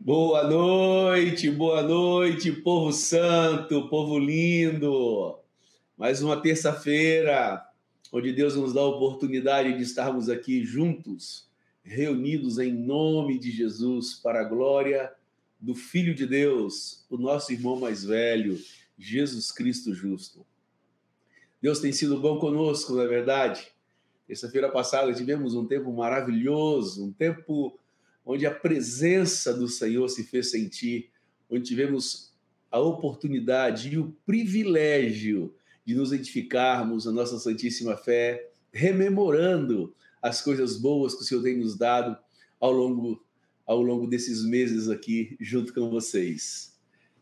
Boa noite, boa noite, povo santo, povo lindo. Mais uma terça-feira, onde Deus nos dá a oportunidade de estarmos aqui juntos, reunidos em nome de Jesus, para a glória do Filho de Deus, o nosso irmão mais velho, Jesus Cristo justo. Deus tem sido bom conosco, não é verdade? Terça-feira passada tivemos um tempo maravilhoso, um tempo onde a presença do Senhor se fez sentir, onde tivemos a oportunidade e o privilégio de nos edificarmos a nossa santíssima fé, rememorando as coisas boas que o Senhor tem nos dado ao longo ao longo desses meses aqui junto com vocês.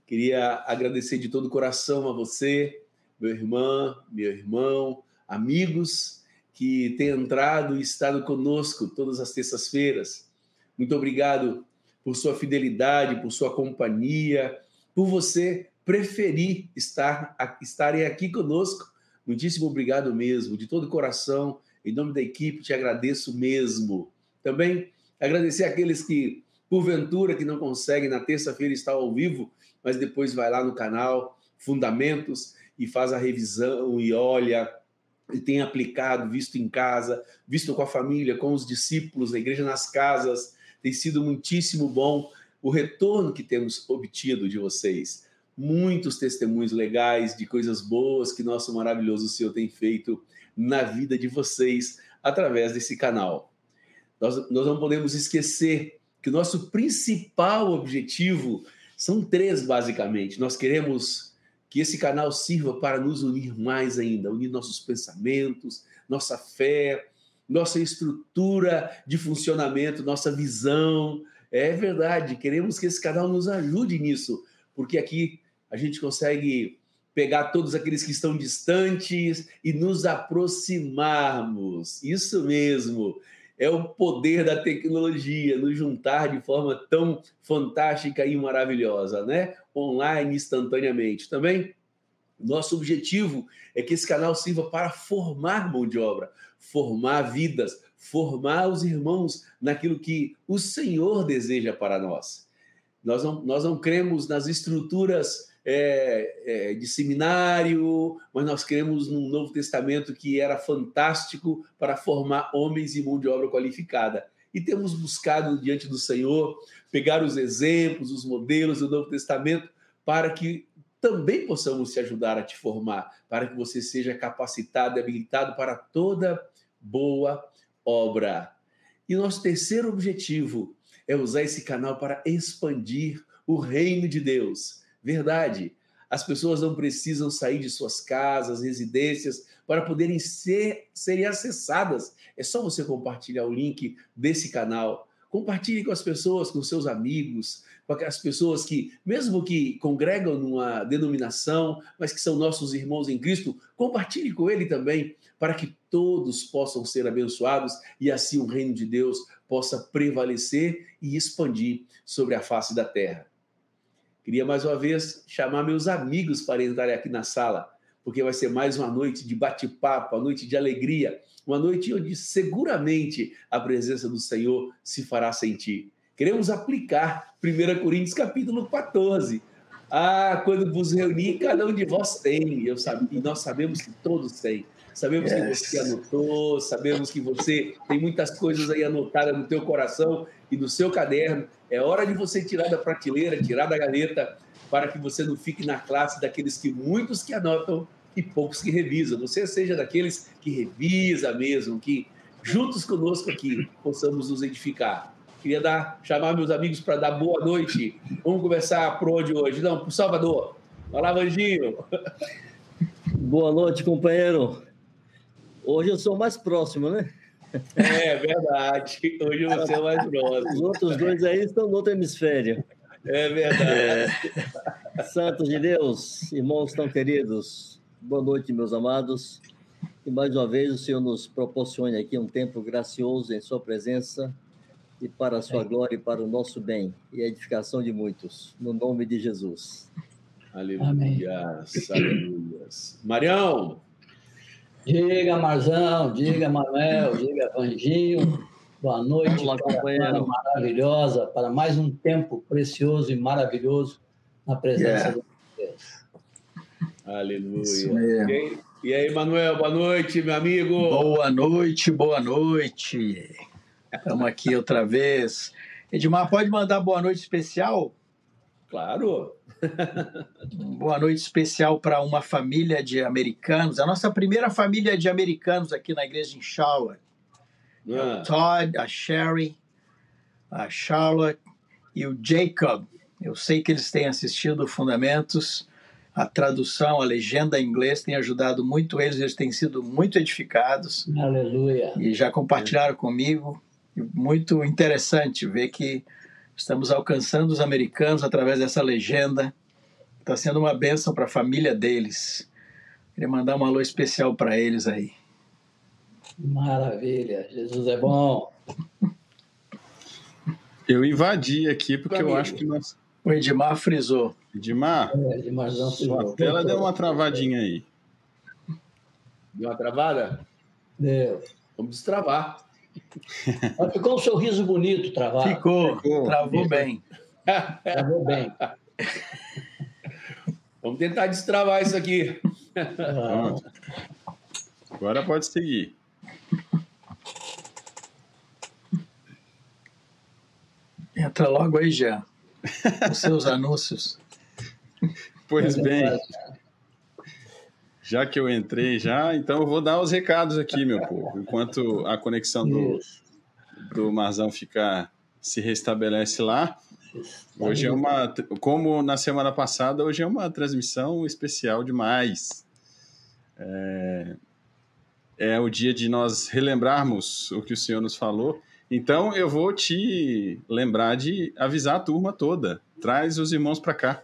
Queria agradecer de todo o coração a você, meu irmão, meu irmão, amigos que têm entrado e estado conosco todas as terças-feiras muito obrigado por sua fidelidade, por sua companhia, por você preferir estar estarem aqui conosco. Muitíssimo obrigado mesmo, de todo o coração. Em nome da equipe, te agradeço mesmo. Também agradecer aqueles que, porventura, que não conseguem na terça-feira estar ao vivo, mas depois vai lá no canal Fundamentos e faz a revisão e olha e tem aplicado, visto em casa, visto com a família, com os discípulos, a igreja nas casas, tem sido muitíssimo bom o retorno que temos obtido de vocês. Muitos testemunhos legais de coisas boas que nosso maravilhoso Senhor tem feito na vida de vocês através desse canal. Nós, nós não podemos esquecer que o nosso principal objetivo são três, basicamente. Nós queremos que esse canal sirva para nos unir mais ainda, unir nossos pensamentos, nossa fé, nossa estrutura de funcionamento, nossa visão. É verdade, queremos que esse canal nos ajude nisso, porque aqui a gente consegue pegar todos aqueles que estão distantes e nos aproximarmos. Isso mesmo. É o poder da tecnologia, nos juntar de forma tão fantástica e maravilhosa, né? Online, instantaneamente. Também nosso objetivo é que esse canal sirva para formar mão de obra, formar vidas, formar os irmãos naquilo que o Senhor deseja para nós. Nós não, nós não cremos nas estruturas é, é, de seminário, mas nós cremos num Novo Testamento que era fantástico para formar homens e mão de obra qualificada. E temos buscado diante do Senhor pegar os exemplos, os modelos do Novo Testamento para que também possamos te ajudar a te formar, para que você seja capacitado e habilitado para toda boa obra. E nosso terceiro objetivo é usar esse canal para expandir o reino de Deus. Verdade. As pessoas não precisam sair de suas casas, residências, para poderem ser, serem acessadas. É só você compartilhar o link desse canal. Compartilhe com as pessoas, com seus amigos, com as pessoas que, mesmo que congregam numa denominação, mas que são nossos irmãos em Cristo, compartilhe com ele também, para que todos possam ser abençoados e assim o reino de Deus possa prevalecer e expandir sobre a face da terra. Queria mais uma vez chamar meus amigos para entrarem aqui na sala, porque vai ser mais uma noite de bate-papo, uma noite de alegria, uma noite onde seguramente a presença do Senhor se fará sentir. Queremos aplicar 1 Coríntios capítulo 14. Ah, quando vos reunir, cada um de vós tem. Eu sabe, e nós sabemos que todos têm. Sabemos yes. que você anotou, sabemos que você tem muitas coisas aí anotadas no teu coração e no seu caderno. É hora de você tirar da prateleira, tirar da gaveta, para que você não fique na classe daqueles que muitos que anotam e poucos que revisam. Você seja daqueles que revisa mesmo, que juntos conosco aqui possamos nos edificar. Queria dar, chamar meus amigos para dar boa noite. Vamos conversar por onde hoje? Não, para Salvador. Vai lá, Vanginho. Boa noite, companheiro. Hoje eu sou mais próximo, né? É verdade. Hoje você é mais próximo. Os outros dois aí estão no outro hemisfério. É verdade. É. Santos de Deus, irmãos tão queridos, boa noite, meus amados. E mais uma vez o Senhor nos proporcione aqui um tempo gracioso em Sua presença e para a sua é. glória e para o nosso bem e a edificação de muitos, no nome de Jesus. Aleluia, aleluia. Marião! Diga, Marzão, diga, Manuel, diga, Vanginho. Boa noite, Olá, companheiro. maravilhosa, para mais um tempo precioso e maravilhoso na presença Yeah. de Deus. Aleluia. E aí, e aí, Manuel, boa noite, meu amigo. Boa noite, boa noite. Estamos aqui outra vez. Edmar, pode mandar boa noite especial? Claro. Boa noite especial para uma família de americanos, a nossa primeira família de americanos aqui na igreja em Charlotte. Ah, Todd, a Sherry, a Charlotte e o Jacob. Eu sei que eles têm assistido Fundamentos. A tradução, a legenda em inglês tem ajudado muito eles, eles têm sido muito edificados. Aleluia. e já compartilharam comigo. Muito interessante ver que estamos alcançando os americanos através dessa legenda. Está sendo uma bênção para a família deles. Queria mandar um alô especial para eles aí. Maravilha. Jesus é bom. Eu invadi aqui porque eu acho que nós. O Edmar frisou. Edmar, É, de Marzão sua tela deu uma travadinha aí. deu uma travada? Deu. Vamos destravar. Mas ficou um sorriso bonito travado. Ficou, ficou. travou bem. Travou bem. Vamos tentar destravar isso aqui. Pronto. Agora pode seguir. Entra logo aí, Jean. Os seus anúncios. Pois bem, já que eu entrei já, então eu vou dar os recados aqui, meu povo. Enquanto a conexão do, do Marzão ficar se restabelece lá. Hoje é uma, como na semana passada, hoje é uma transmissão especial demais. É, é o dia de nós relembrarmos o que o Senhor nos falou. Então eu vou te lembrar de avisar a turma toda. Traz os irmãos para cá.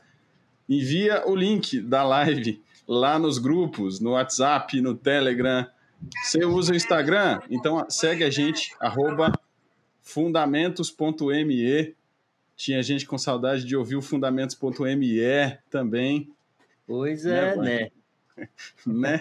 Envia o link da live lá nos grupos, no WhatsApp, no Telegram. Você usa o Instagram? Então segue a gente, arroba fundamentos.me. Tinha gente com saudade de ouvir o fundamentos.me também, Pois Né, é, né? né?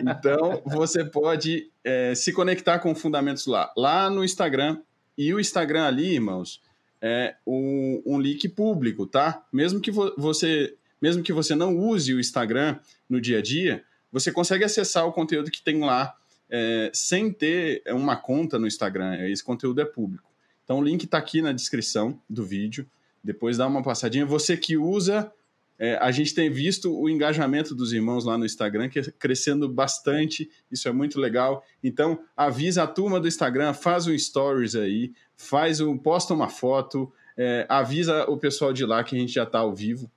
Então você pode é, se conectar com o Fundamentos lá, lá no Instagram. E o Instagram ali, irmãos, é um, um link público, tá? Mesmo que vo- você, mesmo que você não use o Instagram no dia a dia, você consegue acessar o conteúdo que tem lá é, sem ter uma conta no Instagram. Esse conteúdo é público. Então o link está aqui na descrição do vídeo. Depois dá uma passadinha. Você que usa é, a gente tem visto o engajamento dos irmãos lá no Instagram que é crescendo bastante, isso é muito legal. Então, avisa a turma do Instagram, faz um stories aí, faz um, posta uma foto, é, avisa o pessoal de lá que a gente já está ao vivo.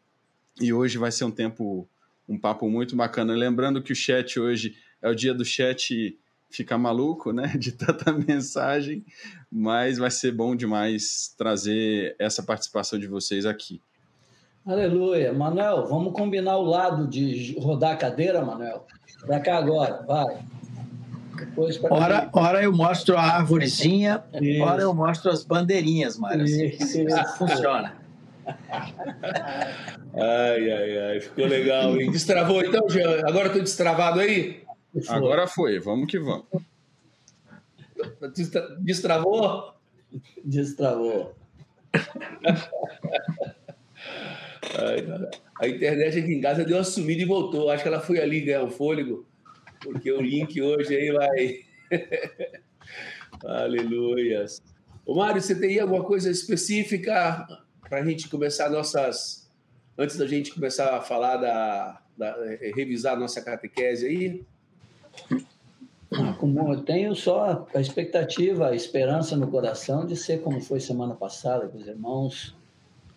E hoje vai ser um tempo, um papo muito bacana. Lembrando que o chat hoje é o dia do chat ficar maluco, né? De tanta mensagem, mas vai ser bom demais trazer essa participação de vocês aqui. Aleluia. Manuel, vamos combinar o lado de rodar a cadeira, Manuel? Para cá agora, vai. Depois pra Ora, ora eu mostro a arvorezinha, Isso. ora eu mostro as bandeirinhas. Assim Isso. funciona. Ai, ai, ai, ficou legal. hein? Destravou então, Jean? Agora tô destravado aí? Agora foi, vamos que vamos. Destra- Destravou? Destravou. Ai, a internet aqui em casa deu uma sumida e voltou. Acho que ela foi ali ganhar o fôlego, porque o link hoje aí vai. Aleluias. Ô, Mário, você tem aí alguma coisa específica para a gente começar nossas. Antes da gente começar a falar da. da- revisar a nossa catequese aí? Ah, como eu tenho só a expectativa, a esperança no coração de ser como foi semana passada, que os irmãos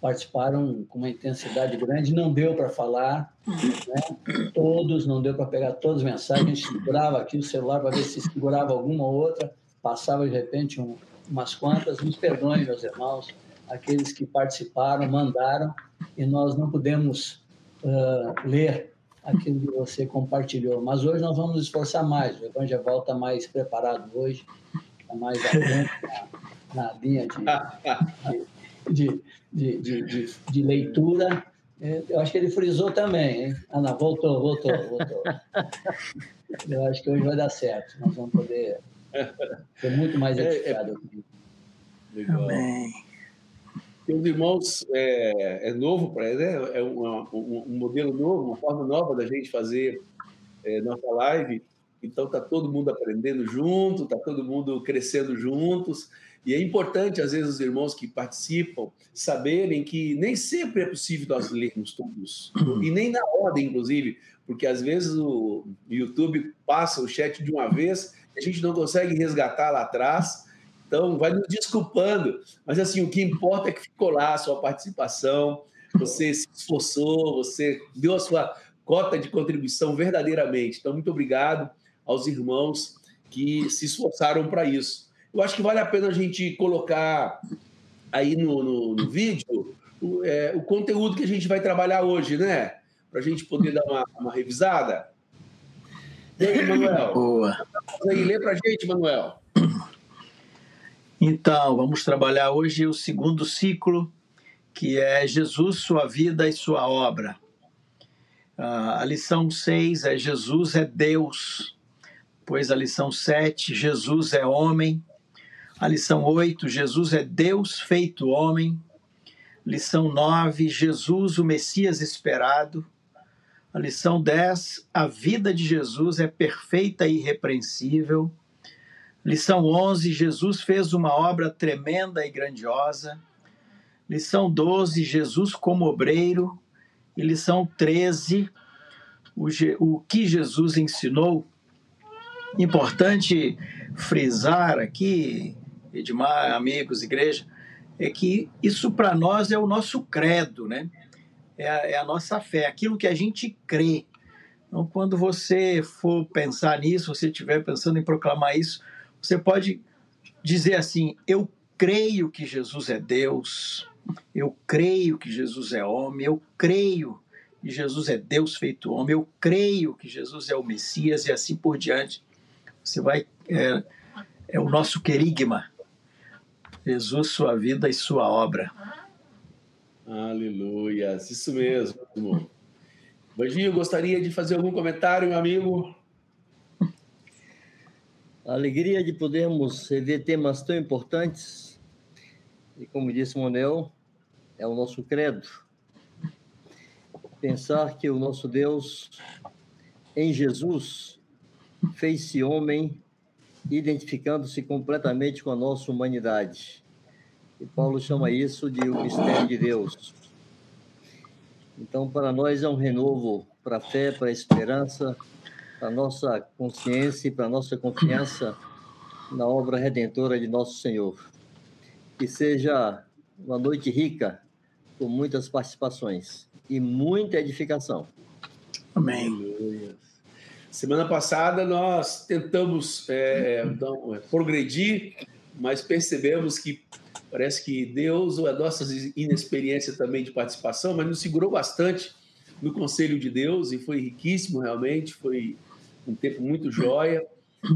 participaram com uma intensidade grande, não deu para falar, né? todos, não deu para pegar todas as mensagens, a gente segurava aqui o celular para ver se segurava alguma ou outra, passava de repente um, umas quantas, nos perdoem, meus irmãos, aqueles que participaram, mandaram, e nós não pudemos ah, ler aquilo que você compartilhou. Mas hoje nós vamos nos esforçar mais. O Evangelho volta mais preparado hoje, está mais atento na, na linha de, de, de, de, de leitura. É, Eu acho que ele frisou também, hein? Ah, não, voltou, voltou, voltou. Eu acho que hoje vai dar certo. Nós vamos poder Foi muito mais edificado. É, é... Amém. Meus irmãos, é, é novo para né? é um, um, um, modelo novo, uma forma nova da gente fazer é, nossa live. Então está todo mundo aprendendo junto, está todo mundo crescendo juntos. E é importante, às vezes, os irmãos que participam saberem que nem sempre é possível nós lermos todos, e nem na ordem, inclusive, porque às vezes o YouTube passa o chat de uma vez, a gente não consegue resgatar lá atrás, então vai nos desculpando. Mas assim, o que importa é que ficou lá a sua participação, você se esforçou, você deu a sua cota de contribuição verdadeiramente. Então, muito obrigado aos irmãos que se esforçaram para isso. Eu acho que vale a pena a gente colocar aí no, no, no vídeo o, é, o, conteúdo que a gente vai trabalhar hoje, né? Para a gente poder dar uma, uma revisada. E aí, Manuel? Boa. Aí, lê para a gente, Manuel. Então, vamos trabalhar hoje o segundo ciclo, que é Jesus, sua vida e sua obra. a lição 6 é Jesus é Deus. Pois a lição 7, Jesus é homem. A lição 8, Jesus é Deus feito homem. Lição 9, Jesus, o Messias esperado. A lição 10, a vida de Jesus é perfeita e irrepreensível. Lição 11, Jesus fez uma obra tremenda e grandiosa. Lição 12, Jesus como obreiro. E lição 13, o, o que Jesus ensinou. Importante frisar aqui Edmar, amigos, igreja, é que isso para nós é o nosso credo, né? É a, é a, nossa fé, aquilo que a gente crê. Então, quando você for pensar nisso, você estiver pensando em proclamar isso, você pode dizer assim: Eu creio que Jesus é Deus, eu creio que Jesus é homem, eu creio que Jesus é Deus feito homem, eu creio que Jesus é o Messias e assim por diante. Você vai. É, é o nosso querigma, Jesus, sua vida e sua obra. Aleluia, isso mesmo. Vanginho, gostaria de fazer algum comentário, meu amigo? A alegria de podermos rever temas tão importantes, e como disse Monel, é o nosso credo. Pensar que o nosso Deus, em Jesus, fez-se homem identificando-se completamente com a nossa humanidade. E Paulo chama isso de o mistério de Deus. Então, para nós é um renovo para a fé, para a esperança, para nossa consciência e para nossa confiança na obra redentora de nosso Senhor. Que seja uma noite rica, com muitas participações e muita edificação. Amém. Semana passada nós tentamos é, é, então, é, progredir, mas percebemos que parece que Deus, ou a nossa inexperiência também de participação, mas nos segurou bastante no Conselho de Deus e foi riquíssimo realmente, foi um tempo muito joia.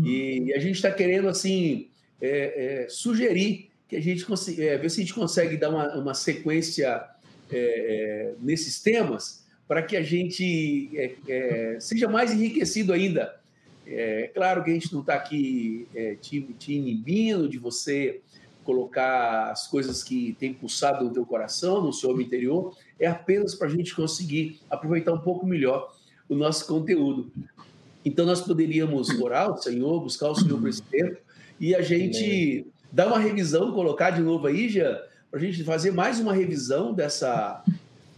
E, a gente está querendo assim é, é, sugerir que a gente consiga, é, ver se a gente consegue dar uma, uma sequência nesses temas para que a gente é, é, seja mais enriquecido ainda. É claro que a gente não está aqui é, te, te inibindo de você colocar as coisas que tem pulsado no teu coração, no seu interior, é apenas para a gente conseguir aproveitar um pouco melhor o nosso conteúdo. Então, nós poderíamos orar ao Senhor, buscar o Senhor por esse tempo, e a gente dar uma revisão, colocar de novo aí, já, para a gente fazer mais uma revisão dessa,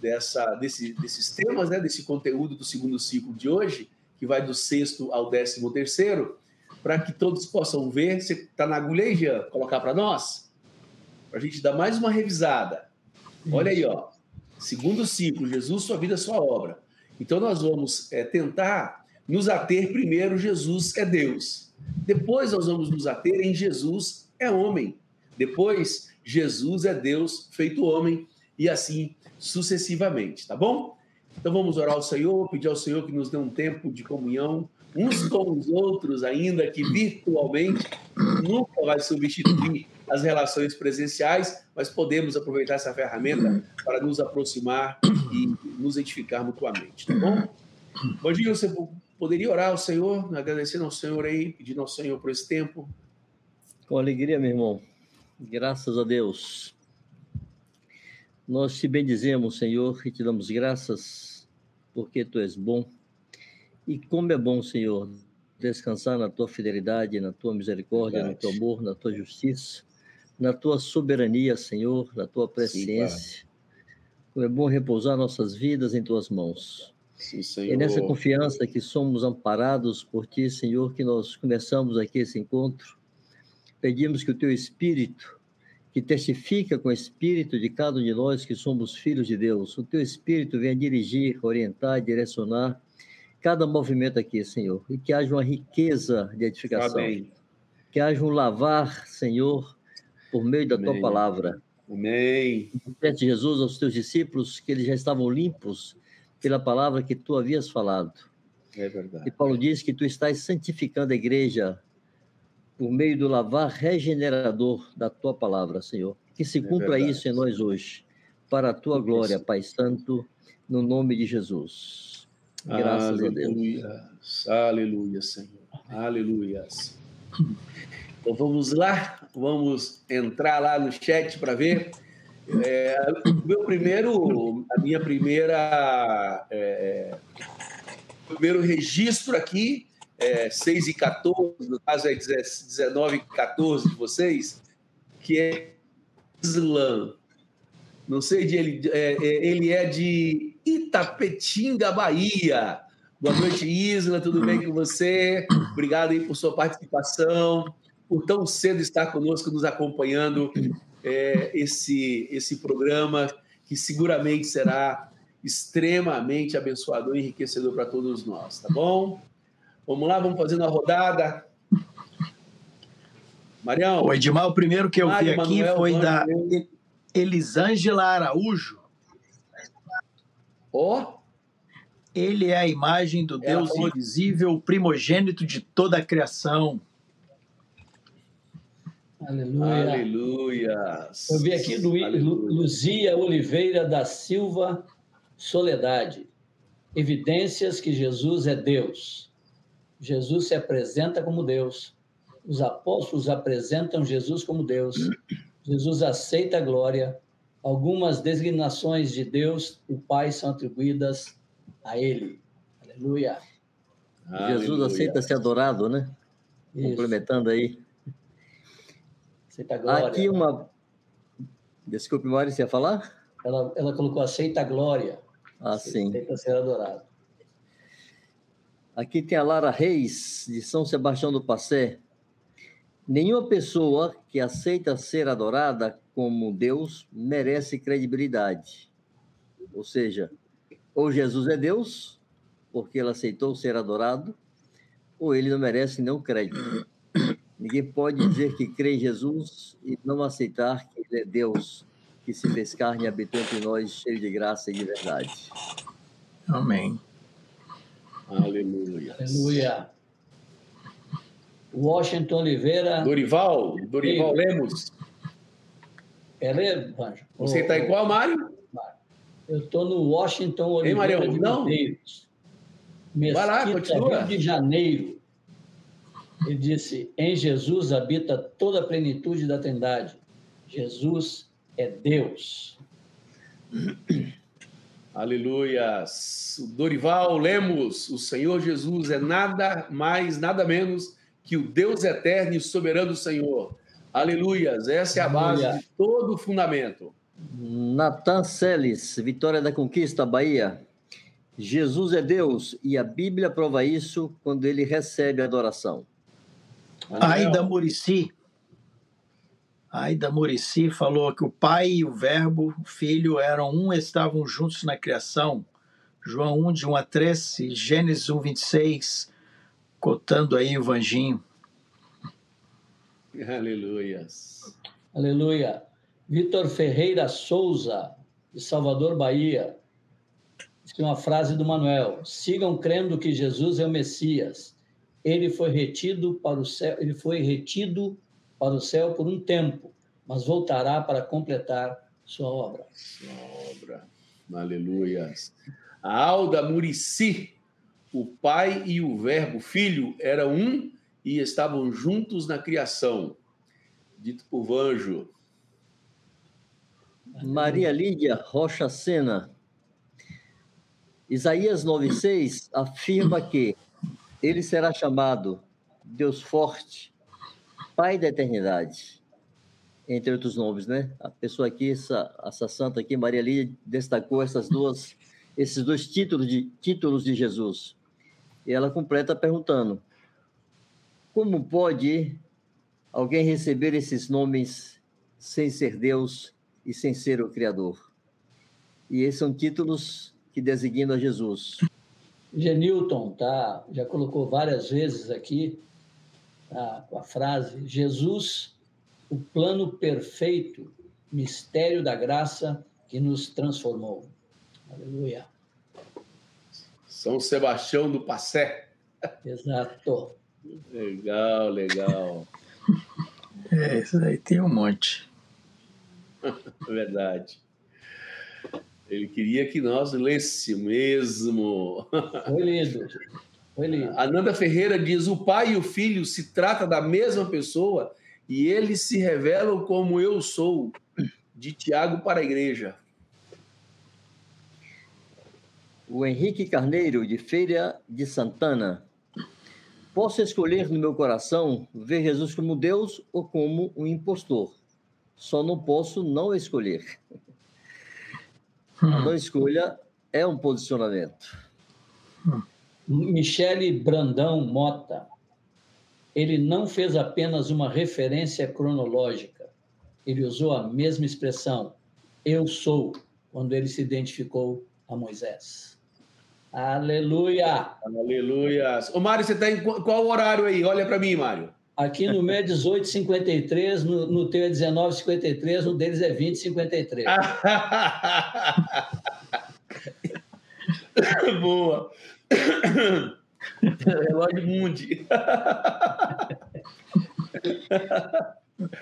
dessa, desse, desses temas, né, desse conteúdo do segundo ciclo de hoje, que vai do sexto ao décimo terceiro, para que todos possam ver. Você está na agulha aí, Jean? Colocar para nós? Para a gente dar mais uma revisada. Olha aí, ó. Segundo ciclo, Jesus, sua vida, sua obra. Então, nós vamos é, tentar nos ater primeiro, Jesus é Deus. Depois, nós vamos nos ater em Jesus é homem. Depois, Jesus é Deus feito homem. E assim sucessivamente, tá bom? Então vamos orar ao Senhor, pedir ao Senhor que nos dê um tempo de comunhão uns com os outros, ainda que virtualmente, nunca vai substituir as relações presenciais, mas podemos aproveitar essa ferramenta para nos aproximar e nos edificar mutuamente, tá bom? Bandinho, você poderia orar ao Senhor, agradecendo ao Senhor aí, pedindo ao Senhor por esse tempo, Com alegria, meu irmão. Graças a Deus. Nós te bendizemos, Senhor, e te damos graças porque tu és bom. E como é bom, Senhor, descansar na tua fidelidade, na tua misericórdia, Verdade. no teu amor, na tua justiça, na tua soberania, Senhor, na tua presciência. Sim, como é bom repousar nossas vidas em tuas mãos. Sim. É nessa confiança que somos amparados por ti, Senhor, que nós começamos aqui esse encontro. Pedimos que o teu Espírito, que testifica com o Espírito de cada um de nós que somos filhos de Deus, o teu Espírito venha dirigir, orientar, direcionar cada movimento aqui, Senhor, e que haja uma riqueza de edificação. Amém. Que haja um lavar, Senhor, por meio da Amém. tua palavra. Amém. Pede Jesus aos teus discípulos que eles já estavam limpos pela palavra que tu havias falado. É verdade. E Paulo diz que tu estás santificando a igreja por meio do lavar regenerador da tua palavra, Senhor. Que se é cumpra é isso em nós hoje, para a tua glória, Pai Santo, no nome de Jesus. Graças Aleluia. a Deus. Aleluia, Senhor. Aleluia. Então vamos lá, vamos entrar lá no chat para ver. É, meu primeiro, a minha primeira, é, primeiro registro aqui, é 6 e 14, no caso é 19 e 14 de vocês, que é Islã. Não sei de ele, é, é, ele é de Itapetinga, Bahia. Boa noite, Isla, tudo bem com você? Obrigado aí por sua participação, por tão cedo estar conosco, nos acompanhando é, esse, esse programa, que seguramente será extremamente abençoador e enriquecedor para todos nós, tá bom? Vamos lá, vamos fazendo a rodada. Marião. O Edmar, o primeiro que eu Mário, vi aqui Manuel, foi da Elisângela Araújo. Ó. Oh. Ele é a imagem do Deus invisível, primogênito de toda a criação. Aleluia. Aleluia. Eu vi aqui Lu, Luzia Oliveira da Silva Soledade. Evidências que Jesus é Deus. Jesus se apresenta como Deus. Os apóstolos apresentam Jesus como Deus. Jesus aceita a glória. Algumas designações de Deus, o Pai, são atribuídas a Ele. Aleluia. Jesus Aleluia. aceita ser adorado, né? Isso. Complementando aí. Aceita a glória. Aqui uma. Desculpe, Mari, você ia falar? Ela, ela colocou aceita a glória. Ah, sim. Aceita ser adorado. Aqui tem a Lara Reis, de São Sebastião do Passé. Nenhuma pessoa que aceita ser adorada como Deus merece credibilidade. Ou seja, ou Jesus é Deus, porque ele aceitou ser adorado, ou ele não merece nenhum crédito. Ninguém pode dizer que crê em Jesus e não aceitar que Ele é Deus, que se fez carne e habitou entre nós, cheio de graça e de verdade. Amém. Aleluia. Aleluia. Washington Oliveira. Dorival, Dorival Lemos. É Lemos, Você está em qual, Mário? Eu estou no Washington Oliveira Ei, Mário, de. Vai lá, continua. Rio de Janeiro. Ele disse: Em Jesus habita toda a plenitude da Trindade. Jesus é Deus. Aleluias. Dorival Lemos, o Senhor Jesus é nada mais, nada menos que o Deus eterno e soberano Senhor. Aleluias. Essa é a base Aleluia. de todo o fundamento. Natan Celes, Vitória da Conquista, Bahia. Jesus é Deus e a Bíblia prova isso quando ele recebe adoração. Aida Murici. Aida Murici falou que o pai e o verbo, o filho, eram um estavam juntos na criação. João 1, de 1 a 3, e Gênesis 1, 26, cotando aí o Vanginho. Aleluia. Aleluia. Vitor Ferreira Souza, de Salvador, Bahia. Tem uma frase do Manuel: sigam crendo que Jesus é o Messias ele foi retido para o céu, ele foi retido para o céu por um tempo, mas voltará para completar sua obra. Sua obra. Aleluia. A Alda Murici, o pai e o verbo filho eram um e estavam juntos na criação. Dito por Vanjo. Maria Lídia Rocha Sena. Isaías 9,6 afirma que ele será chamado Deus Forte, Pai da Eternidade, entre outros nomes, né? A pessoa aqui, essa, essa santa aqui, Maria Lídia, destacou essas duas, esses dois títulos de, títulos de Jesus. E ela completa perguntando: como pode alguém receber esses nomes sem ser Deus e sem ser o Criador? E esses são títulos que designam a Jesus. Genilton tá, já colocou várias vezes aqui tá, a frase: Jesus, o plano perfeito, mistério da graça que nos transformou. Aleluia. São Sebastião do Passé. Exato. Legal, legal. É, isso aí tem um monte. Verdade. Ele queria que nós lêssemos mesmo. Foi lido. Foi lido. Ananda Ferreira diz: o pai e o filho se trata da mesma pessoa e eles se revelam como eu sou, de Tiago para a igreja. O Henrique Carneiro, de Feira de Santana. Posso escolher no meu coração ver Jesus como Deus ou como um impostor. Só não posso não escolher. A não escolha é um posicionamento. Michele Brandão Mota. Ele não fez apenas uma referência cronológica. Ele usou a mesma expressão, eu sou, quando ele se identificou a Moisés. Aleluia! Aleluia! Ô, Mário, você está em qual horário aí? Olha para mim, Mário. Aqui no meu é 18,53, no, no teu é 19,53, no deles é 20,53. Boa! Relógio Mundi.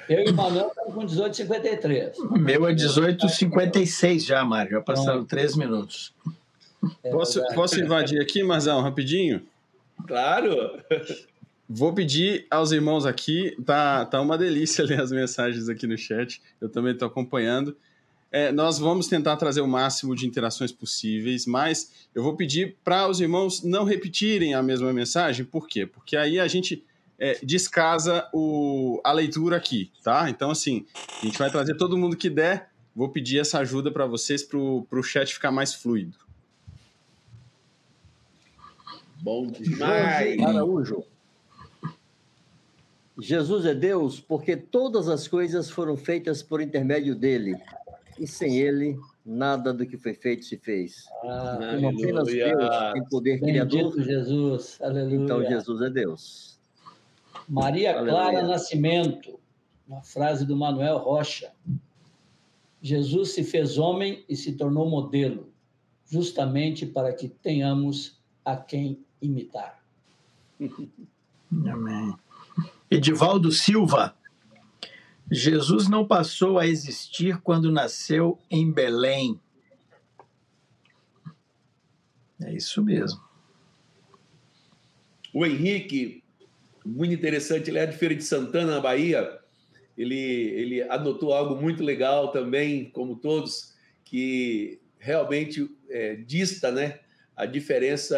Eu e o Manuel estamos com 18,53. O meu é 18,56 já, Mário. Já passaram três minutos. É posso, posso invadir aqui, Marzão, rapidinho? Claro! Vou pedir aos irmãos aqui, tá, tá uma delícia ler as mensagens aqui no chat, eu também estou acompanhando. É, nós vamos tentar trazer o máximo de interações possíveis, mas eu vou pedir para os irmãos não repetirem a mesma mensagem, por quê? Porque aí a gente é, descasa o, a leitura aqui, tá? Então, assim, a gente vai trazer todo mundo que der, vou pedir essa ajuda para vocês, para o chat ficar mais fluido. Bom demais. Araújo. Jesus é Deus porque todas as coisas foram feitas por intermédio dele. E sem ele, nada do que foi feito se fez. Ah, Como apenas Deus tem poder Bendito criador, Jesus. Aleluia. então Jesus é Deus. Maria Aleluia. Clara Nascimento, uma frase do Manuel Rocha. Jesus se fez homem e se tornou modelo, justamente para que tenhamos a quem imitar. Amém. Edivaldo Silva. Jesus não passou a existir quando nasceu em Belém. É isso mesmo. O Henrique, muito interessante, ele é de Feira de Santana, na Bahia. Ele, ele anotou algo muito legal também, como todos, que realmente é, dista né, a diferença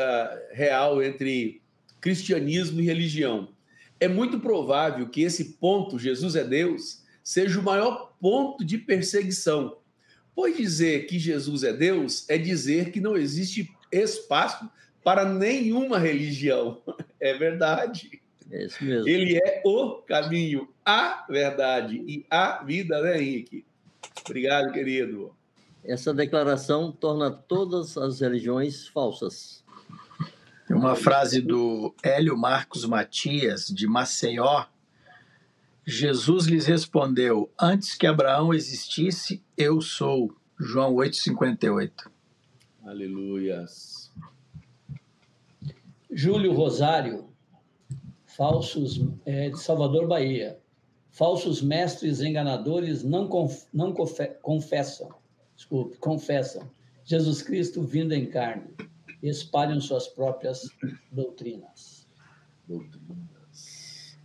real entre cristianismo e religião. É muito provável que esse ponto, Jesus é Deus, seja o maior ponto de perseguição. Pois dizer que Jesus é Deus é dizer que não existe espaço para nenhuma religião. É verdade. É isso mesmo. Ele é o caminho, a verdade e a vida, né, Henrique? Obrigado, querido. Essa declaração torna todas as religiões falsas. Uma frase do Hélio Marcos Matias, de Maceió. Jesus lhes respondeu: Antes que Abraão existisse, eu sou. João 8,58. Aleluias. Júlio Rosário, falsos, é, de Salvador, Bahia. Falsos mestres enganadores não, conf, não confe, confessam, desculpe, confessam Jesus Cristo vindo em carne espalham suas próprias doutrinas. Doutrinas.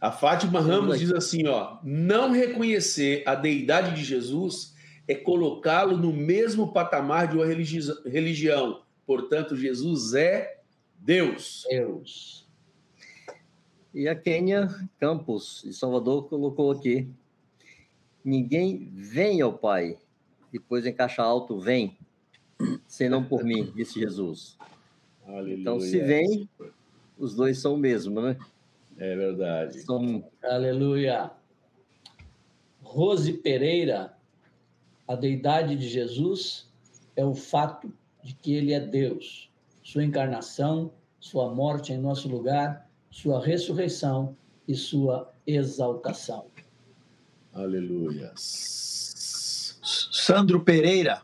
A Fátima Ramos diz assim, ó, não reconhecer a deidade de Jesus é colocá-lo no mesmo patamar de uma religião. Portanto, Jesus é Deus. Deus. E a Kênia Campos, de Salvador, colocou aqui: ninguém vem ao Pai, depois em caixa alto, vem, senão por mim, disse Jesus. Aleluia. Então, se vem, os dois são o mesmo, né? É verdade. São... Aleluia. Rose Pereira, a deidade de Jesus é o fato de que ele é Deus. Sua encarnação, sua morte em nosso lugar, sua ressurreição e sua exaltação. Aleluia. Sandro Pereira,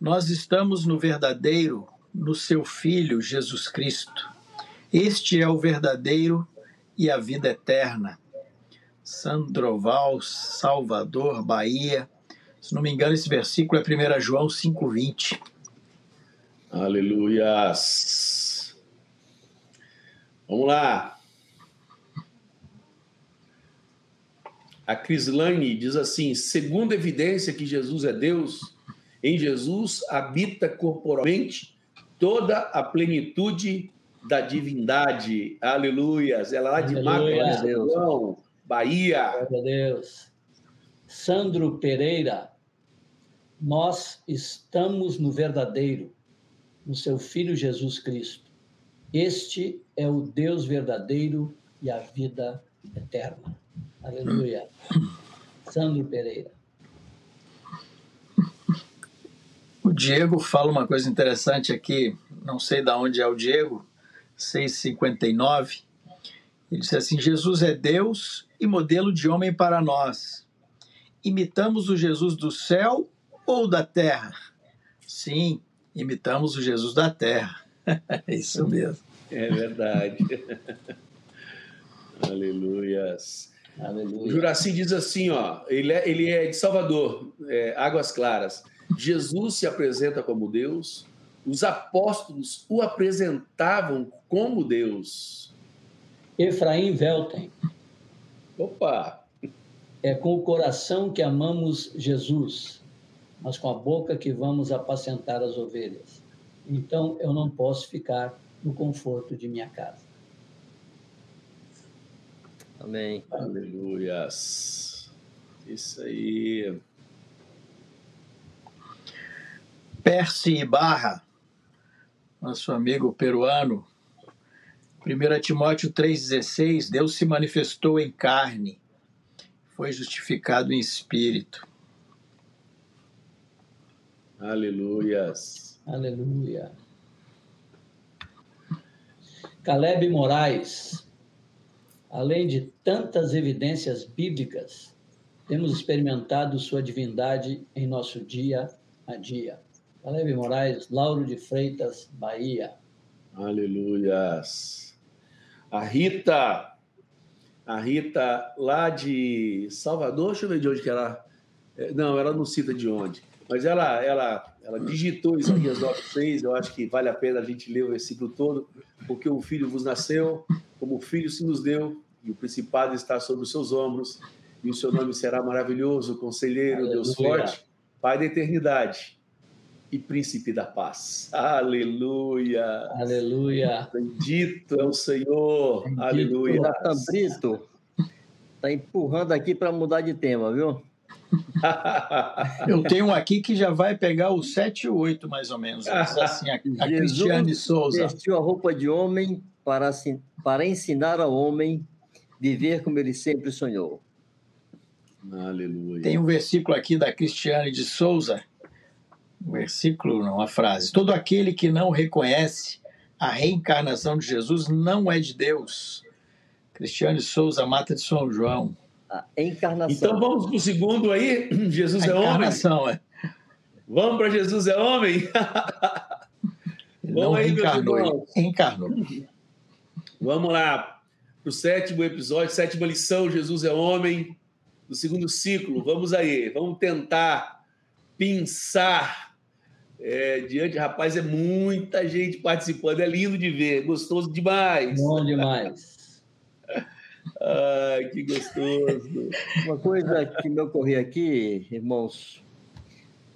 nós estamos no verdadeiro, no seu Filho Jesus Cristo. Este é o verdadeiro e a vida eterna. Sandroval, Salvador, Bahia. Se não me engano, esse versículo é 1 João 5,20. Aleluias. Vamos lá. A Crislane diz assim: segundo evidência que Jesus é Deus, em Jesus habita corporalmente toda a plenitude da divindade. Aleluias. Ela lá de Mato, Bahia. Glória a Deus. Sandro Pereira, nós estamos no verdadeiro, no seu Filho Jesus Cristo. Este é o Deus verdadeiro e a vida eterna. Aleluia. Sandro Pereira. O Diego fala uma coisa interessante aqui, não sei de onde é o Diego, 6,59. Ele disse assim: Jesus é Deus e modelo de homem para nós. Imitamos o Jesus do céu ou da terra? Sim, imitamos o Jesus da terra. é isso mesmo. É verdade. Aleluias. Aleluia. O Juraci diz assim, ó, ele é, ele é de Salvador, é, Águas Claras. Jesus se apresenta como Deus, os apóstolos o apresentavam como Deus. Efraim Velten. Opa! É com o coração que amamos Jesus, mas com a boca que vamos apacentar as ovelhas. Então eu não posso ficar no conforto de minha casa. Amém. Aleluias. Isso aí. Percy Barra, nosso amigo peruano. 1 Timóteo 3,16, Deus se manifestou em carne, foi justificado em espírito. Aleluias. Aleluia. Caleb Moraes, além de tantas evidências bíblicas, temos experimentado sua divindade em nosso dia a dia. Caleb Moraes, Lauro de Freitas, Bahia. Aleluias. A Rita, a Rita lá de Salvador, deixa eu ver de onde que ela. É, não, ela não cita de onde. Mas ela, ela, ela digitou Isaías 9,6. Eu acho que vale a pena a gente ler o versículo todo, porque o filho vos nasceu, como o filho se nos deu, e o principado está sobre os seus ombros, e o seu nome será maravilhoso, conselheiro, Aleluia. Deus forte, Pai da eternidade e príncipe da paz. Aleluia. Aleluia. Bendito é o Senhor. Bendito. Aleluia. Tá Brito tá empurrando aqui para mudar de tema, viu? Eu tenho um aqui que já vai pegar o 7 e o 8, mais ou menos. Assim, a, a Cristiane Souza. vestiu a roupa de homem para, para ensinar ao homem viver como ele sempre sonhou. Aleluia. Tem um versículo aqui da Cristiane de Souza um versículo, não, uma frase. Todo aquele que não reconhece a reencarnação de Jesus não é de Deus. Cristiane Souza Mata de São João. A encarnação. Então vamos para o segundo aí. Jesus a é encarnação, homem. É. Vamos para Jesus é homem? não aí, encarnou, encarnou. Vamos lá para o sétimo episódio, sétima lição, Jesus é homem, do segundo ciclo. Vamos aí, vamos tentar pensar é, diante, rapaz, é muita gente participando, é lindo de ver, gostoso demais. Bom demais. Ai, que gostoso. Uma coisa que me ocorreu aqui, irmãos,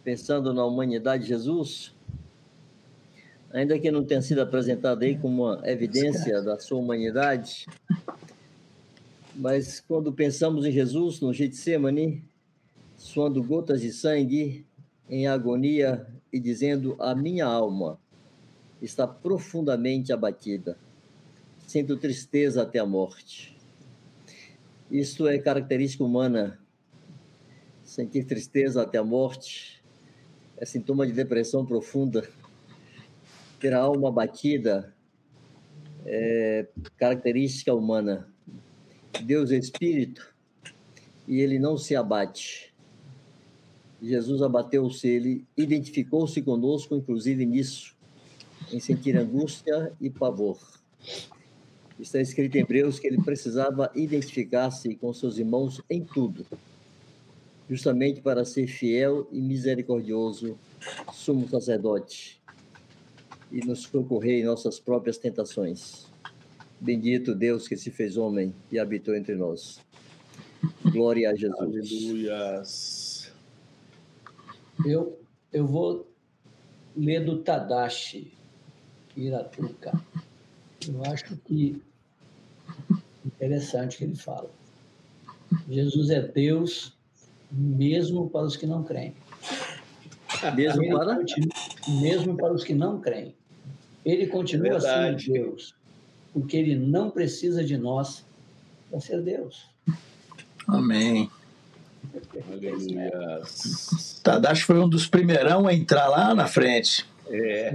pensando na humanidade de Jesus, ainda que não tenha sido apresentado aí como uma evidência da sua humanidade, mas quando pensamos em Jesus no Getsemane, suando gotas de sangue em agonia e dizendo: A minha alma está profundamente abatida, sinto tristeza até a morte. Isto é característica humana. Sentir tristeza até a morte é sintoma de depressão profunda. Ter a alma abatida é característica humana. Deus é espírito e ele não se abate. Jesus abateu-se, ele identificou-se conosco, inclusive nisso, em sentir angústia e pavor. Está escrito em Hebreus que ele precisava identificar-se com seus irmãos em tudo, justamente para ser fiel e misericordioso, sumo sacerdote, e nos socorrer em nossas próprias tentações. Bendito Deus que se fez homem e habitou entre nós. Glória a Jesus. Aleluia. Eu, eu vou ler do Tadashi Iratuka. Eu acho que interessante o que ele fala. Jesus é Deus mesmo para os que não creem. Mesmo Ele para? continua- mesmo para os que não creem. Ele continua Verdade. sendo Deus, porque ele não precisa de nós para ser Deus. Amém. Aleluia. Tadashi foi um dos primeirão a entrar lá na frente. É.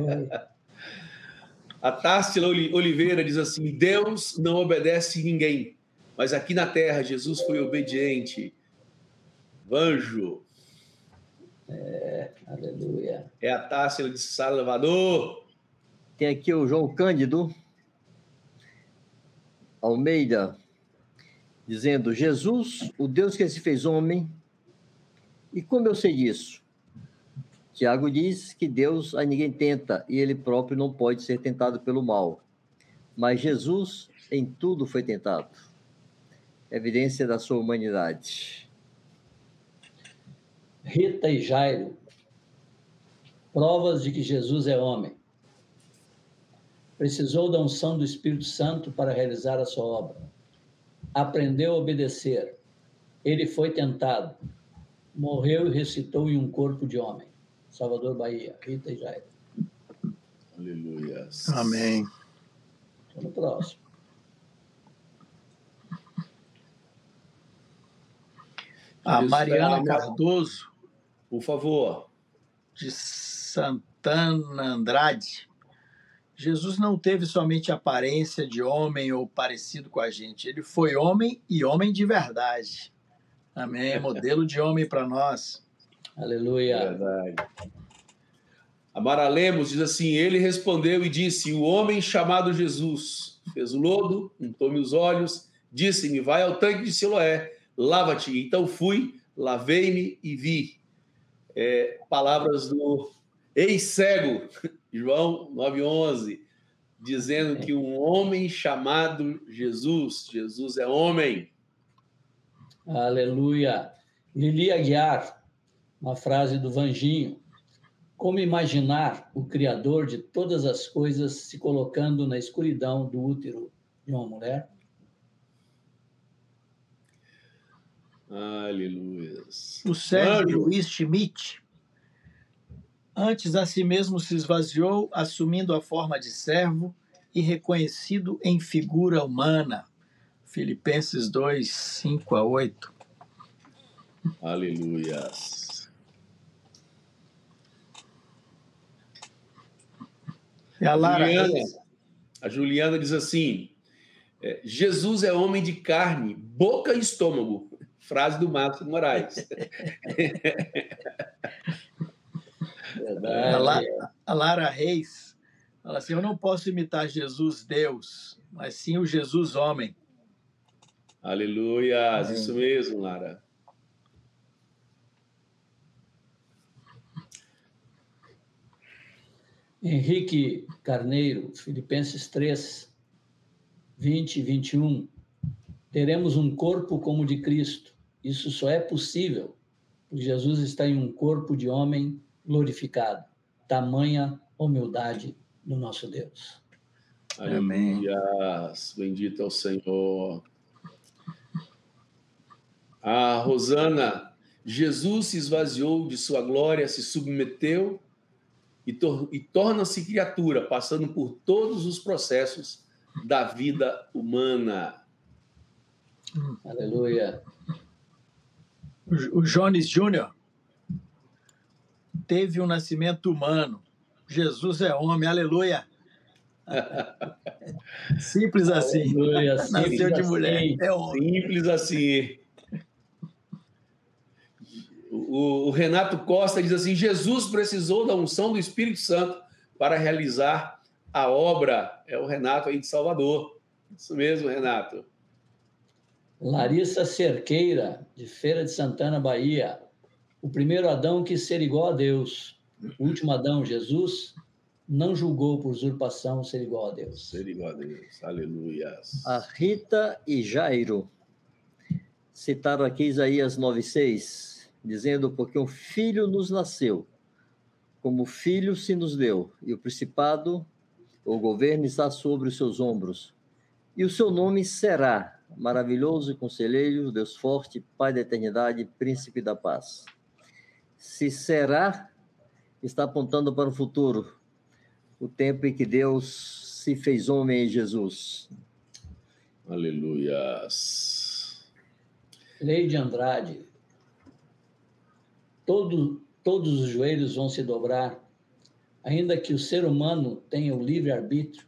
A Tássila Oli- Oliveira diz assim: Deus não obedece ninguém, mas aqui na terra Jesus foi obediente. Vanjo. Aleluia. É a Tássila de Salvador. Tem aqui o João Cândido Almeida, dizendo: Jesus, o Deus que se fez homem. E como eu sei disso? Tiago diz que Deus a ninguém tenta e ele próprio não pode ser tentado pelo mal. Mas Jesus em tudo foi tentado. Evidência da sua humanidade. Rita e Jairo. Provas de que Jesus é homem. Precisou da unção do Espírito Santo para realizar a sua obra. Aprendeu a obedecer. Ele foi tentado. Morreu e ressuscitou em um corpo de homem. Salvador Bahia. Rita e Jairo. Aleluia. Amém. Estou no próximo. A Mariana Cardoso, Por favor. de Santana Andrade. Jesus não teve somente aparência de homem ou parecido com a gente. Ele foi homem e homem de verdade. Amém. Modelo de homem para nós. Aleluia. Verdade. A Mara Lemos diz assim: Ele respondeu e disse: O homem chamado Jesus fez o lodo, untou-me os olhos, disse-me: Vai ao tanque de Siloé, lava-te. Então fui, lavei-me e vi. É, palavras do ex-cego, João 9,11, dizendo que um homem chamado Jesus, Jesus é homem. Aleluia. Lili Aguiar, uma frase do Vanginho. Como imaginar o Criador de todas as coisas se colocando na escuridão do útero de uma mulher? Aleluia. O Sérgio Mano. Luiz Schmidt, antes a si mesmo se esvaziou, assumindo a forma de servo e reconhecido em figura humana. Filipenses 2, 5 a 8. Aleluia. E a Lara Juliana, a Juliana diz assim: é, Jesus é homem de carne, boca e estômago. Frase do Márcio Moraes. a, La- a Lara Reis fala assim: Eu não posso imitar Jesus Deus, mas sim o Jesus homem. Aleluia, isso mesmo, Lara. Henrique Carneiro, Filipenses 3, 20 e 21. teremos um corpo como o de Cristo. Isso só é possível porque Jesus está em um corpo de homem glorificado. Tamanha humildade no nosso Deus. Amém. Bendito é o Senhor. A Rosana, Jesus se esvaziou de sua glória, se submeteu e, tor e torna-se criatura, passando por todos os processos da vida humana. Aleluia. O Jones Júnior teve um nascimento humano. Jesus é homem, aleluia. Simples assim. Aleluia, simples Nasceu de assim. mulher. É homem. Simples assim. O, o Renato Costa diz assim: Jesus precisou da unção do Espírito Santo para realizar a obra. É o Renato aí de Salvador. Isso mesmo, Renato. Larissa Cerqueira, de Feira de Santana, Bahia. O primeiro Adão quis ser igual a Deus. O último Adão, Jesus, não julgou por usurpação ser igual a Deus. Ser igual a Deus. Aleluia. A Rita e Jairo citaram aqui Isaías 9,6, dizendo: Porque um filho nos nasceu, como filho se nos deu, e o principado, o governo está sobre os seus ombros. E o seu nome será maravilhoso conselheiro, Deus forte, Pai da eternidade, príncipe da paz. Se será, está apontando para o futuro, o tempo em que Deus se fez homem em Jesus. Aleluias. Leide Andrade. Todo, todos os joelhos vão se dobrar, ainda que o ser humano tenha o livre-arbítrio,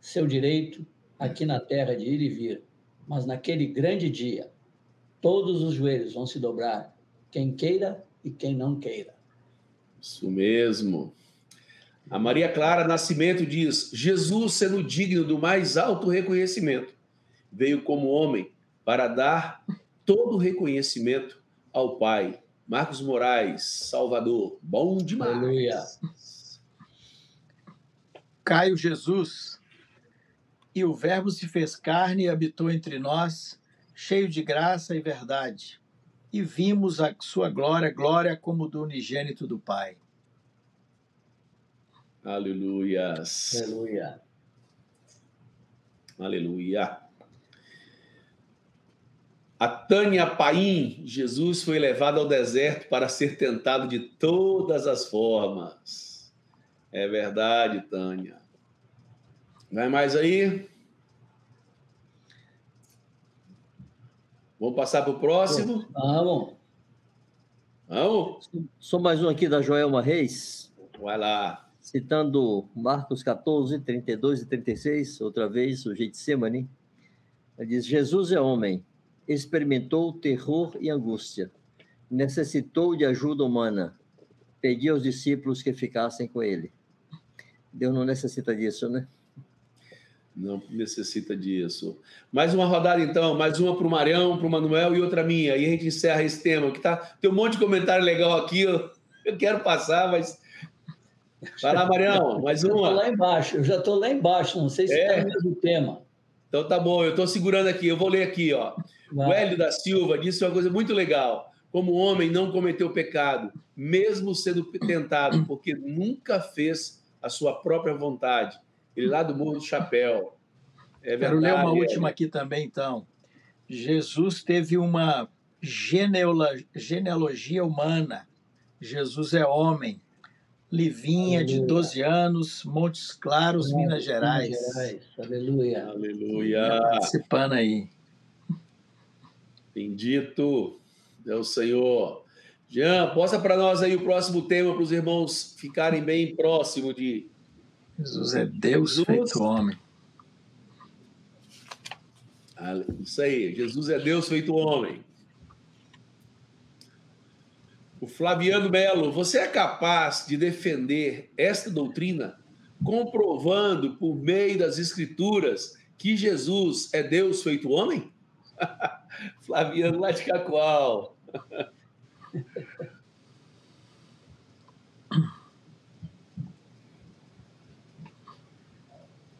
seu direito aqui na terra de ir e vir. Mas naquele grande dia, todos os joelhos vão se dobrar, quem queira e quem não queira. Isso mesmo. A Maria Clara Nascimento diz: Jesus, sendo digno do mais alto reconhecimento, veio como homem para dar todo o reconhecimento ao Pai. Marcos Moraes, Salvador. Bom demais. Aleluia. Caio Jesus. E o Verbo se fez carne e habitou entre nós, cheio de graça e verdade. E vimos a sua glória, glória como do unigênito do Pai. Aleluias. Aleluia. Aleluia. A Tânia Paim, Jesus foi levado ao deserto para ser tentado de todas as formas. É verdade, Tânia. Vai mais aí? Vamos passar para o próximo? Vamos. Vamos? Só mais um aqui da Joelma Reis, Vai lá. citando Marcos 14, 32 e 36, outra vez, o Getsemane. Ele diz: Jesus é homem, experimentou terror e angústia, necessitou de ajuda humana, pediu aos discípulos que ficassem com ele. Deus não necessita disso, né? Não necessita disso. Mais uma rodada, então. Mais uma para o Marião, para o Manuel e outra minha. E a gente encerra esse tema. Que tá... Tem um monte de comentário legal aqui. Eu, eu quero passar, mas. Vai lá, Marião. Mais Eu estou uma. lá embaixo, eu já estou lá embaixo, não sei se É? está no mesmo tema. Então tá bom, eu estou segurando aqui. Eu vou ler aqui, ó. O. Hélio da Silva disse uma coisa muito legal. Como o homem não cometeu pecado, mesmo sendo tentado, porque nunca fez a sua própria vontade. Ele lá do Morro do Chapéu. É Quero ler uma Hélio. última aqui também, então. Jesus teve uma genealo- genealogia humana. Jesus é homem. Livinha, de Aleluia. 12 anos, Montes Claros, Minas Gerais. Minas Gerais. Aleluia. Aleluia. Participando aí. Bendito é o Senhor. Jean, posta para nós aí o próximo tema para os irmãos ficarem bem próximo de. Jesus é Deus Jesus. feito homem. Isso aí, Jesus é Deus feito homem. O Flaviano Belo, você é capaz de defender esta doutrina comprovando por meio das Escrituras que Jesus é Deus feito homem? Flaviano lá de Cacoal.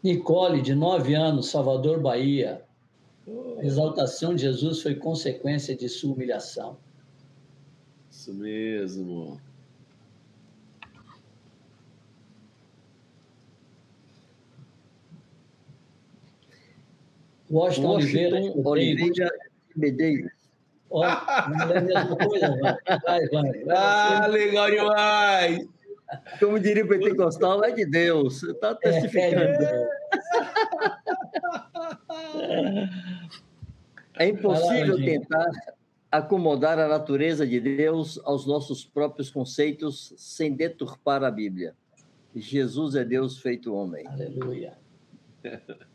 Nicole, de 9 anos, Salvador, Bahia. A exaltação de Jesus foi consequência de sua humilhação. Isso mesmo. Washington, Oliveira, Oliveira Medeiros. Ó, não é a mesma coisa, vai. Vai, vai. vai Ah, legal demais! Como diria o pentecostal, é de Deus. Está testificando. É impossível tentar acomodar a natureza de Deus aos nossos próprios conceitos sem deturpar a Bíblia. Jesus é Deus feito homem. Aleluia.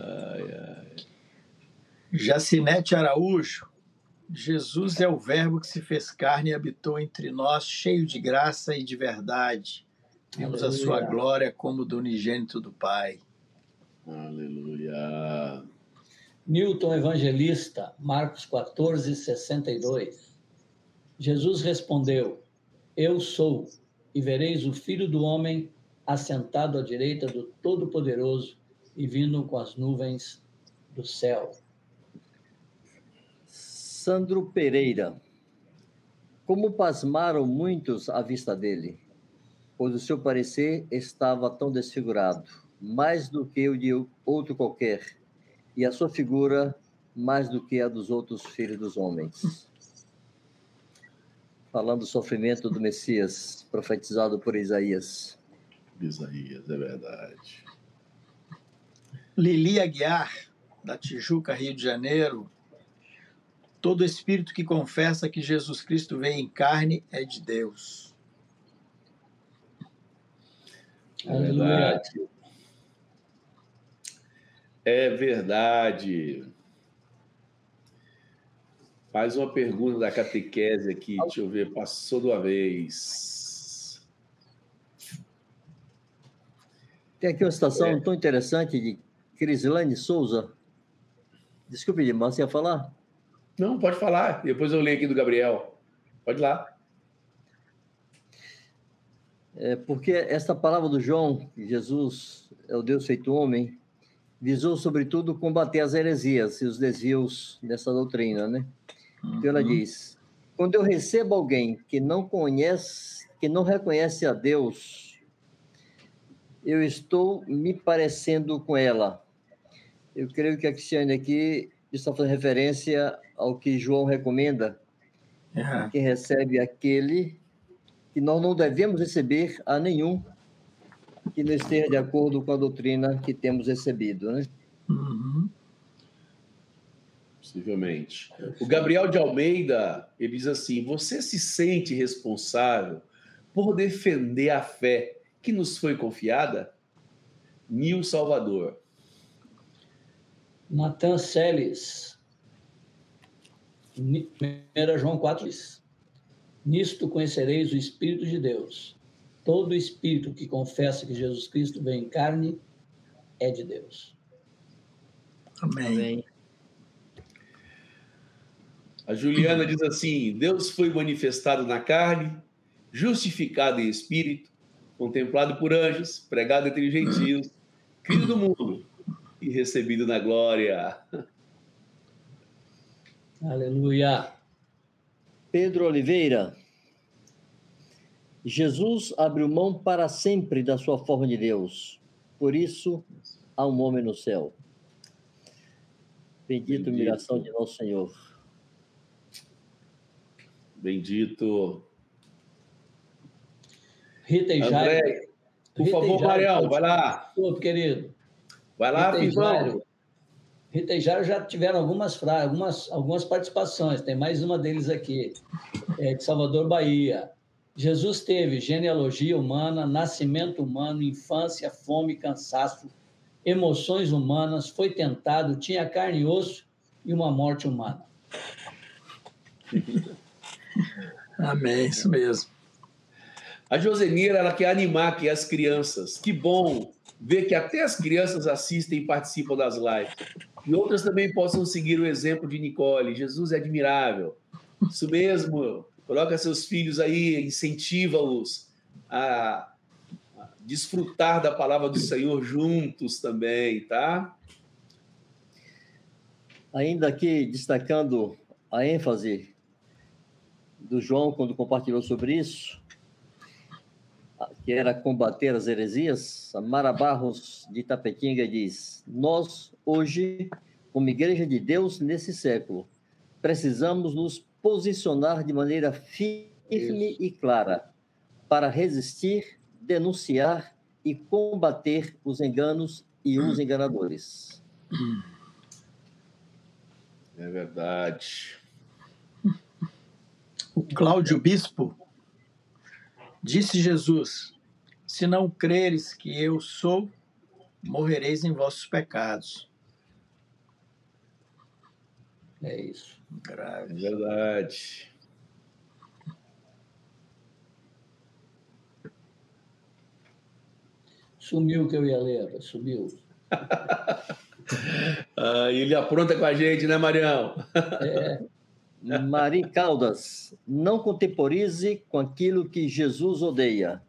Ai, ai. Jacinete Araújo, Jesus é o Verbo que se fez carne e habitou entre nós, cheio de graça e de verdade. Vimos a sua glória como do unigênito do Pai. Aleluia. Newton Evangelista, Marcos 14, 62. Jesus respondeu: Eu sou, e vereis o Filho do Homem assentado à direita do Todo-Poderoso e vindo com as nuvens do céu. Sandro Pereira. Como pasmaram muitos à vista dele, pois o seu parecer estava tão desfigurado, mais do que o de outro qualquer, e a sua figura mais do que a dos outros filhos dos homens. Falando do sofrimento do Messias, profetizado por Isaías. Isaías, é verdade. Lili Aguiar, da Tijuca, Rio de Janeiro. Todo espírito que confessa que Jesus Cristo veio em carne é de Deus. É verdade. É verdade. Mais uma pergunta da catequese aqui, deixa eu ver, passou de uma vez. Tem aqui uma citação é. tão interessante de Crislane Souza. Desculpe, irmão, você ia falar? Não, pode falar. Depois eu leio aqui do Gabriel. Pode ir lá. É porque esta palavra do João, Jesus é o Deus feito homem, visou, sobretudo, combater as heresias e os desvios dessa doutrina, né? Uhum. Então ela diz: quando eu recebo alguém que não conhece, que não reconhece a Deus, eu estou me parecendo com ela. Eu creio que a Cristiane aqui está fazendo referência ao que João recomenda, uhum. que recebe aquele que nós não devemos receber a nenhum que não esteja de acordo com a doutrina que temos recebido, né? Uhum. Possivelmente. O Gabriel de Almeida, ele diz assim, você se sente responsável por defender a fé que nos foi confiada? Nil Salvador. Natan Celes. 1 João 4 diz, Nisto conhecereis o Espírito de Deus. Todo espírito que confessa que Jesus Cristo veio em carne é de Deus. Amém. Amém. A Juliana diz assim: Deus foi manifestado na carne, justificado em espírito, contemplado por anjos, pregado entre gentios, criado do mundo e recebido na glória. Aleluia. Pedro Oliveira. Jesus abriu mão para sempre da sua forma de Deus. Por isso, há um homem no céu. Bendito, Bendito. miração de nosso Senhor. Bendito. Rita e André, por Rita favor, Marião, vai lá. Ô, querido. Vai lá, Pivão. Rita e Jairo já tiveram algumas frases, algumas, algumas participações. Tem mais uma deles aqui, é, de Salvador, Bahia. Jesus teve genealogia humana, nascimento humano, infância, fome, cansaço, emoções humanas, foi tentado, tinha carne e osso e uma morte humana. Amém, isso mesmo. A Josenira, ela quer animar aqui as crianças. Que bom ver que até as crianças assistem e participam das lives. E outras também possam seguir o exemplo de Nicole. Jesus é admirável. Isso mesmo. Coloca seus filhos aí, incentiva-os a desfrutar da palavra do Senhor juntos também, tá? Ainda aqui destacando a ênfase do João quando compartilhou sobre isso, que era combater as heresias, a Mara Barros de Tapetinga diz: Nós, hoje, como Igreja de Deus nesse século, precisamos nos posicionar de maneira firme isso. e clara para resistir, denunciar e combater os enganos e os enganadores. É verdade. O Cláudio Bispo disse Jesus: Se não creres que eu sou, morrereis em vossos pecados. É isso. Grave. É verdade. Sumiu o que eu ia ler, sumiu. ah, ele apronta com a gente, né, Marião? é. Mari Caldas, não contemporize com aquilo que Jesus odeia.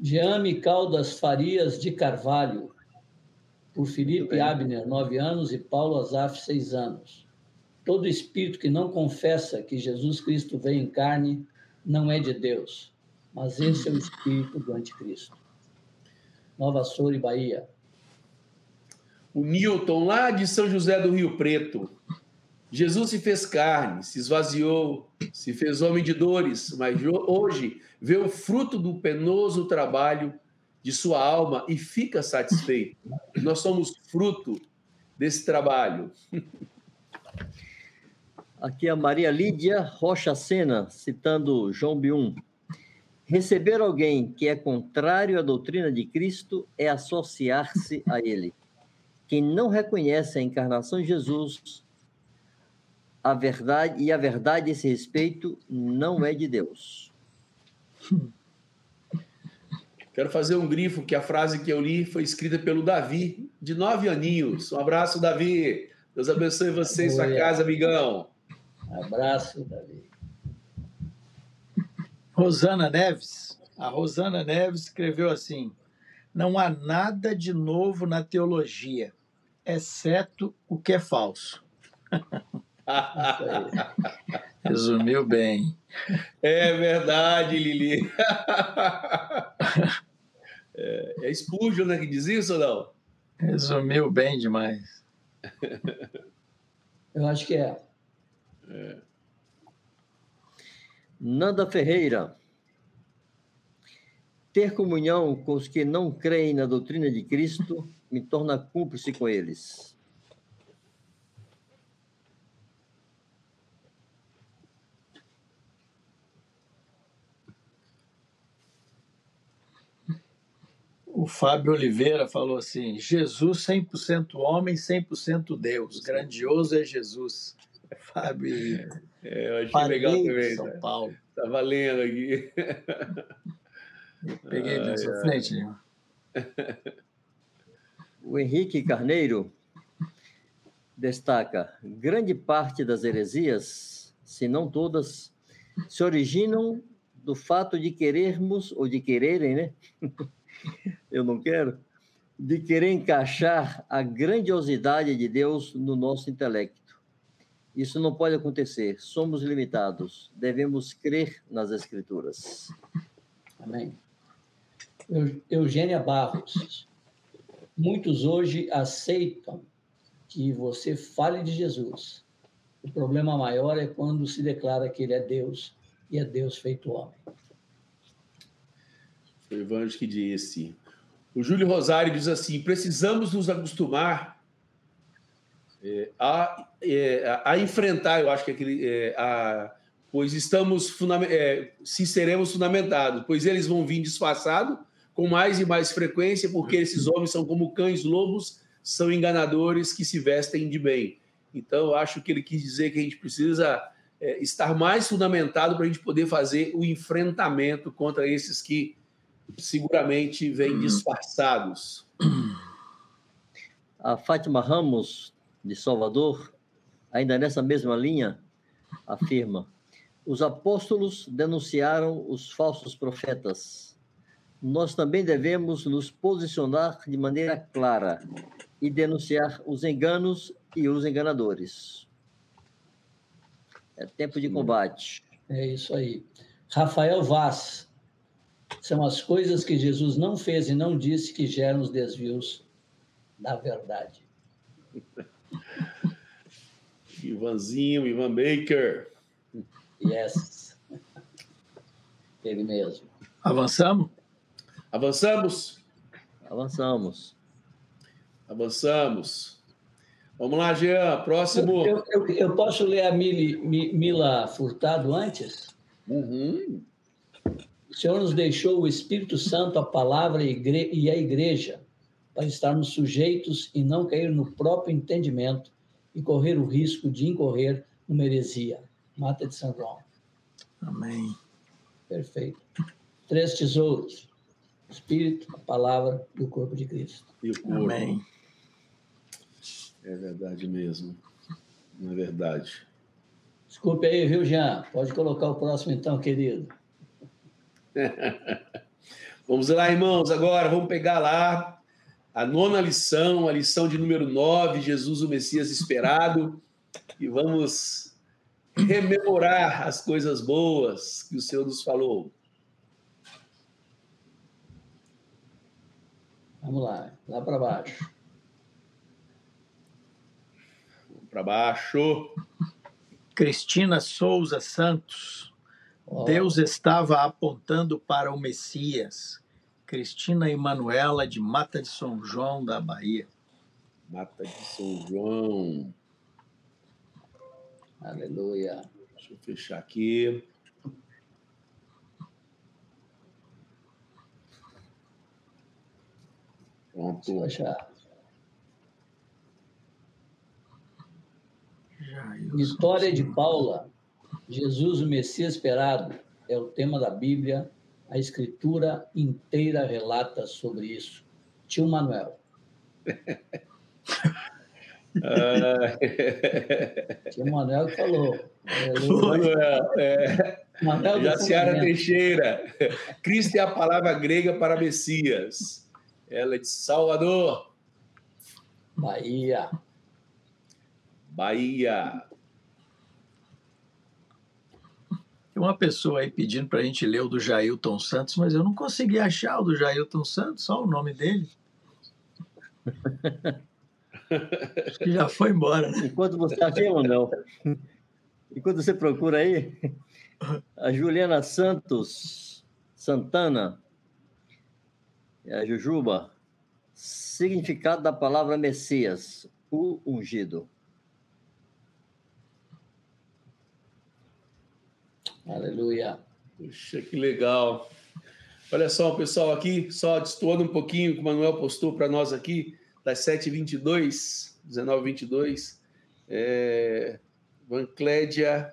Jeame Caldas Farias de Carvalho, por Felipe Abner, nove anos, e Paulo Azaf, seis anos. Todo espírito que não confessa que Jesus Cristo veio em carne não é de Deus, mas esse é o espírito do anticristo. Nova Soura, Bahia. O Newton, lá de São José do Rio Preto. Jesus se fez carne, se esvaziou, se fez homem de dores, mas hoje vê o fruto do penoso trabalho de sua alma e fica satisfeito. Nós somos fruto desse trabalho. Aqui a Maria Lídia Rocha Sena, citando João Bium. Receber alguém que é contrário à doutrina de Cristo é associar-se a ele. Quem não reconhece a encarnação de Jesus, a verdade e a verdade a esse respeito não é de Deus. Quero fazer um grifo que a frase que eu li foi escrita pelo Davi, de nove aninhos. Um abraço, Davi. Deus abençoe você e sua casa, amigão. abraço, Davi. Rosana Neves. A Rosana Neves escreveu assim: Não há nada de novo na teologia, exceto o que é falso. Resumiu bem. É verdade, Lili. É, é Spurgeon né, que diz isso ou não? Resumiu bem demais. Eu acho que é. é. Nanda Ferreira. Ter comunhão com os que não creem na doutrina de Cristo me torna cúmplice com eles. O Fábio Oliveira falou assim: Jesus 100% homem, 100% Deus. Grandioso é Jesus. É Fábio. É, eu achei Parei legal também. São né? Paulo. Estava lendo aqui. Eu peguei na sua frente. Né? O Henrique Carneiro destaca: grande parte das heresias, se não todas, se originam do fato de querermos, ou de quererem, né? eu não quero, de querer encaixar a grandiosidade de Deus no nosso intelecto. Isso não pode acontecer. Somos limitados. Devemos crer nas Escrituras. Amém. Eugênia Barros. Muitos hoje aceitam que você fale de Jesus. O problema maior é quando se declara que ele é Deus e é Deus feito homem. Foi o Evangelho que disse: o Júlio Rosário diz assim: precisamos nos acostumar é, a, é, a, enfrentar, eu acho que é aquele, é, a, pois estamos é, se seremos fundamentados, pois eles vão vir disfarçados com mais e mais frequência, porque esses homens são como cães lobos, são enganadores que se vestem de bem. Então, eu acho que ele quis dizer que a gente precisa é, estar mais fundamentado para a gente poder fazer o enfrentamento contra esses que seguramente vêm disfarçados. A Fátima Ramos, de Salvador, ainda nessa mesma linha, afirma: os apóstolos denunciaram os falsos profetas. Nós também devemos nos posicionar de maneira clara e denunciar os enganos e os enganadores. É tempo de combate. É isso aí. Rafael Vaz. São as coisas que Jesus não fez e não disse que geram os desvios da verdade. Ivanzinho, Ivan Baker. Yes. Ele mesmo. Avançamos? Avançamos? Avançamos. Avançamos. Vamos lá, Jean. Próximo. Eu, eu, eu posso ler a Mili, Mila Furtado antes? Uhum. O Senhor nos deixou o Espírito Santo, a palavra e a igreja para estarmos sujeitos e não cair no próprio entendimento e correr o risco de incorrer numa heresia. Mata de São João. Amém. Perfeito. Três tesouros: o Espírito, a palavra e o corpo de Cristo. E o corpo. Amém. É verdade mesmo. Não é verdade. Desculpe aí, viu, Jean? Pode colocar o próximo então, querido. vamos lá, irmãos, agora vamos pegar lá a nona lição, a lição de número 9, Jesus o Messias esperado, e vamos rememorar as coisas boas que o Senhor nos falou. Vamos lá, lá para baixo. Para baixo. Cristina Souza Santos. Oh. Deus estava apontando para o Messias. Cristina Emanuela de Mata de São João, da Bahia. Mata de São João. Aleluia. Deixa eu fechar aqui. Pronto. Fechar. História de Paula. Jesus, o Messias esperado, é o tema da Bíblia. A Escritura inteira relata sobre isso. Tio Manuel. Tio Manuel falou. Manuel, é. Manuel Jaciara Teixeira. Cristo é a palavra grega para Messias. Ela é de Salvador. Bahia. Bahia. Tem uma pessoa aí pedindo para a gente ler o do Jailton Santos, mas eu não consegui achar o do Jailton Santos, só o nome dele. Acho que já foi embora. Né? Enquanto você acha, Manuel, enquanto você procura aí, a Juliana Santos Santana, a Jujuba, significado da palavra Messias, o ungido. Aleluia. Puxa, que legal. Olha só, pessoal, aqui, só destoando um pouquinho que o Manuel postou para nós aqui, das 7h22, 19h22, é, Van Clédia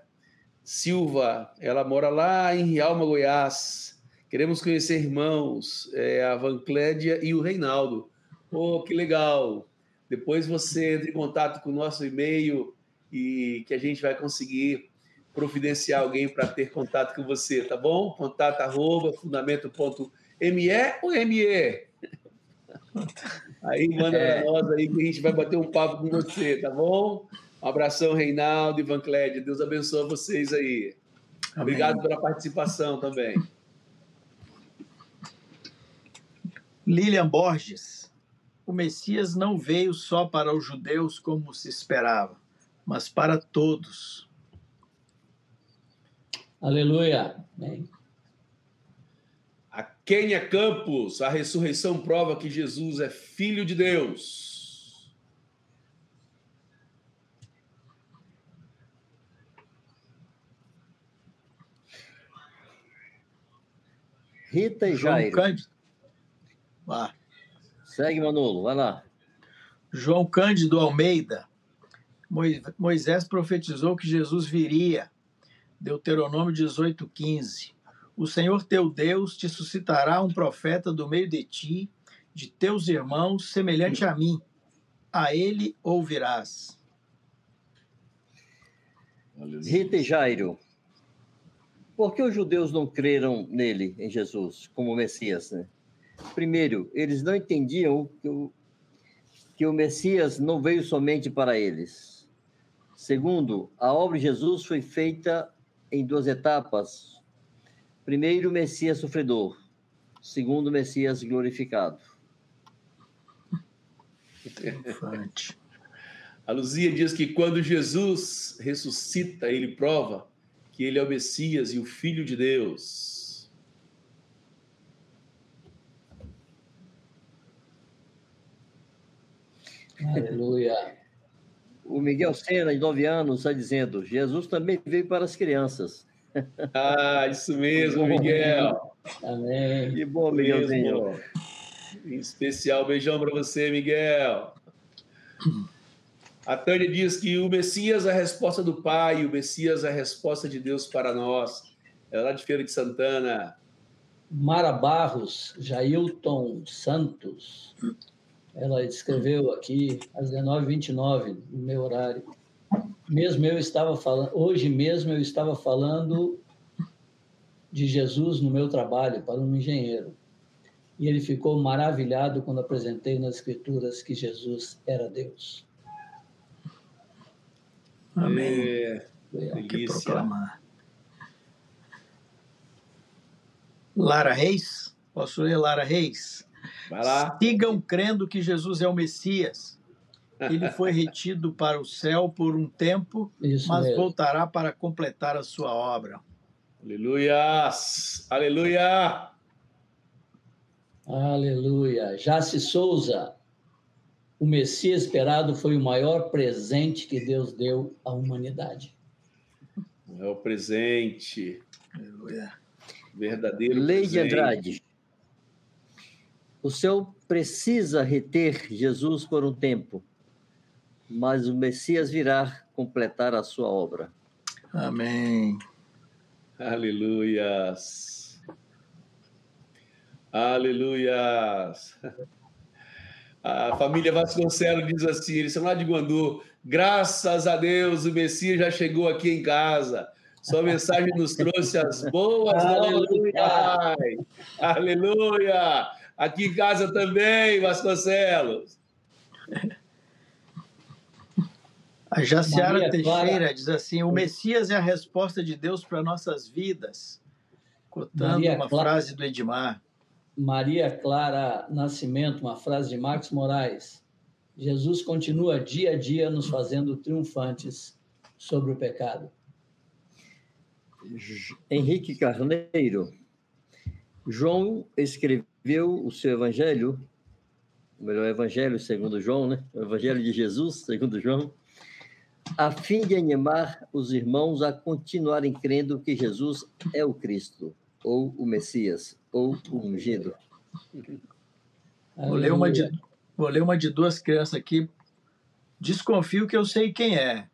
Silva, ela mora lá em Rialma, Goiás. Queremos conhecer irmãos, é, a Van Clédia e o Reinaldo. Oh, que legal! Depois você entra em contato com o nosso e-mail e que a gente vai conseguir providenciar alguém para ter contato com você, tá bom? Contato arroba fundamento.me ou ME? Aí manda é. para nós aí que a gente vai bater um papo com você, tá bom? Um abração, Reinaldo e Van Clédia. Deus abençoe vocês aí. Amém. Obrigado pela participação também. Lilian Borges. O Messias não veio só para os judeus como se esperava, mas para todos Aleluia. Amém. A Kênia Campos, a ressurreição prova que Jesus é filho de Deus. Rita e João Jairo. Cândido. Ah. Segue, Manolo, vai lá. João Cândido Almeida. Moisés profetizou que Jesus viria Deuteronômio 18, 15. O Senhor teu Deus te suscitará um profeta do meio de ti, de teus irmãos, semelhante a mim. A ele ouvirás. Rita e Jairo. Por que os judeus não creram nele, em Jesus, como Messias? Né? Primeiro, eles não entendiam que, que o Messias não veio somente para eles. Segundo, a obra de Jesus foi feita em duas etapas. Primeiro, o Messias sofredor. Segundo, o Messias glorificado. Triunfante. A Luzia diz que quando Jesus ressuscita, ele prova que ele é o Messias e o Filho de Deus. Aleluia. O Miguel Sena, de 9 anos, está dizendo: Jesus também veio para as crianças. Ah, isso mesmo, Miguel. Amém. Que bom, Miguelzinho. Em especial, beijão para você, Miguel. A Tânia diz que o Messias é a resposta do Pai, o Messias é a resposta de Deus para nós. É lá de Feira de Santana. Mara Barros, Jailton Santos. Ela escreveu aqui às 19h29, no meu horário. Mesmo eu estava falando, hoje mesmo eu estava falando de Jesus no meu trabalho para um engenheiro. E ele ficou maravilhado quando apresentei nas Escrituras que Jesus era Deus. Amém. É, que proclamar. Lara Reis, posso ler Lara Reis? Sigam crendo que Jesus é o Messias. Ele foi retido para o céu por um tempo, Isso mas mesmo. voltará para completar a sua obra. Aleluia! Aleluia! Aleluia! Jace Souza, o Messias esperado foi o maior presente que Deus deu à humanidade. É o presente. Aleluia. Verdadeiro Lei presente. de Andrade. O céu precisa reter Jesus por um tempo, mas o Messias virá completar a sua obra. Amém. Aleluias. Aleluias. A família Vasconcelos diz assim: eles são lá de Guandu. Graças a Deus, o Messias já chegou aqui em casa. Sua mensagem nos trouxe as boas novas Pai. Aleluia! Aqui em casa também, Vasconcelos. A Jaciara Teixeira Clara... diz assim: o Messias é a resposta de Deus para nossas vidas. Cotando Maria uma Clara... frase do Edmar. Maria Clara Nascimento, uma frase de Marcos Moraes. Jesus continua dia a dia nos fazendo triunfantes sobre o pecado. Henrique Carneiro. João escreveu o seu evangelho, o melhor evangelho segundo João, né? O evangelho de Jesus, segundo João, a fim de animar os irmãos a continuarem crendo que Jesus é o Cristo, ou o Messias, ou o ungido. Vou ler, uma de, vou ler uma de duas crianças aqui. Desconfio que eu sei quem é.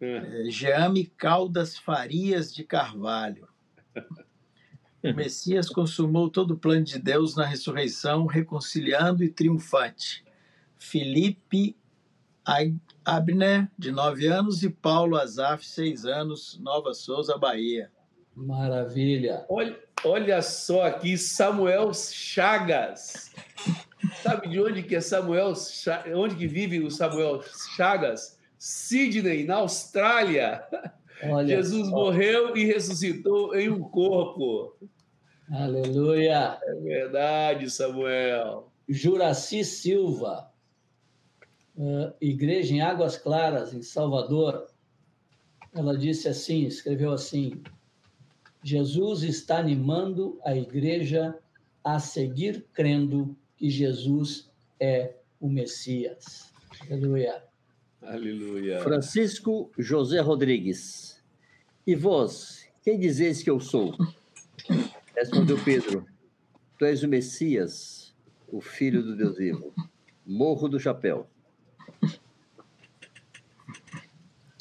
É. é Jeame Caldas Farias de Carvalho. O Messias consumou todo o plano de Deus na ressurreição, reconciliando e triunfante. Felipe Abner, de nove anos, e Paulo Azaf, seis anos, Nova Souza, Bahia. Maravilha. Olha, olha só aqui, Samuel Chagas. Sabe de onde que é Samuel? Onde que vive o Samuel Chagas? Sydney, na Austrália. Olha Jesus só. morreu e ressuscitou em um corpo. Aleluia. É verdade, Samuel. Juraci Silva, uh, igreja em Águas Claras, em Salvador. Ela disse assim, escreveu assim: Jesus está animando a igreja a seguir crendo que Jesus é o Messias. Aleluia. Aleluia. Francisco José Rodrigues. E vós, quem dizeis que eu sou? Respondeu Pedro: Tu és o Messias, o Filho do Deus vivo. Morro do chapéu.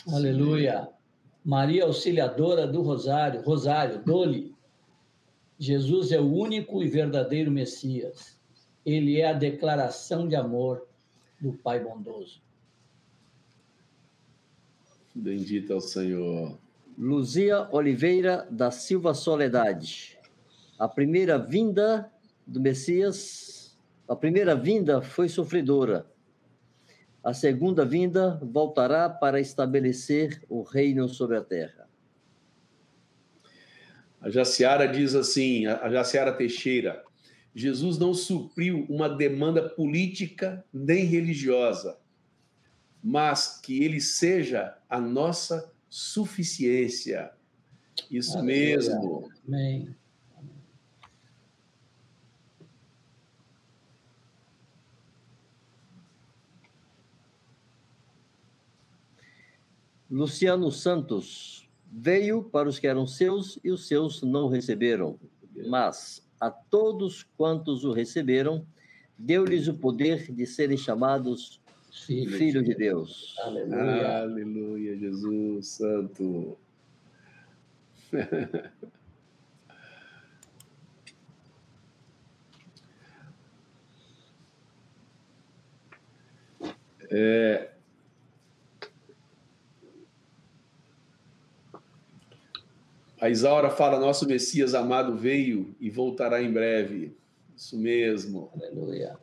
Aleluia. Maria Auxiliadora do Rosário, Rosário, Dole. Jesus é o único e verdadeiro Messias. Ele é a declaração de amor do Pai bondoso. Bendito é o Senhor. Luzia Oliveira da Silva Soledade. A primeira vinda do Messias, a primeira vinda foi sofredora. A segunda vinda voltará para estabelecer o reino sobre a terra. A Jaciara diz assim, a Jaciara Teixeira, Jesus não supriu uma demanda política nem religiosa, mas que ele seja a nossa suficiência. Isso Aleluia. mesmo. Amém. Luciano Santos veio para os que eram seus e os seus não receberam, mas a todos quantos o receberam, deu-lhes o poder de serem chamados filhos, filhos de Deus. Aleluia. Aleluia, Jesus Santo. é, A Isaura fala: Nosso Messias amado veio e voltará em breve. Isso mesmo. Aleluia.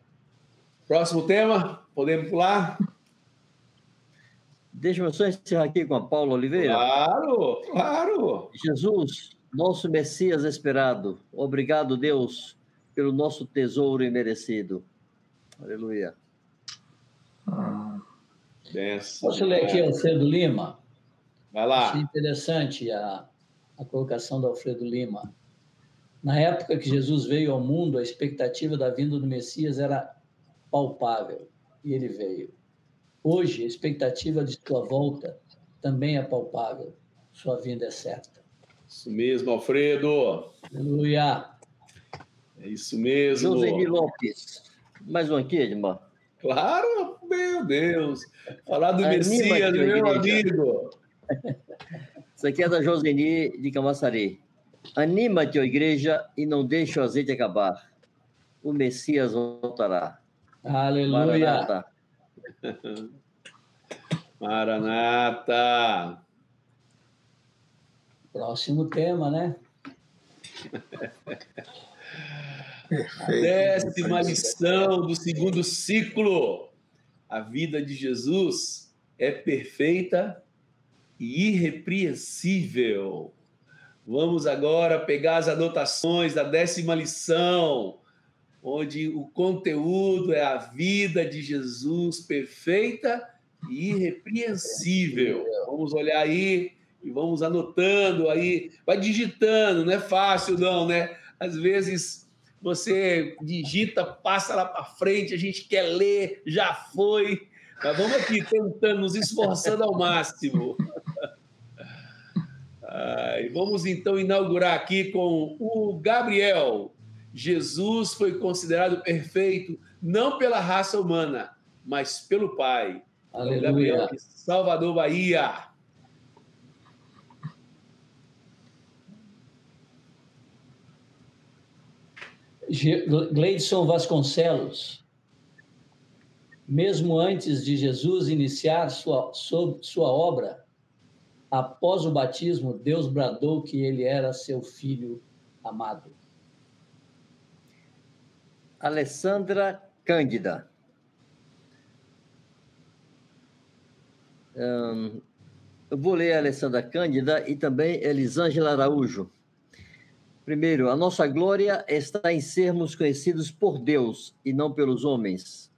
Próximo tema, podemos pular? Deixa eu só encerrar aqui com a Paula Oliveira. Claro, claro. Jesus, nosso Messias esperado, obrigado, Deus, pelo nosso tesouro imerecido. Aleluia. Ah. Posso ler aqui Alfredo Lima? Vai lá. Achei interessante a, a colocação do Alfredo Lima. Na época que Jesus veio ao mundo, a expectativa da vinda do Messias era palpável e ele veio. Hoje, a expectativa de sua volta também é palpável. Sua vinda é certa. Isso mesmo, Alfredo. Aleluia. É isso mesmo. José Lopes. Mais um aqui, Edmar. Claro, meu Deus. Falar do Anima Messias, meu amigo. Isso aqui é da Joseni de Camaçari. Anima-te, ó igreja, e não deixe o azeite acabar. O Messias voltará. Aleluia. Maranata. Maranata. Próximo tema, né? Décima lição do segundo ciclo. A vida de Jesus é perfeita e irrepreensível. Vamos agora pegar as anotações da décima lição, onde o conteúdo é a vida de Jesus perfeita e irrepreensível. Vamos olhar aí e vamos anotando aí, vai digitando, não é fácil não, né? Às vezes você digita, passa lá para frente, a gente quer ler, já foi, mas vamos aqui tentando, nos esforçando ao máximo. Ah, vamos então inaugurar aqui com o Gabriel. Jesus foi considerado perfeito não pela raça humana, mas pelo Pai. Aleluia. Gabriel, Salvador, Bahia. Gleidson Vasconcelos, mesmo antes de Jesus iniciar sua, sua obra, Após o batismo, Deus bradou que ele era seu filho amado. Alessandra Cândida. Eu vou ler a Alessandra Cândida e também Elisângela Araújo. Primeiro, a nossa glória está em sermos conhecidos por Deus e não pelos homens.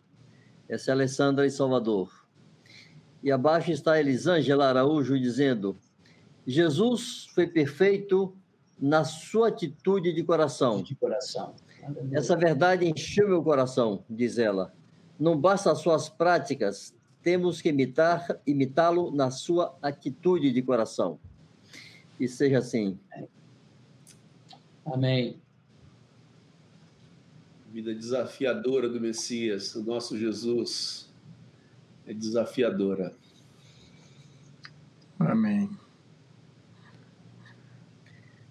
Essa é a Alessandra em Salvador. E abaixo está Elisângela Araújo dizendo: Jesus foi perfeito na sua atitude de coração. De coração. Essa verdade encheu meu coração, diz ela. Não basta as suas práticas, temos que imitar, imitá-lo na sua atitude de coração. E seja assim. Amém. Vida desafiadora do Messias, do nosso Jesus é desafiadora. Amém.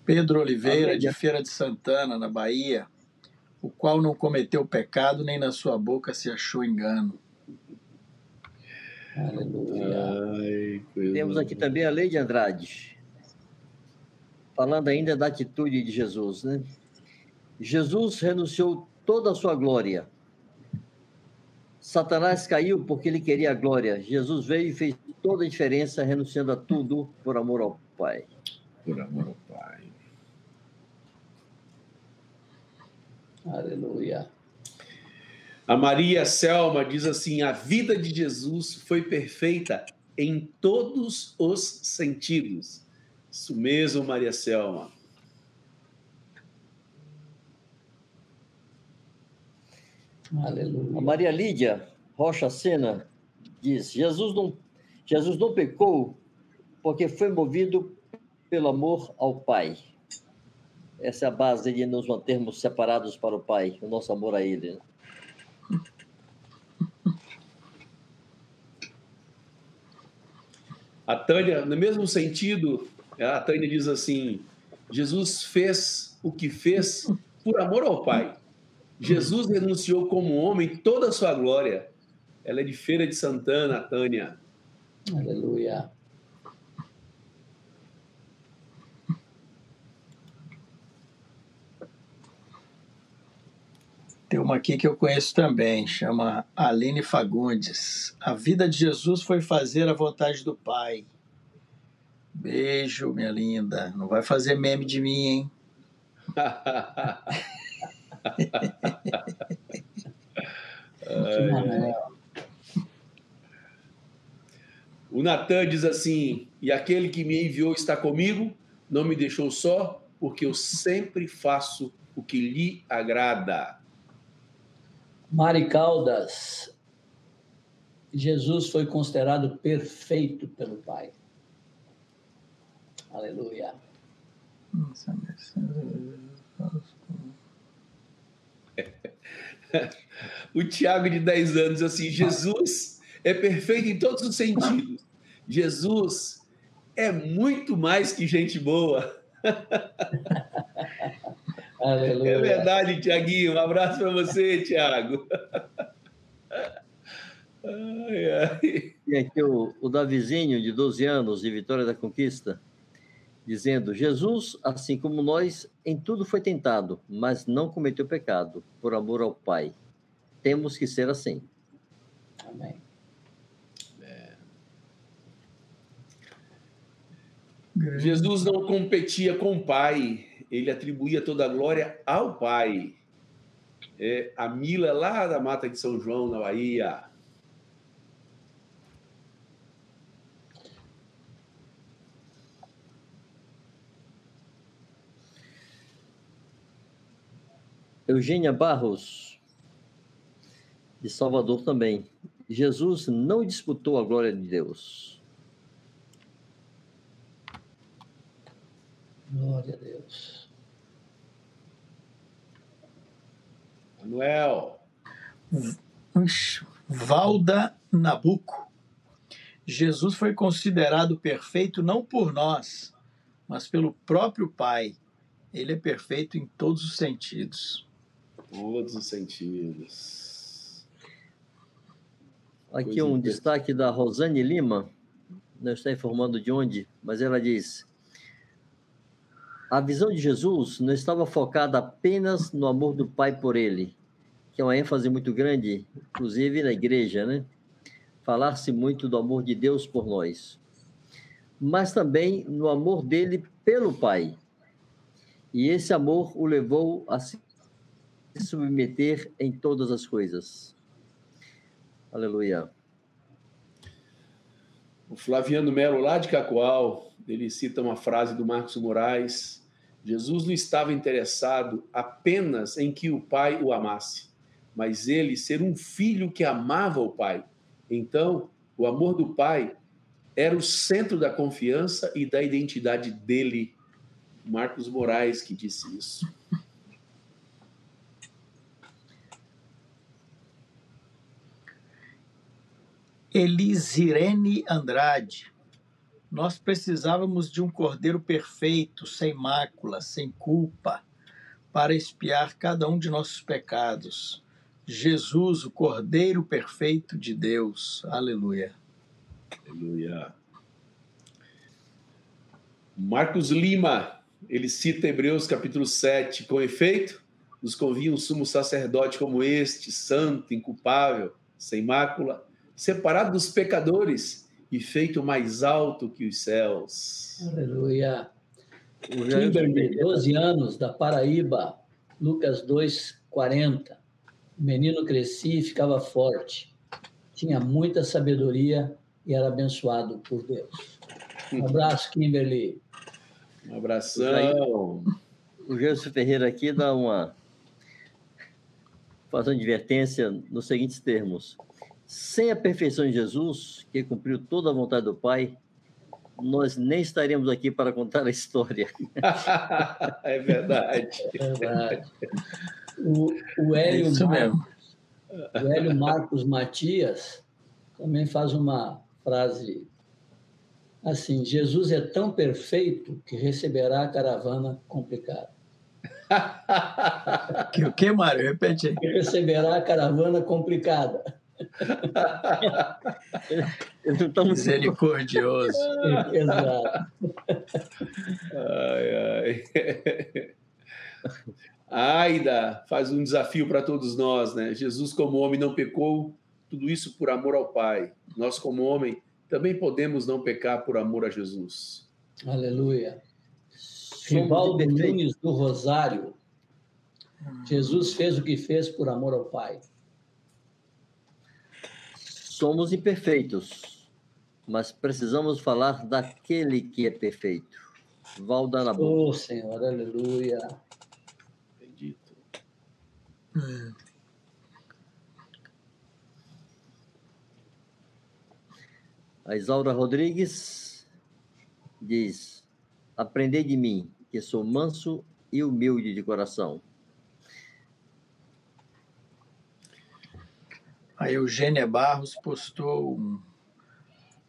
Pedro Oliveira, Amém. de Feira de Santana, na Bahia, o qual não cometeu pecado, nem na sua boca se achou engano. Aleluia. Ai, Temos aqui também a lei de Andrade, falando ainda da atitude de Jesus, né? Jesus renunciou toda a sua glória Satanás caiu porque ele queria a glória. Jesus veio e fez toda a diferença, renunciando a tudo por amor ao Pai. Por amor ao Pai. Aleluia. A Maria Selma diz assim: a vida de Jesus foi perfeita em todos os sentidos. Isso mesmo, Maria Selma. Aleluia. A Maria Lídia Rocha Sena diz: Jesus não, Jesus não pecou porque foi movido pelo amor ao Pai. Essa é a base de nos mantermos separados para o Pai, o nosso amor a Ele. né? A Tânia, no mesmo sentido, a Tânia diz assim: Jesus fez o que fez por amor ao Pai. Jesus renunciou como homem toda a sua glória. Ela é de Feira de Santana, a Tânia. Aleluia. Tem uma aqui que eu conheço também, chama Aline Fagundes. A vida de Jesus foi fazer a vontade do Pai. Beijo, minha linda. Não vai fazer meme de mim, hein? O Natan diz assim: E aquele que me enviou está comigo, não me deixou só, porque eu sempre faço o que lhe agrada. Mari Caldas. Jesus foi considerado perfeito pelo Pai. Aleluia. O Tiago, de 10 anos, assim: Jesus é perfeito em todos os sentidos. Jesus é muito mais que gente boa. Aleluia. É verdade, Tiaguinho. Um abraço para você, Tiago. E aqui o, o Davizinho, de 12 anos, de Vitória da Conquista, dizendo: Jesus, assim como nós, em tudo foi tentado, mas não cometeu pecado, por amor ao Pai. Temos que ser assim. Amém. Jesus não competia com o Pai, ele atribuía toda a glória ao Pai. É, a Mila, lá da Mata de São João, na Bahia. Eugênia Barros, de Salvador também. Jesus não disputou a glória de Deus. Glória a Deus. Manuel. Valda Nabuco. Jesus foi considerado perfeito não por nós, mas pelo próprio Pai. Ele é perfeito em todos os sentidos. Todos os sentidos. Aqui Coisa um destaque da Rosane Lima, não está informando de onde, mas ela diz: A visão de Jesus não estava focada apenas no amor do Pai por ele, que é uma ênfase muito grande, inclusive na igreja, né? Falar-se muito do amor de Deus por nós, mas também no amor dele pelo Pai. E esse amor o levou a se submeter em todas as coisas. Aleluia. O Flaviano Melo, lá de Cacoal, ele cita uma frase do Marcos Moraes: Jesus não estava interessado apenas em que o pai o amasse, mas ele ser um filho que amava o pai. Então, o amor do pai era o centro da confiança e da identidade dele. Marcos Moraes que disse isso. Elisirene Andrade. Nós precisávamos de um cordeiro perfeito, sem mácula, sem culpa, para expiar cada um de nossos pecados. Jesus, o cordeiro perfeito de Deus. Aleluia. Aleluia. Marcos Lima, ele cita Hebreus capítulo 7, com efeito, nos convinha um sumo sacerdote como este, santo, inculpável, sem mácula, separado dos pecadores e feito mais alto que os céus. Aleluia. Kimberly, 12 anos, da Paraíba, Lucas 2, 40. O menino crescia e ficava forte. Tinha muita sabedoria e era abençoado por Deus. Um abraço, Kimberly. Um abração. O Gerson Ferreira aqui dá uma faz uma advertência nos seguintes termos: sem a perfeição de Jesus, que cumpriu toda a vontade do Pai, nós nem estaríamos aqui para contar a história. é verdade. É verdade. O, o, Hélio Isso Marcos, mesmo. o Hélio Marcos Matias também faz uma frase assim: Jesus é tão perfeito que receberá a caravana complicada. Que o que, Mário? Repete aí. Que receberá a caravana complicada. Eles não estão Misericordioso. Exato. Ai, ai. Aida faz um desafio para todos nós, né? Jesus, como homem, não pecou, tudo isso por amor ao Pai. Nós, como homem, também podemos não pecar por amor a Jesus. Aleluia. Rivaldo. Nunes do Rosário. Jesus fez o que fez por amor ao Pai. Somos imperfeitos, mas precisamos falar daquele que é perfeito. Valda na boca. Oh, Senhor, aleluia. Bendito. A Isaura Rodrigues diz: Aprendei de mim, que sou manso e humilde de coração. A Eugênia Barros postou um-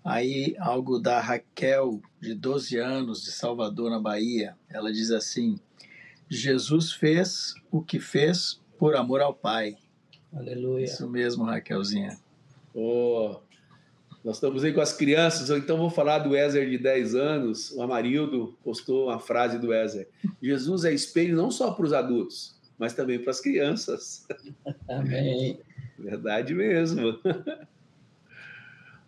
aí algo da Raquel, de 12 anos, de Salvador, na Bahia. Ela diz assim: Jesus fez o que fez por amor ao Pai. Aleluia. Isso mesmo, Raquelzinha. Oh, nós estamos aí com as crianças, então vou falar do Ézer de 10 anos. O Amarildo postou uma frase do Ézer: Jesus é espelho não só para os adultos, mas também para as crianças. Amém. Verdade mesmo.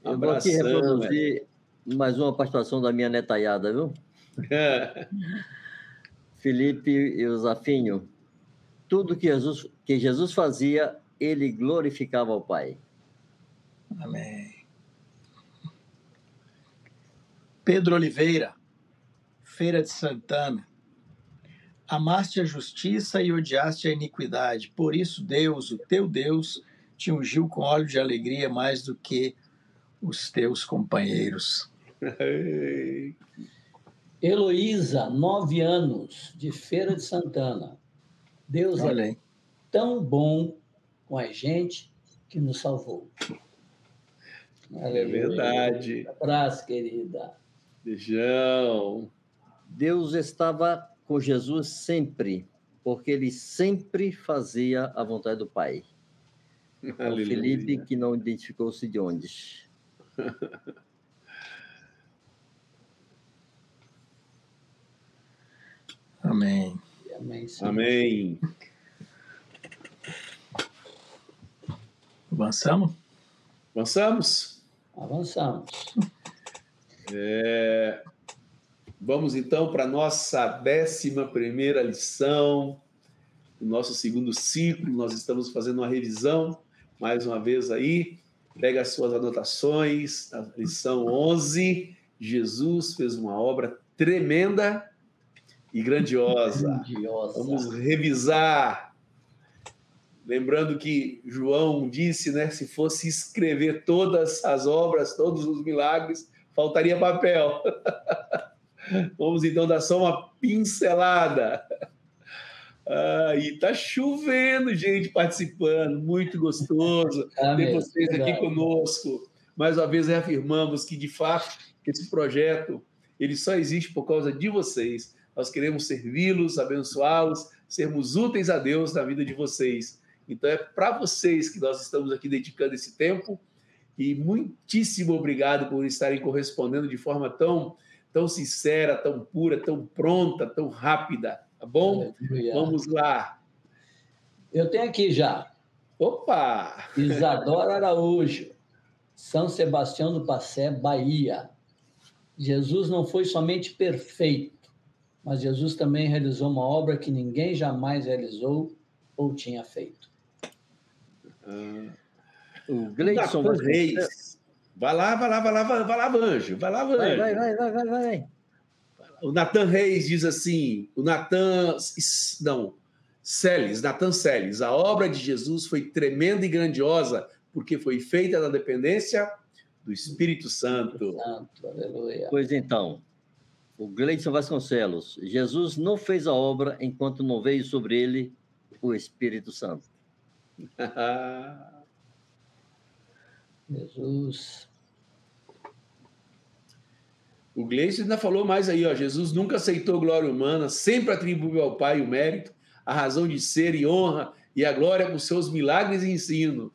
Um Eu vou aqui reproduzir mais uma participação da minha netaiada, viu? é. Felipe Eusafinho. Tudo que Jesus, que Jesus fazia, ele glorificava ao Pai. Amém. Pedro Oliveira, Feira de Santana. Amaste a justiça e odiaste a iniquidade. Por isso, Deus, o teu Deus, te ungiu com óleo de alegria mais do que os teus companheiros. Ei. Heloísa, nove anos, de Feira de Santana. Deus Olha é tão bom com a gente que nos salvou. É verdade. Um abraço, querida. Beijão. Deus estava com Jesus sempre, porque ele sempre fazia a vontade do Pai. O Aleluia. Felipe, que não identificou-se de onde. Amém. Amém. Senhor. Amém. Avançamos? Avançamos? Avançamos. É, Vamos então para a nossa décima primeira lição, o nosso segundo ciclo. Nós estamos fazendo uma revisão, mais uma vez aí. Pega as suas anotações, a lição 11. Jesus fez uma obra tremenda e grandiosa. Grandiosa. Vamos revisar. Lembrando que João disse, né, se fosse escrever todas as obras, todos os milagres, faltaria papel. Vamos então dar só uma pincelada. Ah, e tá chovendo gente participando, muito gostoso ter Amém. vocês aqui conosco. Mais uma vez reafirmamos que, de fato, esse projeto ele só existe por causa de vocês. Nós queremos servi-los, abençoá-los, sermos úteis a Deus na vida de vocês. Então é para vocês que nós estamos aqui dedicando esse tempo e muitíssimo obrigado por estarem correspondendo de forma tão tão sincera, tão pura, tão pronta, tão rápida, tá bom? Aleluia. Vamos lá. Eu tenho aqui já Opa! Isadora Araújo, São Sebastião do Passé, Bahia. Jesus não foi somente perfeito, mas Jesus também realizou uma obra que ninguém jamais realizou ou tinha feito. Ah, o Gleison Reis. Vai lá, vai lá, vai lá, vai lá, Vanjo. Vai lá, Vanjo. Vai, vai, vai, vai, vai, vai. O Natan Reis diz assim: o Natan. Não, Celes, Natan Celes. A obra de Jesus foi tremenda e grandiosa, porque foi feita na dependência do Espírito Santo. Santo, aleluia. Pois então, o Gleison Vasconcelos. Jesus não fez a obra enquanto não veio sobre ele o Espírito Santo. Jesus. O Gleison ainda falou mais aí, ó. Jesus nunca aceitou glória humana, sempre atribuiu ao Pai o mérito, a razão de ser e honra e a glória por seus milagres e ensino.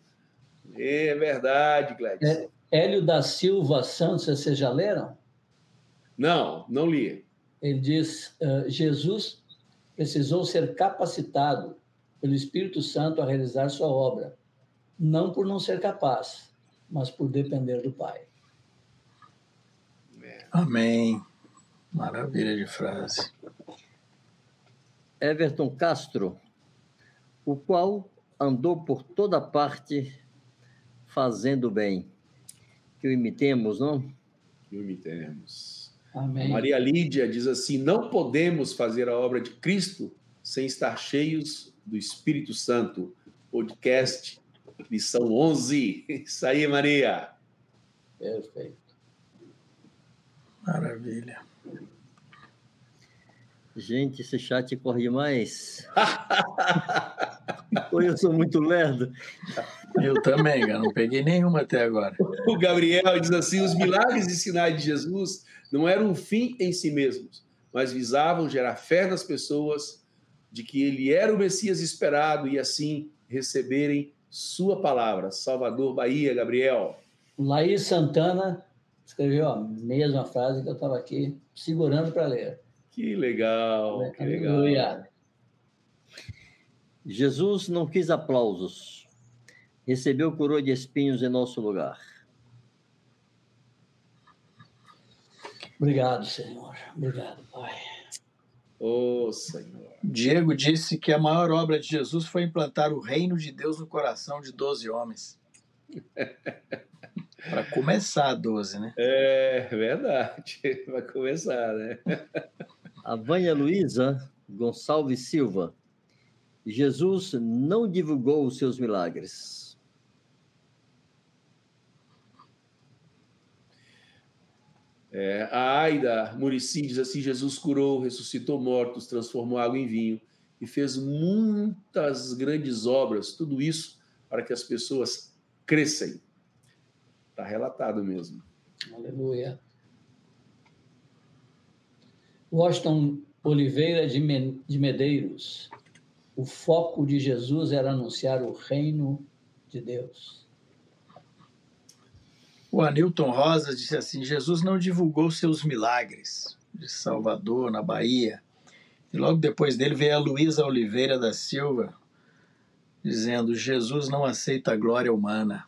É verdade, Gleison. É, Hélio da Silva Santos, vocês já leram? Não, não li. Ele diz: uh, Jesus precisou ser capacitado pelo Espírito Santo a realizar sua obra, não por não ser capaz, mas por depender do Pai. Amém. Maravilha de frase. Everton Castro, o qual andou por toda parte fazendo bem. Que o imitemos, não? Que o imitemos. Amém. Maria Lídia diz assim: não podemos fazer a obra de Cristo sem estar cheios do Espírito Santo. Podcast, lição 11. Isso aí, Maria. Perfeito. Maravilha. Gente, esse chat corre mais. Ou eu sou muito lerdo. Eu também, eu não peguei nenhuma até agora. O Gabriel diz assim: os milagres e sinais de Jesus não eram um fim em si mesmos, mas visavam gerar fé nas pessoas de que ele era o Messias esperado e assim receberem sua palavra. Salvador, Bahia, Gabriel. Laís Santana escreveu a mesma frase que eu estava aqui segurando para ler. Que legal, que legal. Aleluia. Jesus não quis aplausos. Recebeu coroa de espinhos em nosso lugar. Obrigado, Senhor. Obrigado, Pai. Ô, oh, Senhor. Diego disse que a maior obra de Jesus foi implantar o reino de Deus no coração de 12 homens. Para começar, 12, né? É verdade. Vai começar, né? A Vânia Luiza Gonçalves Silva. Jesus não divulgou os seus milagres. É, a Aida Murici diz assim: Jesus curou, ressuscitou mortos, transformou água em vinho e fez muitas grandes obras, tudo isso para que as pessoas cresçam. Está relatado mesmo. Aleluia. Washington Oliveira de Medeiros. O foco de Jesus era anunciar o reino de Deus. O Anilton Rosa disse assim: Jesus não divulgou seus milagres de Salvador, na Bahia. E logo depois dele veio a Luísa Oliveira da Silva, dizendo: Jesus não aceita a glória humana.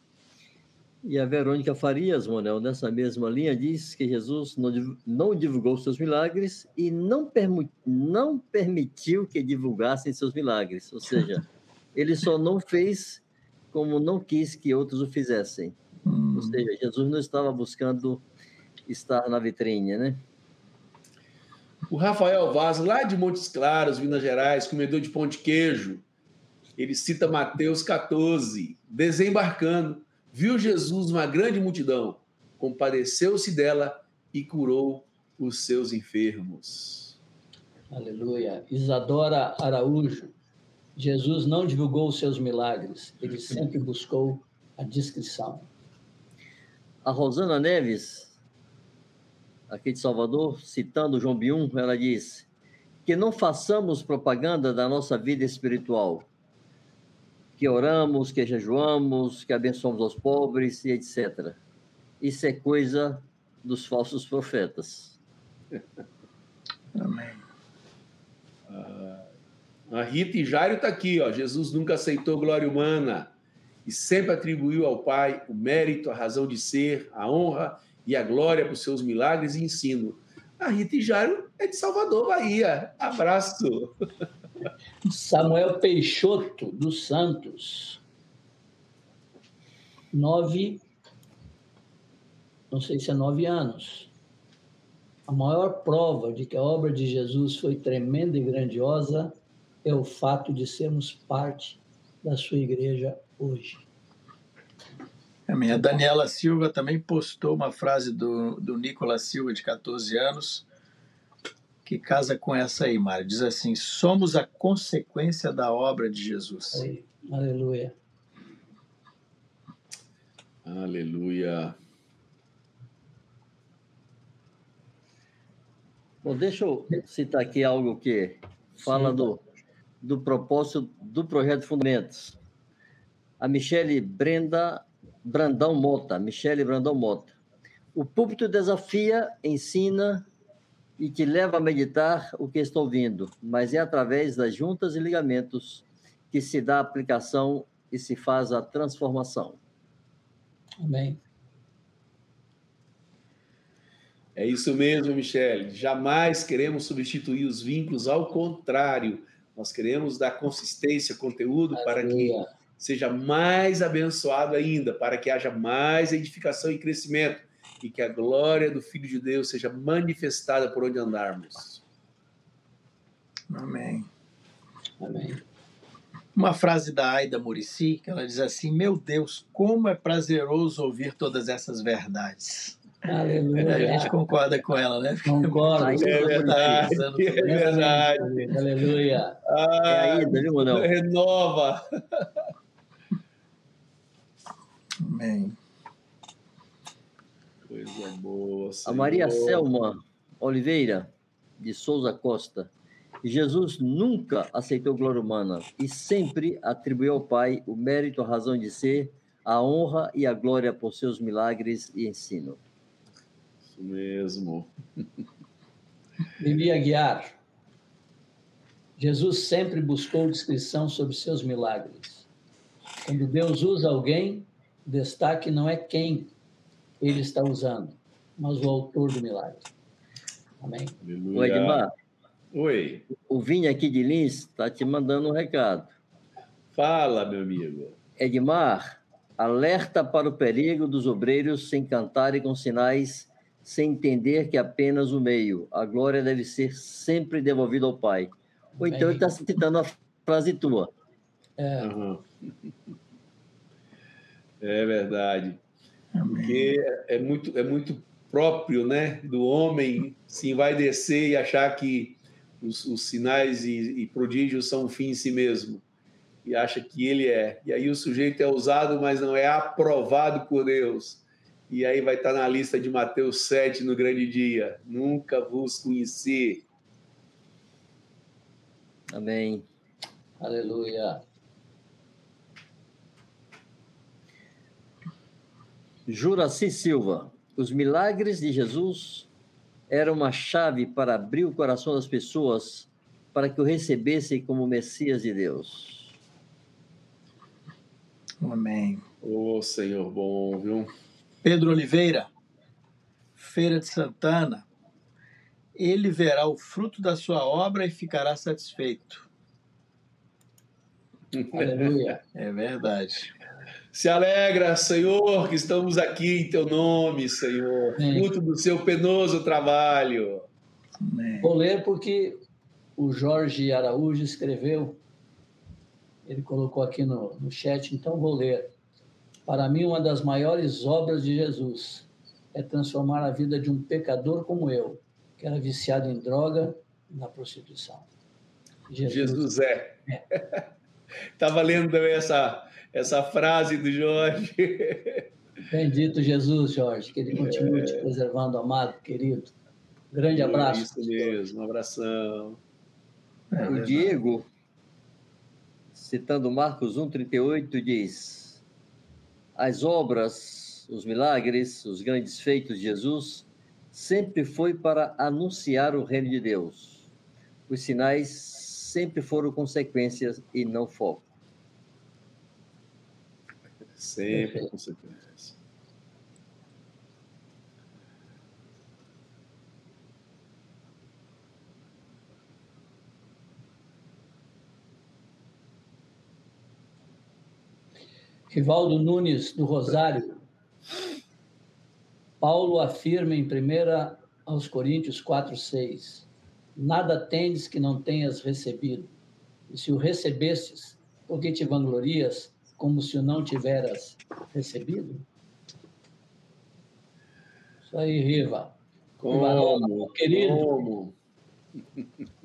E a Verônica Farias, Monel, nessa mesma linha, diz que Jesus não, divulgou seus milagres e não, não permitiu que divulgassem seus milagres. Ou seja, ele só não fez como não quis que outros o fizessem. Hum. Ou seja, Jesus não estava buscando estar na vitrine, né? O Rafael Vaz, lá de Montes Claros, Minas Gerais, comedor de pão de queijo, ele cita Mateus 14, desembarcando, viu Jesus uma grande multidão, compadeceu-se dela e curou os seus enfermos. Aleluia. Isadora Araújo, Jesus não divulgou os seus milagres, ele sempre buscou a discrição. A Rosana Neves, aqui de Salvador, citando João Bium, ela diz: que não façamos propaganda da nossa vida espiritual, que oramos, que jejuamos, que abençoamos os pobres e etc. Isso é coisa dos falsos profetas. Amém. a Rita e Jairo está aqui, ó. Jesus nunca aceitou glória humana. e sempre atribuiu ao Pai o mérito, a razão de ser, a honra e a glória por seus milagres e ensino. A Rita e Jairo é de Salvador, Bahia. Abraço. Samuel Peixoto dos Santos. Nove, não sei se é nove anos. A maior prova de que a obra de Jesus foi tremenda e grandiosa é o fato de sermos parte da sua igreja hoje. A Daniela Silva também postou uma frase do, do Nicolas Silva, de 14 anos, que casa com essa aí, Mário. Diz assim: somos a consequência da obra de Jesus. Aí, aleluia. Aleluia. Bom, deixa eu citar aqui algo que fala do, do propósito do projeto Fundamentos. A Michele Brenda Brandão Mota, Michele Brandão Mota. O púlpito desafia, ensina e te leva a meditar o que estou ouvindo, mas é através das juntas e ligamentos que se dá a aplicação e se faz a transformação. Amém. É isso mesmo, Michele. Jamais queremos substituir os vínculos, ao contrário, nós queremos dar consistência, conteúdo para que seja mais abençoado ainda, para que haja mais edificação e crescimento e que a glória do Filho de Deus seja manifestada por onde andarmos. Amém. Amém. Uma frase da Aida Murici, que ela diz assim: Meu Deus, como é prazeroso ouvir todas essas verdades. Aleluia. A gente concorda com ela, né? Concordo. É verdade, é verdade. Aleluia. Ah, É ainda, viu, Manuel? renova. Amém. Coisa boa. A Senhor. Maria Selma Oliveira, de Souza Costa. Jesus nunca aceitou glória humana e sempre atribuiu ao Pai o mérito, a razão de ser, a honra e a glória por seus milagres e ensino. Isso mesmo. Vivi Aguiar. Jesus sempre buscou descrição sobre seus milagres. Quando Deus usa alguém, o destaque não é quem ele está usando, mas o autor do milagre. Amém. Aleluia. O Edmar, Oi. o Vini aqui de Lins está te mandando um recado. Fala, meu amigo. Edmar, alerta para o perigo dos obreiros sem cantarem com sinais, sem entender que apenas o meio. A glória deve ser sempre devolvida ao Pai. Ou então ele está citando a frase tua. É, Aham. É verdade. Porque é muito, é muito próprio né, do homem se vai descer e achar que os, os sinais e, e prodígios são um fim em si mesmo. E acha que ele é. E aí o sujeito é usado, mas não é aprovado por Deus. E aí vai estar na lista de Mateus 7 no grande dia. Nunca vos conheci. Amém. aleluia. Juraci Silva, os milagres de Jesus eram uma chave para abrir o coração das pessoas para que o recebessem como Messias de Deus. Amém. Ô Senhor bom, viu? Pedro Oliveira, Feira de Santana. Ele verá o fruto da sua obra e ficará satisfeito. Aleluia. É verdade. Se alegra, Senhor, que estamos aqui em teu nome, Senhor. Amém. Fruto do seu penoso trabalho. Amém. Vou ler porque o Jorge Araújo escreveu, ele colocou aqui no, no chat, então vou ler. Para mim, uma das maiores obras de Jesus é transformar a vida de um pecador como eu, que era viciado em droga e na prostituição. Jesus é. Estava lendo também essa, essa frase do Jorge. Bendito Jesus, Jorge, que ele continue te preservando, amado, querido. Grande abraço. Isso mesmo, um abração. É O. Diego, citando Marcos 1,38, diz: As obras, os milagres, os grandes feitos de Jesus sempre foi para anunciar o reino de Deus. Os sinais sempre foram consequências e não foco. Sempre com consequência. Rivaldo Nunes, do Rosário. Paulo afirma em 1 aos Coríntios 4, 6. Nada tendes que não tenhas recebido. E se o recebestes, por que te vanglorias como se o não tiveras recebido? Isso aí, Riva. Como? querido. Como?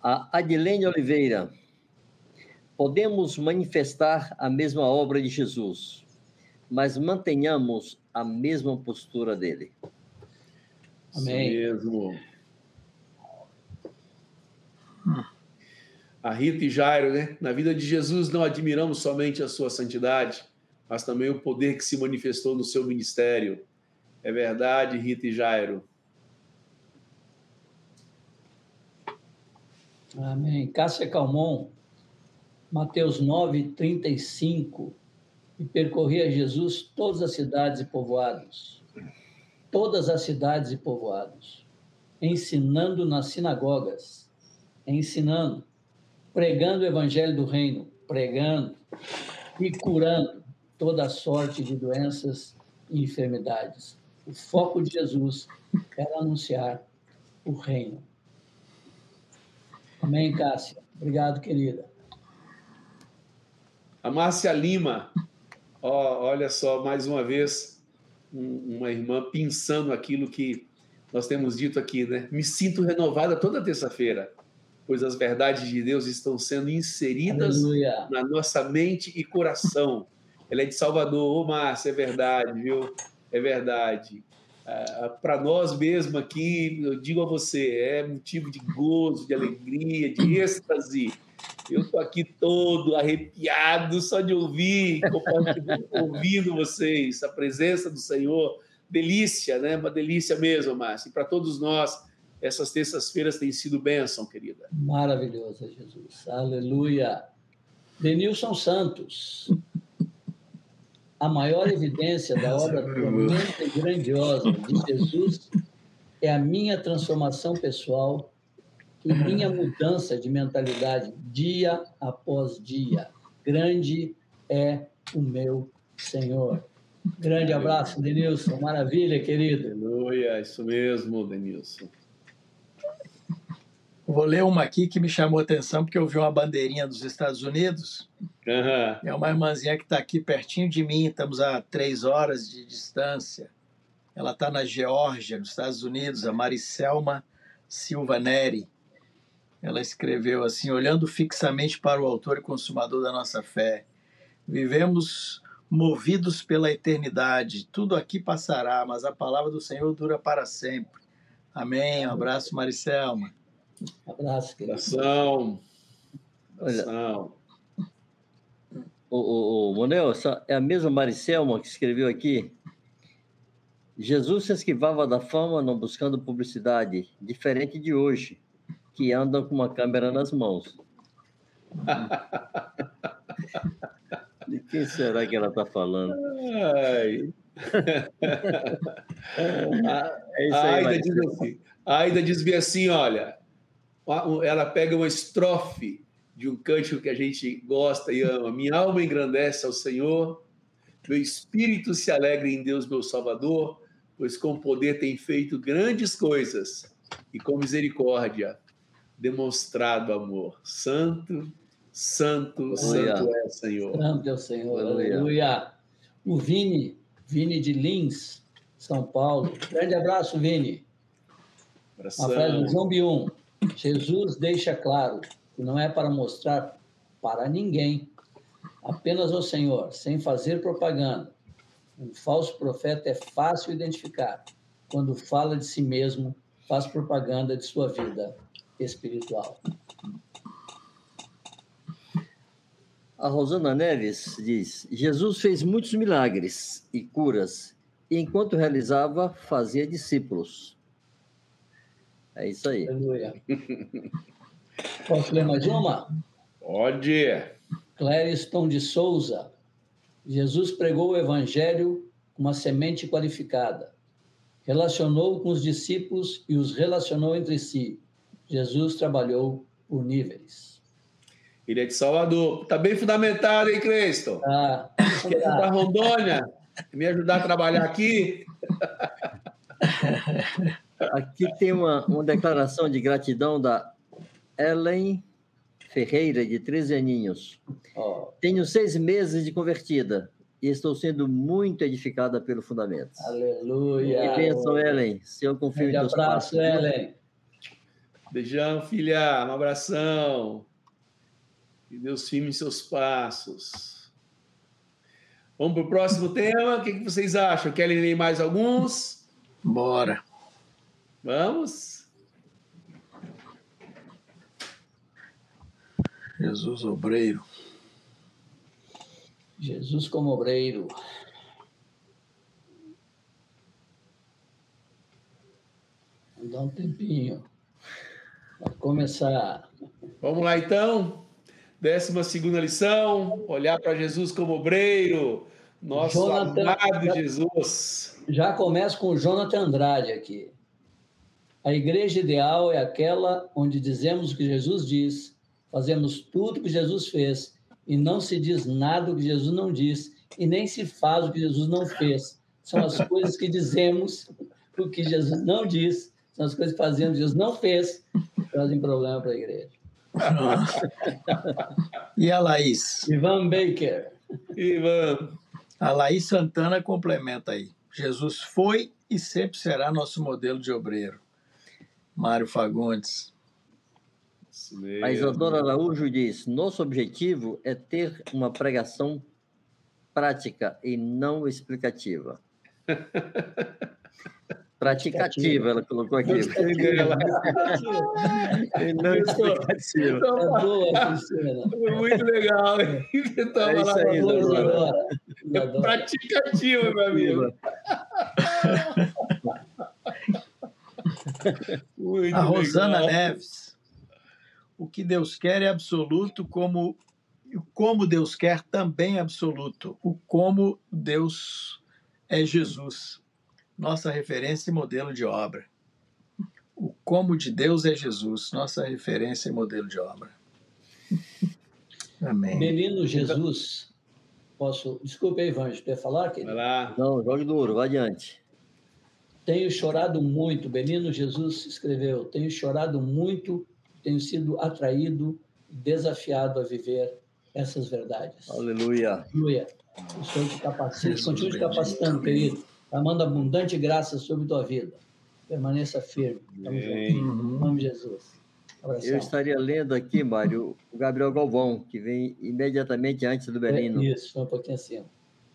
A Adilene Oliveira. Podemos manifestar a mesma obra de Jesus, mas mantenhamos a mesma postura dele. Amém. Isso mesmo. A Rita e Jairo, né? Na vida de Jesus não admiramos somente a sua santidade, mas também o poder que se manifestou no seu ministério. É verdade, Rita e Jairo. Amém. Cássia Calmon, Mateus 9, 35. E percorria Jesus todas as cidades e povoados, todas as cidades e povoados, ensinando nas sinagogas, ensinando, pregando o evangelho do reino, pregando e curando toda sorte de doenças e enfermidades. O foco de Jesus era anunciar o reino. Amém, Cássia. Obrigado, querida. A Márcia Lima, ó, olha só, mais uma vez, um, uma irmã pensando aquilo que nós temos dito aqui, né? Me sinto renovada toda terça-feira, pois as verdades de Deus estão sendo inseridas Aleluia. na nossa mente e coração. Ela é de Salvador, ô Márcia, é verdade, viu? É verdade. Ah, Para nós mesmo aqui, eu digo a você, é motivo de gozo, de alegria, de êxtase. Eu estou aqui todo arrepiado só de ouvir, ouvindo vocês, a presença do Senhor. Delícia, né? Uma delícia mesmo, Márcia. E para todos nós, essas terças-feiras têm sido bênção, querida. Maravilhoso é Jesus. Aleluia. Denilson Santos. A maior evidência da obra tremenda e grandiosa de Jesus é a minha transformação pessoal e minha mudança de mentalidade dia após dia. Grande é o meu Senhor. Grande abraço, Denilson. Maravilha, querido. Aleluia, isso mesmo, Denilson. Vou ler uma aqui que me chamou a atenção, porque eu vi uma bandeirinha dos Estados Unidos. Aham. É uma irmãzinha que está aqui pertinho de mim, estamos a três horas de distância. Ela está na Geórgia, nos Estados Unidos, a Maricelma Silva Neri. Ela escreveu assim: olhando fixamente para o autor e consumador da nossa fé, vivemos movidos pela eternidade. Tudo aqui passará, mas a palavra do Senhor dura para sempre. Amém. Um abraço, Maricelma. Abraço, querido. Oração. Olha, Oração. o, o, o Monel, é a mesma Maricelma que escreveu aqui. Jesus se esquivava da fama não buscando publicidade, diferente de hoje, que andam com uma câmera nas mãos. De quem será que ela está falando? Ai. É isso A aí, Aida diz assim, a Aida diz bem assim, olha, ela pega uma estrofe de um cântico que a gente gosta e ama. Minha alma engrandece ao Senhor, meu espírito se alegra em Deus, meu Salvador, pois com poder tem feito grandes coisas e com misericórdia demonstrado amor. Santo, santo, santo é o Senhor. Santo é o Senhor. Aleluia. Aleluia. O Vini, Vini de Lins, São Paulo. Grande abraço, Vini. Rafael Abração. João Bium. Jesus deixa claro que não é para mostrar para ninguém, apenas ao Senhor, sem fazer propaganda. Um falso profeta é fácil identificar. Quando fala de si mesmo, faz propaganda de sua vida espiritual. A Rosana Neves diz: Jesus fez muitos milagres e curas, e enquanto realizava, fazia discípulos. É isso aí. Aleluia. Posso ler mais uma? Pode. Clériston de Souza. Jesus pregou o evangelho com uma semente qualificada. Relacionou com os discípulos e os relacionou entre si. Jesus trabalhou por níveis. Ele é de Salvador. Tá bem fundamentado, hein, Creston? Ah, Quer ir para Rondônia? Me ajudar a trabalhar aqui? Aqui tem uma, uma declaração de gratidão da Ellen Ferreira, de 13 aninhos. Tenho seis meses de convertida e estou sendo muito edificada pelo fundamento. aleluia. Que bênção, Ellen. Senhor, confio em teus abraço, passos. Ellen. Beijão, filha. Um abração. Que Deus firme em seus passos. Vamos para o próximo tema. O que, que vocês acham? Querem ler mais alguns? Bora. Vamos? Jesus obreiro. Jesus como obreiro. Vamos dar um tempinho. Vai começar. Vamos lá, então. Décima segunda lição. Olhar para Jesus como obreiro. Nosso Jonathan- amado Jesus. Já começo com o Jonathan Andrade aqui. A igreja ideal é aquela onde dizemos o que Jesus diz, fazemos tudo o que Jesus fez e não se diz nada o que Jesus não diz e nem se faz o que Jesus não fez. São as coisas que dizemos o que Jesus não diz, são as coisas que fazemos Jesus não fez, que trazem problema para a igreja. E a Laís? Ivan Baker. Ivan. A Laís Santana complementa aí. Jesus foi e sempre será nosso modelo de obreiro. Mário Fagundes. A. Isadora Araújo diz: Nosso objetivo é ter uma pregação prática e não explicativa. Praticativa, ela colocou aqui. E não explicativa. É boa, muito legal. hein? Então, É isso lá, aí, Isadora. Isadora. Praticativo, meu amigo. Muito A Rosana legal. Neves. O que Deus quer é absoluto, como o como Deus quer também é absoluto. O como Deus é Jesus. Nossa referência e modelo de obra. O como de Deus é Jesus, nossa referência e modelo de obra. Amém. Menino Jesus, posso. Desculpe aí, Vange, quer falar, Vai querido? lá. Não, jogue duro, vai adiante. Tenho chorado muito, Benino Jesus escreveu, tenho chorado muito, tenho sido atraído, desafiado a viver essas verdades. Aleluia. Aleluia. O Senhor te capacita, continue te capacitando, querido, amando abundante graça sobre tua vida. Permaneça firme. Tamo junto. Amém. Em Uhum. nome de Jesus. Abração. Eu estaria lendo aqui, Mário, o Gabriel Galvão, que vem imediatamente antes do Belino. É isso, foi um pouquinho acima.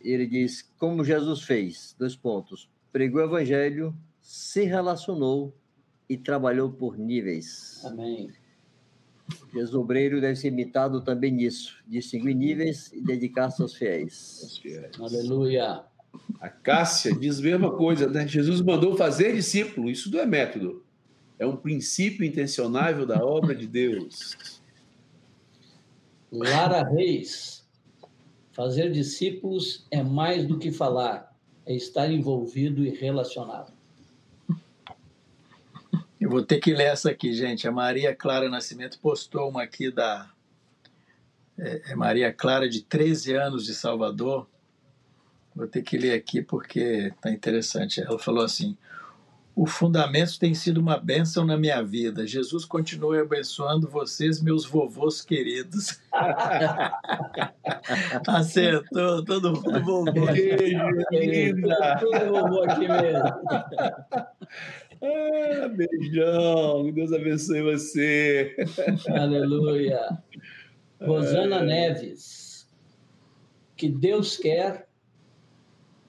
Ele diz: Como Jesus fez, dois pontos. Pregou o evangelho, se relacionou e trabalhou por níveis. Amém. Jesus obreiro deve ser imitado também nisso, distinguir níveis e dedicar-se aos fiéis. Aleluia. A Cássia diz a mesma coisa, né? Jesus mandou fazer discípulo. Isso não é método. É um princípio intencionável da obra de Deus. Lara Reis. Fazer discípulos é mais do que falar, é estar envolvido e relacionado. Eu vou ter que ler essa aqui, gente. A Maria Clara Nascimento postou uma aqui da. É, é Maria Clara, de 13 anos, de Salvador. Vou ter que ler aqui porque está interessante. Ela falou assim: O fundamento tem sido uma bênção na minha vida. Jesus continue abençoando vocês, meus vovôs queridos. Acertou, todo mundo vovô. Beijo, linda. Tudo vovô aqui mesmo. Ah, beijão. Deus abençoe você. Aleluia. Rosana Neves. Que Deus quer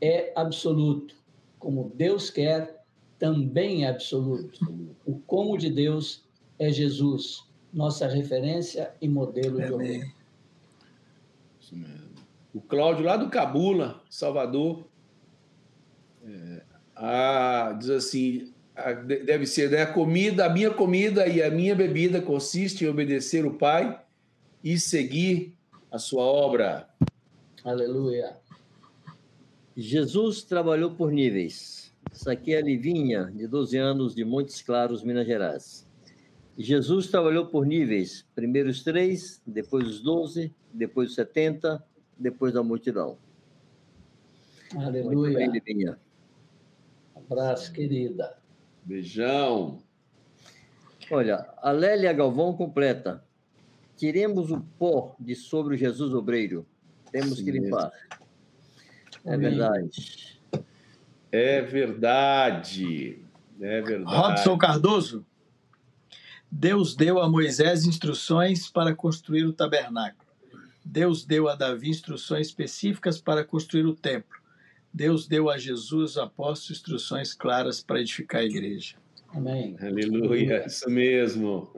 é absoluto. Como Deus quer, também é absoluto. O como de Deus é Jesus, nossa referência e modelo de. Isso mesmo. O Cláudio, lá do Cabula, Salvador, é, ah, diz assim: de- deve ser, né? A comida, a minha comida e a minha bebida consiste em obedecer o Pai e seguir a sua obra. Aleluia. Jesus trabalhou por níveis. Isso aqui é a Livinha, de 12 anos, de Montes Claros, Minas Gerais. Jesus trabalhou por níveis. Primeiro os três, depois os 12, depois os 70, depois da multidão. Muito bem, Aleluia. Livinha. Abraço, querida. Beijão. Olha, a Lélia Galvão completa. Tiremos o pó de sobre o Jesus obreiro. Temos Isso que mesmo. limpar. É Amém. verdade. É verdade. É verdade. Robson Cardoso. Deus deu a Moisés instruções para construir o tabernáculo. Deus deu a Davi instruções específicas para construir o templo. Deus deu a Jesus, os apóstolos, instruções claras para edificar a igreja. Amém. Aleluia, isso mesmo.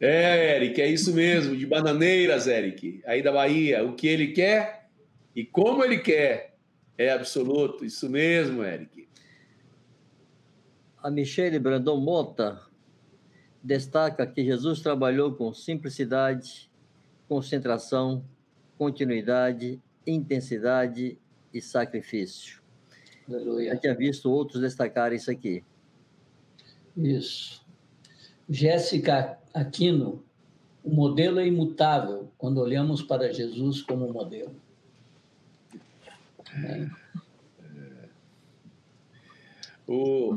É, Eric, é isso mesmo, de Bananeiras, Eric, aí da Bahia. O que ele quer e como ele quer é absoluto, isso mesmo, Eric. A Michele Brandão Mota destaca que Jesus trabalhou com simplicidade, concentração, continuidade, intensidade e sacrifício. Já Aleluia. tinha visto outros destacarem isso aqui. Isso. Jéssica Aquino, o modelo é imutável quando olhamos para Jesus como modelo. Amém. O,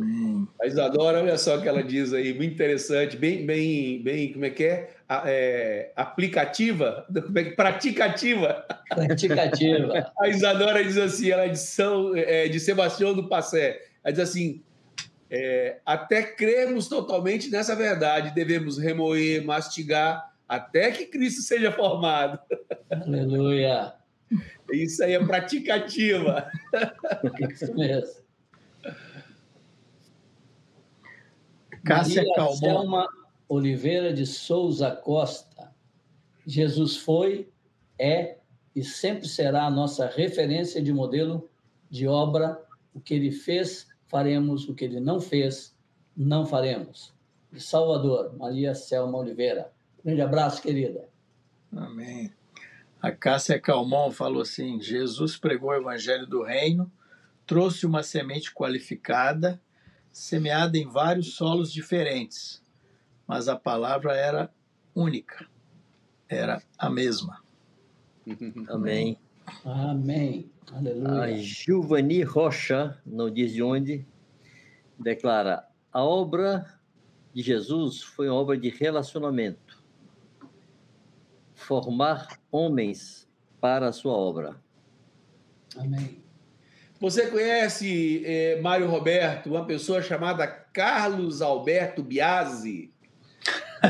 a Isadora, olha só o que ela diz aí, muito interessante, bem, bem, bem, como é que é? A- é, aplicativa, como é que praticativa. Praticativa. A Isadora diz assim, ela é de, São, é, de Sebastião do Passé, ela diz assim, é, até cremos totalmente nessa verdade, devemos remoer, mastigar, até que Cristo seja formado. Aleluia. Isso aí é praticativa. Isso mesmo. Cássia Maria Calmon. Selma Oliveira de Souza Costa. Jesus foi, é e sempre será a nossa referência de modelo de obra. O que ele fez, faremos. O que ele não fez, não faremos. De Salvador, Maria Selma Oliveira. Grande abraço, querida. Amém. A Cássia Calmon falou assim: Jesus pregou o evangelho do reino, trouxe uma semente qualificada, semeada em vários solos diferentes, mas a palavra era única, era a mesma. Amém. Amém. A Aleluia. Giovanni Rocha, não diz de onde, declara: a obra de Jesus foi uma obra de relacionamento. Formar homens para a sua obra. Amém. Você conhece, eh, Mário Roberto, uma pessoa chamada Carlos Alberto Biasi?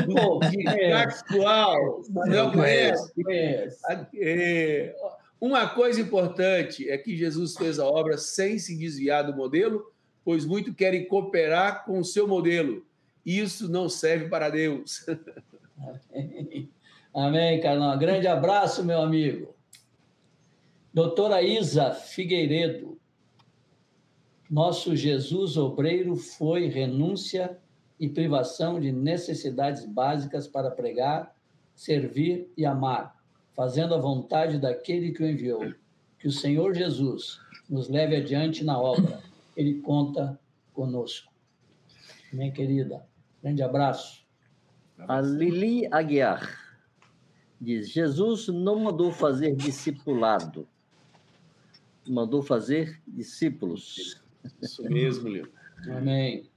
Pô, De Cacoal. Não conhece? Conheço. É, Uma coisa importante é que Jesus fez a obra sem se desviar do modelo, pois muitos querem cooperar com o seu modelo. Isso não serve para Deus. Amém, Carlão. Grande abraço, meu amigo. Doutora Isa Figueiredo. Nosso Jesus obreiro foi renúncia e privação de necessidades básicas para pregar, servir e amar, fazendo a vontade daquele que o enviou. Que o Senhor Jesus nos leve adiante na obra. Ele conta conosco. Amém, querida. Grande abraço. A Lili Aguiar diz: Jesus não mandou fazer discipulado, mandou fazer discípulos. Isso mesmo, Leandro. Amém.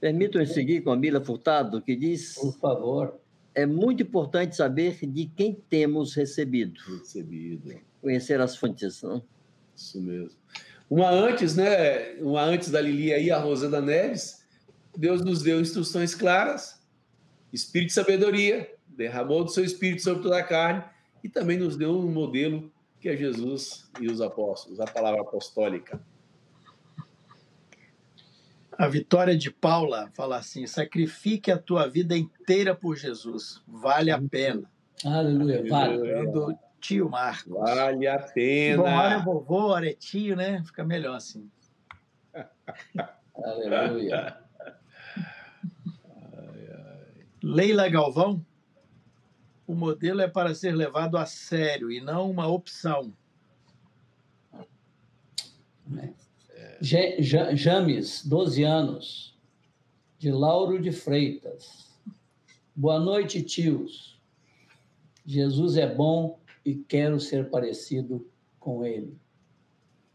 Permitam-me seguir com a Mila Furtado, que diz: Por favor. é muito importante saber de quem temos recebido, Recebido. conhecer as fontes. Não? Isso mesmo. Uma antes, né? Uma antes da Lili aí, a Rosana Neves, Deus nos deu instruções claras, espírito de sabedoria, derramou do seu espírito sobre toda a carne e também nos deu um modelo que é Jesus e os apóstolos, a palavra apostólica. A Vitória de Paula fala assim: sacrifique a tua vida inteira por Jesus, vale a pena. Aleluia. Vale. Lembrando tio Marcos. Vale a Bom, hora é pena. vovô, hora é tio, né? Fica melhor assim. Aleluia. Leila Galvão. O modelo é para ser levado a sério e não uma opção. James, 12 anos, de Lauro de Freitas. Boa noite, tios. Jesus é bom e quero ser parecido com ele.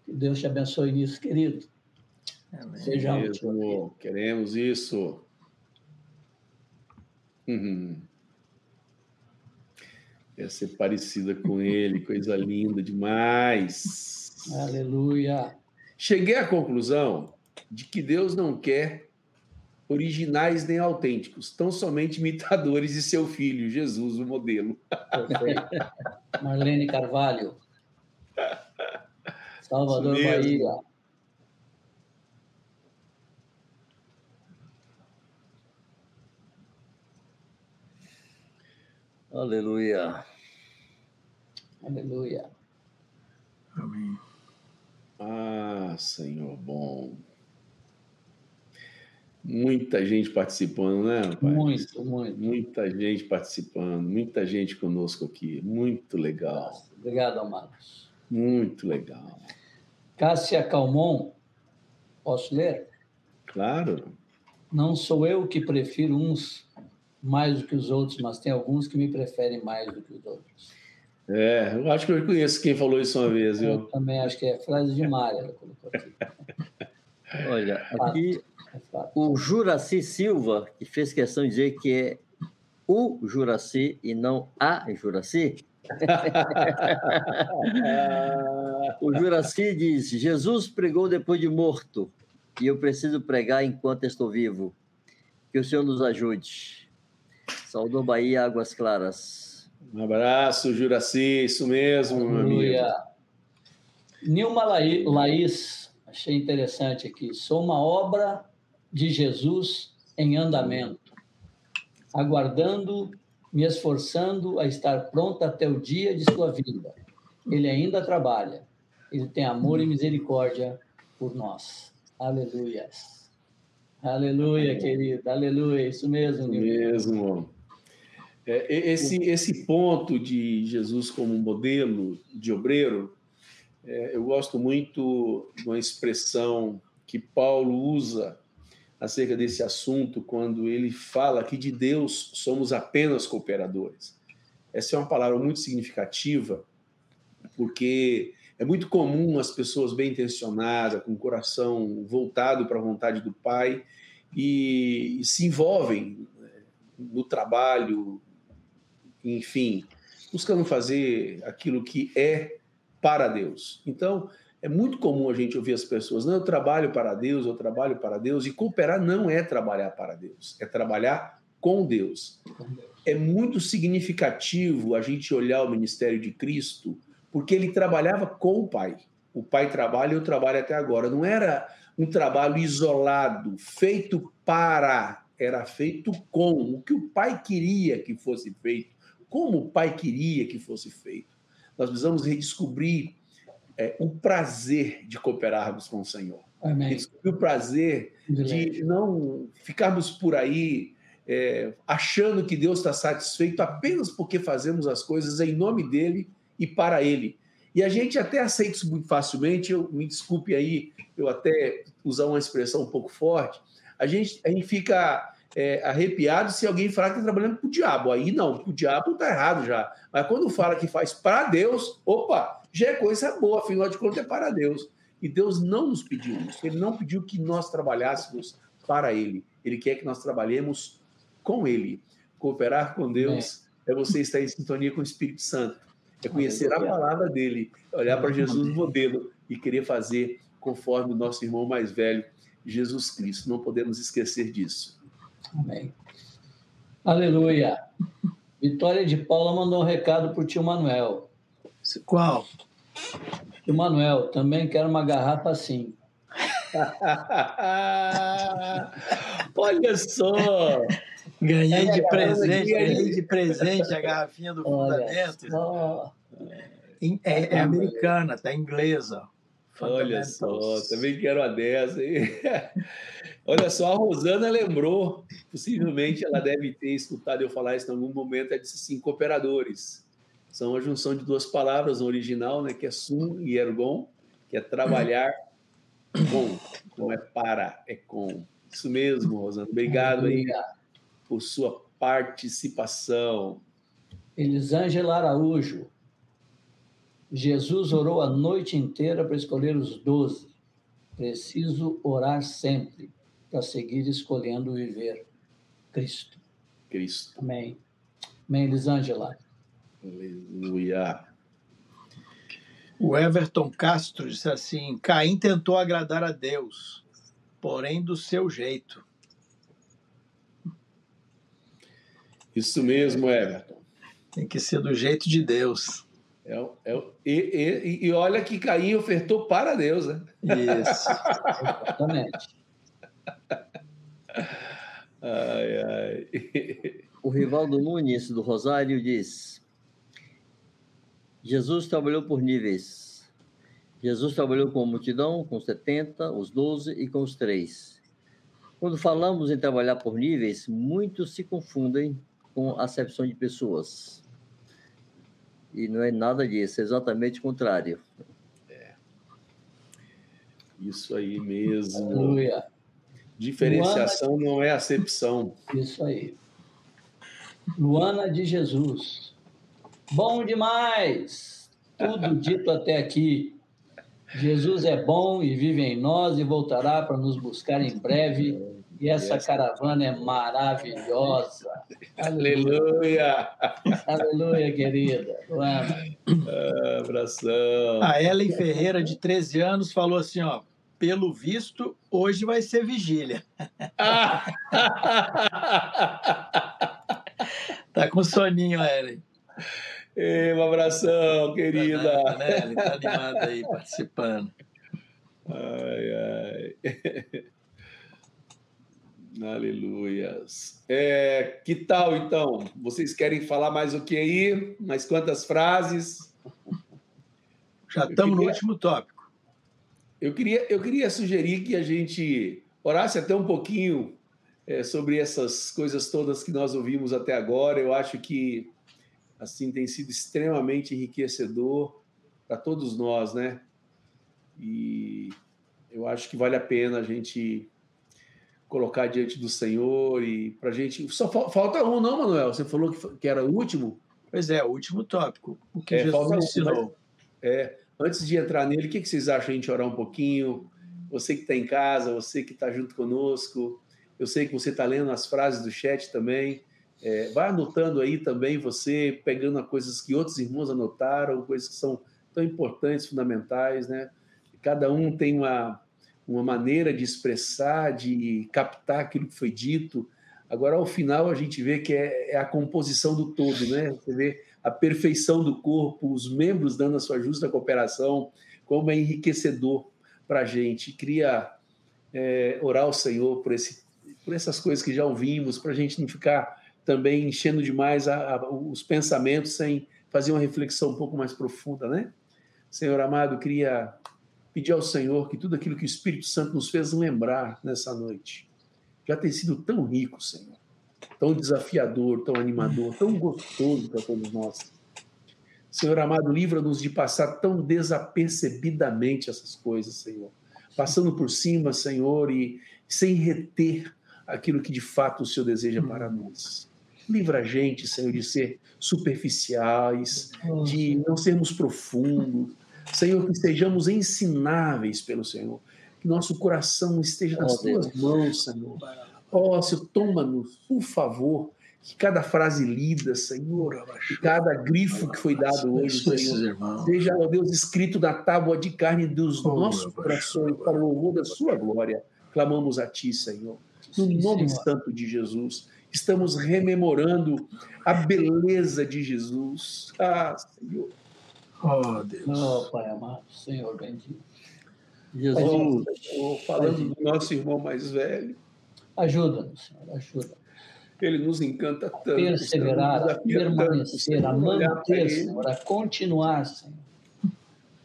Que Deus te abençoe nisso, querido. Sejamos. Queremos isso. Uhum. Quer ser parecida com ele, coisa linda demais. Aleluia. Cheguei à conclusão de que Deus não quer originais nem autênticos, tão somente imitadores de seu filho, Jesus, o modelo. Perfeito. Marlene Carvalho. Salvador, Bahia. Aleluia. Aleluia. Amém. Ah, Senhor bom. Muita gente participando, né, pai? Muito, muito. Muita gente participando, muita gente conosco aqui. Muito legal. Nossa, obrigado, amados. Muito legal. Cássia Calmon, posso ler? Claro. Não sou eu que prefiro uns mais do que os outros, mas tem alguns que me preferem mais do que os outros. É, eu acho que eu conheço quem falou isso uma vez. Eu, eu também acho que é frase de Mária, ela colocou aqui. Olha, aqui é o Juraci Silva, que fez questão de dizer que é o Juraci e não a Juraci. o Juraci diz: Jesus pregou depois de morto e eu preciso pregar enquanto estou vivo. Que o Senhor nos ajude. Saudou Bahia, Águas Claras. Um abraço, Juraci, isso mesmo, meu amigo. Nilma Laís, achei interessante aqui. Sou uma obra de Jesus em andamento, aguardando, me esforçando a estar pronta até o dia de sua vinda. Ele ainda trabalha. Ele tem amor e misericórdia por nós. Aleluia. Aleluia, querido. Aleluia. Isso mesmo, Nilma. Isso mesmo. É, esse, esse ponto de Jesus como modelo de obreiro, é, eu gosto muito de uma expressão que Paulo usa acerca desse assunto quando ele fala que de Deus somos apenas cooperadores. Essa é uma palavra muito significativa, porque é muito comum as pessoas bem intencionadas, com o coração voltado para a vontade do Pai, e, e se envolvem né, no trabalho, enfim, buscando fazer aquilo que é para Deus. Então, é muito comum a gente ouvir as pessoas, não, eu trabalho para Deus, eu trabalho para Deus, e cooperar não é trabalhar para Deus, é trabalhar com Deus. É muito significativo a gente olhar o ministério de Cristo, porque ele trabalhava com o Pai. O Pai trabalha e eu trabalho até agora. Não era um trabalho isolado, feito para, era feito com o que o Pai queria que fosse feito como o Pai queria que fosse feito. Nós precisamos redescobrir é, o prazer de cooperarmos com o Senhor. Amém. Redescobrir o prazer de não ficarmos por aí é, achando que Deus está satisfeito apenas porque fazemos as coisas em nome dele e para ele. E a gente até aceita isso muito facilmente, eu, me desculpe aí, eu até usar uma expressão um pouco forte, a gente, a gente fica é, arrepiado se alguém falar que está trabalhando para o diabo. Aí não, o diabo está errado já. Mas quando fala que faz para Deus, opa, já é coisa boa, afinal de contas é para Deus. E Deus não nos pediu isso. Ele não pediu que nós trabalhássemos para Ele. Ele quer que nós trabalhemos com Ele. Cooperar com Deus é, é você estar em sintonia com o Espírito Santo. É conhecer a palavra dele, olhar para Jesus modelo e querer fazer conforme o nosso irmão mais velho, Jesus Cristo. Não podemos esquecer disso. Amém. Aleluia. Vitória de Paula mandou um recado para o tio Manuel. Qual? Tio Manuel, também quero uma garrafa assim. Olha só! Ganhei de presente, ganhei de presente a garrafinha do Fundamento. É, é, americana, tá inglesa. Olha só, também quero uma dessa. Olha só, a Rosana lembrou, possivelmente ela deve ter escutado eu falar isso em algum momento, é de cinco operadores. São a junção de duas palavras no original, né, que é sum e ergon, que é trabalhar com, não é para, é com. Isso mesmo, Rosana. Obrigado aí por sua participação. Elisângela Araújo. Jesus orou a noite inteira para escolher os doze. Preciso orar sempre para seguir escolhendo viver Cristo. Cristo. Amém. Amém, Elisângela. Aleluia. O Everton Castro disse assim: Caim tentou agradar a Deus, porém do seu jeito. Isso mesmo, Everton. Tem que ser do jeito de Deus. É, é, e, e, e olha que Caim ofertou para Deus, né? Isso. Exatamente. Ai, ai. O Rivaldo Nunes, do Rosário, diz: Jesus trabalhou por níveis. Jesus trabalhou com a multidão, com os 70, os 12 e com os três. Quando falamos em trabalhar por níveis, muitos se confundem com acepção de pessoas. E não é nada disso, é exatamente o contrário. Isso aí mesmo. Aleluia. Diferenciação não é acepção. Isso aí. Luana de Jesus. Bom demais! Tudo dito até aqui. Jesus é bom e vive em nós e voltará para nos buscar em breve. E essa caravana é maravilhosa. Aleluia! Aleluia, querida. Luana. Ah, Abração. A Ellen Ferreira, de 13 anos, falou assim: ó, pelo visto, hoje vai ser vigília. Tá com soninho, Ellen. Ei, um abração, querida. Tá né? Ellen tá animada aí, participando. Ai, ai. Aleluias. É, que tal, então? Vocês querem falar mais o que aí? Mais quantas frases? Já estamos no queria- último tópico. Eu queria, eu queria sugerir que a gente orasse até um pouquinho é, sobre essas coisas todas que nós ouvimos até agora. Eu acho que assim tem sido extremamente enriquecedor para todos nós, né? E eu acho que vale a pena a gente colocar diante do Senhor e para a gente. Só fa- falta um, não, Manuel? Você falou que, era o último? Pois é, o último tópico. O que É, Jesus ensinou. É, antes de entrar nele, o que que vocês acham a gente orar um pouquinho? Você que está em casa, você que está junto conosco, eu sei que você está lendo as frases do chat também. É, vai anotando aí também você, pegando coisas que outros irmãos anotaram, coisas que são tão importantes, fundamentais, né? Cada um tem uma, uma maneira de expressar, de captar aquilo que foi dito. Agora, ao final, a gente vê que é, é a composição do todo, né? Você vê a perfeição do corpo, os membros dando a sua justa cooperação, como é enriquecedor para a gente. Queria é, orar ao Senhor por, esse, por essas coisas que já ouvimos, para a gente não ficar também enchendo demais a, a, os pensamentos sem fazer uma reflexão um pouco mais profunda, né? Senhor amado, queria pedir ao Senhor que tudo aquilo que o Espírito Santo nos fez lembrar nessa noite já tem sido tão rico, Senhor, tão desafiador, tão animador, tão gostoso para todos nós. Senhor amado, livra-nos de passar tão desapercebidamente essas coisas, Senhor. Passando por cima, Senhor, e sem reter aquilo que de fato o Senhor deseja para nós. Livra a gente, Senhor, de ser superficiais, de não sermos profundos. Senhor, que sejamos ensináveis pelo Senhor. Que nosso coração esteja nas Oh, Deus. tuas mãos, Senhor. Ó, Senhor, toma-nos, por favor, que cada frase lida, Senhor, que cada grifo que foi dado hoje, Senhor, seja, ó Deus, escrito na tábua de carne dos Oh, nossos corações, para o louvor da sua glória. Clamamos a Ti, Senhor. No nome santo de Jesus, estamos rememorando a beleza de Jesus. Ah, Senhor. Oh, Deus. Oh, Pai amado, Senhor bendito. Jesus, Senhor, falando do nosso irmão mais velho, Ajuda-nos, Senhor, ajuda. ele nos encanta tanto. Perseverar, a desafia tanto, permanecer, a manter. Senhor, a continuar, Senhor.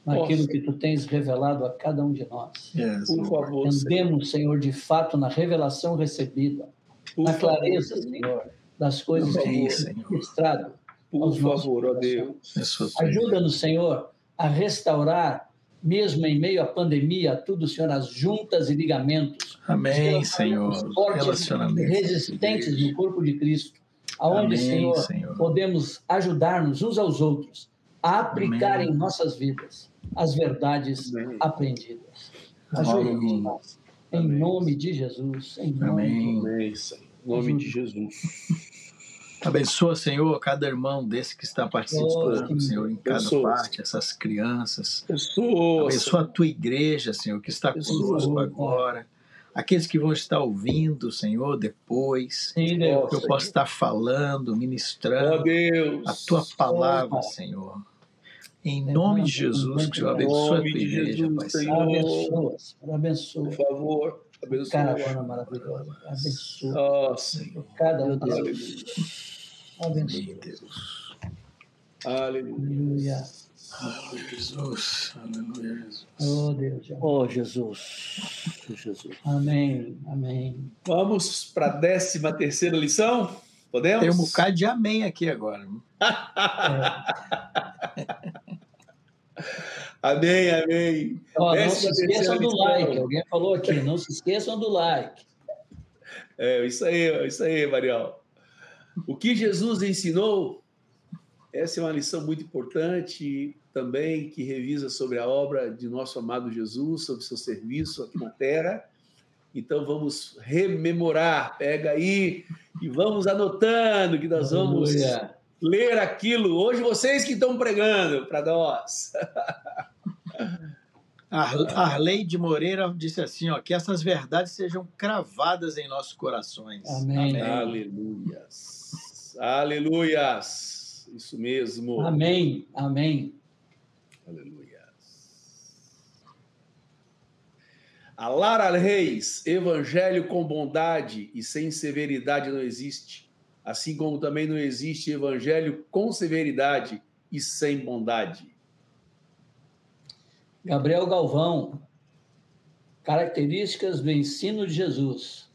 naquilo Nossa. que tu tens revelado a cada um de nós. Yes, Por favor, Senhor. Andemos, Senhor, de fato na revelação recebida, Por na favor, clareza, Senhor, das coisas que Senhor. Por favor, ó. Deus. Tua Ajuda-nos, Senhor, a restaurar, mesmo em meio à pandemia, tudo, Senhor, as juntas e ligamentos. Amém, Senhor. Fortes e resistentes no corpo de Cristo, aonde, Amém, Senhor, Senhor. podemos ajudar-nos uns aos outros a aplicar Amém. em nossas vidas as verdades Amém. aprendidas. Amém. Ajuda-nos. Em Amém. nome de Jesus. Em nome Amém. Amém, Senhor. Em nome de Jesus. Abençoa, Senhor, cada irmão desse que está participando, Oh, Senhor, em cada Abençoa. parte, essas crianças. Abençoa a tua igreja, Senhor, que está Abençoa, conosco agora. Aqueles que vão estar ouvindo, Senhor, depois. Sim, Que Deus. eu possa estar falando, ministrando Deus. a tua palavra, Pai. Senhor. Em nome de Jesus, que o Senhor abençoe a tua igreja, Jesus, Pai. Senhor. Abençoa, Senhor, abençoa. Por favor, abençoe. Caravana maravilhosa. Abençoa. Ó Senhor. Cada um deles. Amém, Abençoa. Deus. Aleluia. Aleluia. Jesus. Aleluia, Jesus. Oh, Deus. Oh, Jesus. Jesus. Amém. Amém. Vamos para a décima terceira lição? Podemos? Tem um bocado de amém aqui agora. Amém, amém. Ó, não se esqueçam do lição. like. Alguém falou aqui, não se esqueçam do like. É isso aí, é isso aí, Mariel. O que Jesus ensinou, essa é uma lição muito importante também, que revisa sobre a obra de nosso amado Jesus, sobre seu serviço aqui na terra. Então vamos rememorar, pega aí e vamos anotando que nós vamos Aleluia. ler aquilo. Hoje vocês que estão pregando para nós. Ar- Arleide Moreira disse assim, ó, que essas verdades sejam cravadas em nossos corações. Amém. Aleluias. Aleluias. Isso mesmo. Amém. Amém. Aleluia. A Lara Reis, evangelho com bondade e sem severidade não existe. Assim como também não existe evangelho com severidade e sem bondade. Gabriel Galvão. Características do ensino de Jesus: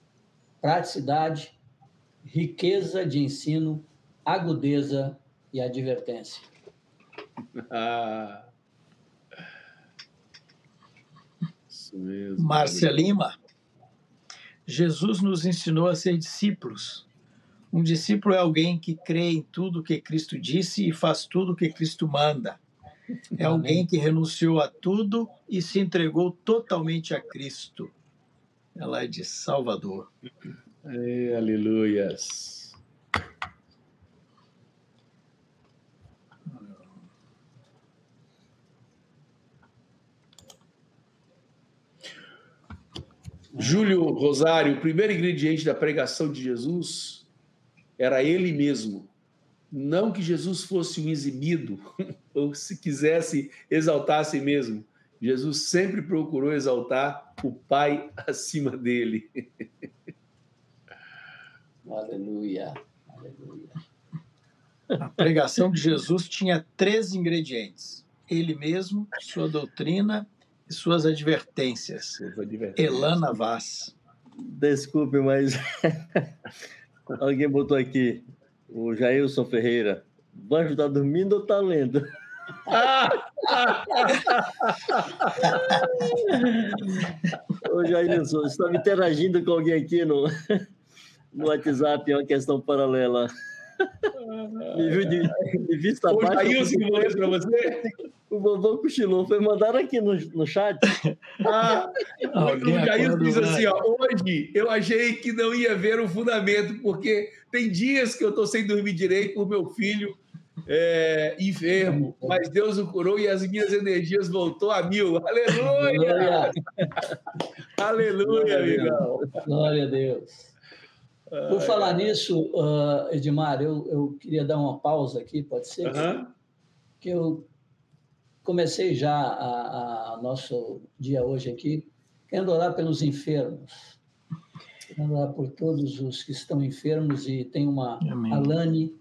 praticidade, riqueza de ensino, agudeza e advertência. Ah. Isso mesmo. Márcia Lima. Jesus nos ensinou a ser discípulos. Um discípulo é alguém que crê em tudo que Cristo disse e faz tudo que Cristo manda. É alguém que renunciou a tudo e se entregou totalmente a Cristo. Ela é de Salvador. É, aleluias. Júlio Rosário, o primeiro ingrediente da pregação de Jesus era ele mesmo. Não que Jesus fosse um exibido, ou se quisesse exaltar a si mesmo. Jesus sempre procurou exaltar o Pai acima dele. Aleluia. Aleluia. A pregação de Jesus tinha três ingredientes: ele mesmo, sua doutrina e suas advertências. Elana Vaz. Desculpe, mas alguém botou aqui, o Jailson Ferreira. Banjo tá dormindo ou tá lendo? Ô Jailson, você estava interagindo com alguém aqui no, no WhatsApp, é uma questão paralela. Me viu de, de vista baixa. Isso para você? O vovô cochilou. Foi mandar aqui no, no chat. Ah, o Jair diz né? assim, ó, hoje eu achei que não ia ver o fundamento, porque tem dias que eu estou sem dormir direito por meu filho é, enfermo, mas Deus o curou e as minhas energias voltou a mil. Aleluia! Glória, Aleluia, amigão. glória a Deus. Por falar nisso, ah, Edmar, eu, eu queria dar uma pausa aqui, pode ser? Aham. que eu comecei já a, a nosso dia hoje aqui, querendo orar pelos enfermos, querendo orar por todos os que estão enfermos e tem uma Amém. Alane,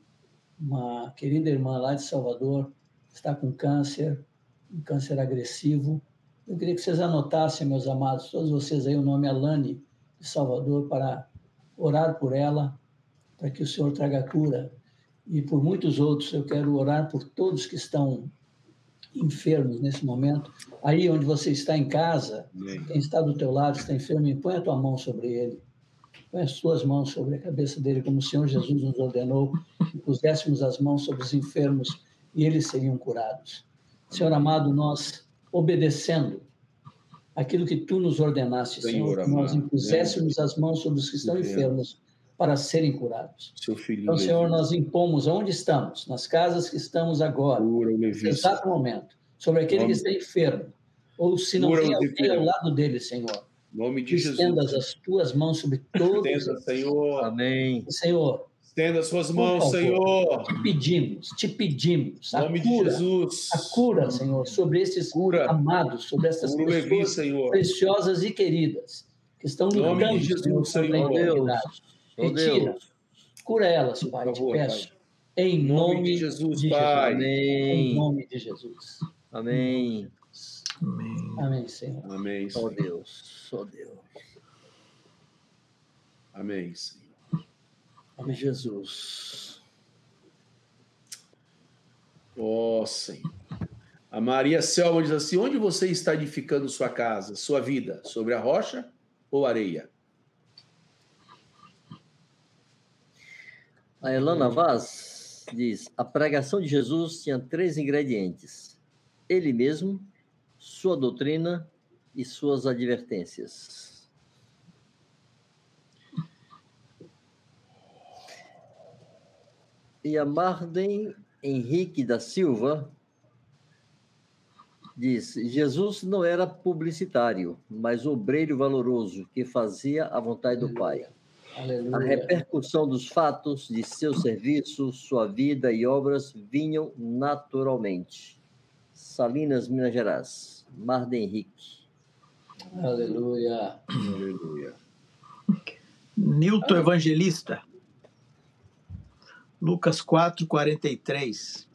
uma querida irmã lá de Salvador, está com câncer, um câncer agressivo. Eu queria que vocês anotassem, meus amados, todos vocês aí, o nome Alane de Salvador, para orar por ela, para que o Senhor traga cura. E por muitos outros, eu quero orar por todos que estão enfermos nesse momento. Aí onde você está em casa, quem está do teu lado está enfermo, põe a tua mão sobre ele. Põe as tuas mãos sobre a cabeça dele, como o Senhor Jesus nos ordenou, que puséssemos as mãos sobre os enfermos e eles seriam curados. Senhor amado, nós obedecendo aquilo que tu nos ordenaste, Senhor, Senhor que nós impuséssemos as mãos sobre os que estão enfermos para serem curados. Seu filho então, Senhor, nós impomos onde estamos, nas casas que estamos agora, nesse exato momento, sobre aquele Nome... que está enfermo, ou se não tem alguém ao lado dele, Senhor. Nome de Jesus. Estendas as tuas mãos sobre todos. Estenda, Senhor. Amém. Senhor. Estenda as suas mãos, favor, Senhor. Te pedimos, te pedimos. A nome cura, de Jesus. A cura, Senhor, sobre esses cura. amados, sobre essas Cura pessoas Levi, Senhor. preciosas e queridas que estão lutando, de Jesus, Senhor, Senhor. Deus. Oh, Retira. Deus. Cura elas, Pai, favor, te peço. Pai. Em nome nome de Jesus, de Pai. Jesus. Em Amém. nome de Jesus. Amém. Amém. Amém, Senhor. Amém, Só Senhor. Deus. Só Deus. Amém, Senhor. Amém, Jesus. Ó Senhor. A Maria Selma diz assim: onde você está edificando sua casa, sua vida? Sobre a rocha ou areia? A Elana Vaz diz: a pregação de Jesus tinha três ingredientes: ele mesmo, sua doutrina e suas advertências. E a Marden Henrique da Silva diz: Jesus não era publicitário, mas obreiro valoroso que fazia a vontade do Pai. A Aleluia. repercussão dos fatos de seu serviço, sua vida e obras vinham naturalmente. Salinas, Minas Gerais. Marden Henrique. Aleluia. Aleluia. Newton Evangelista. Lucas 4, 43.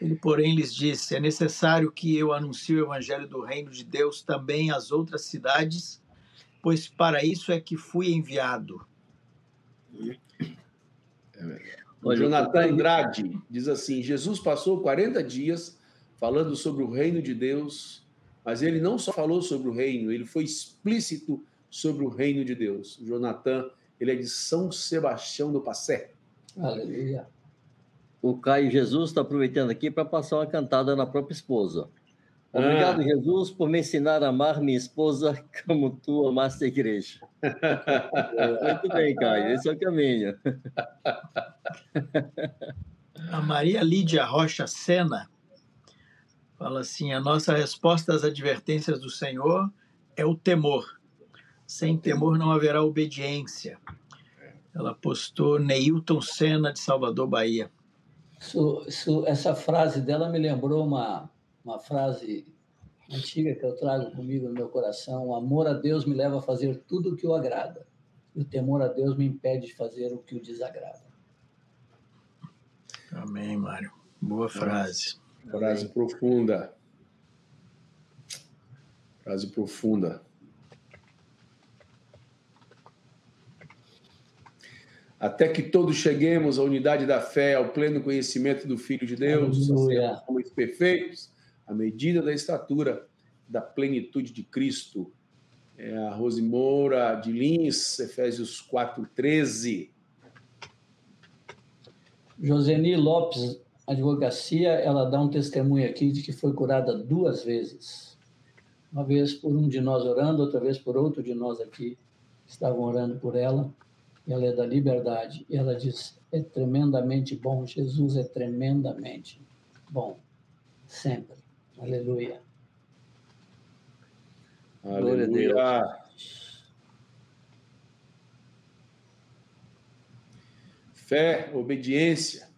Ele, porém, lhes disse: É necessário que eu anuncie o evangelho do reino de Deus também às outras cidades, pois para isso é que fui enviado. Olha, Jonathan Andrade diz assim: Jesus passou 40 dias falando sobre o reino de Deus, mas ele não só falou sobre o reino, ele foi explícito sobre o reino de Deus. Jonathan, ele é de São Sebastião do Passé. Aleluia. O Caio Jesus está aproveitando aqui para passar uma cantada na própria esposa. Obrigado, Ah. Jesus, por me ensinar a amar minha esposa como tu amaste a igreja. Muito bem, Caio, esse é o caminho. A Maria Lídia Rocha Sena fala assim: a nossa resposta às advertências do Senhor é o temor. Sem temor não haverá obediência. Ela postou Neilton Sena de Salvador, Bahia. Isso- isso- essa frase dela me lembrou uma, uma frase antiga que eu trago comigo no meu coração. O amor a Deus me leva a fazer tudo o que o agrada. E o temor a Deus me impede de fazer o que o desagrada. Amém, Mário. Boa frase. Frase profunda. Frase profunda. Até que todos cheguemos à unidade da fé, ao pleno conhecimento do Filho de Deus, Aleluia. homens perfeitos, à medida da estatura da plenitude de Cristo. É a Rose Moura de Lins, Efésios 4,13. Joseni Lopes, advocacia, ela dá um testemunho aqui de que foi curada duas vezes. Uma vez por um de nós orando, outra vez por outro de nós aqui que estavam orando por ela. Ela é da liberdade. E ela diz: é tremendamente bom. Jesus é tremendamente bom. Sempre. Aleluia. Glória a Deus. Aleluia. Fé, obediência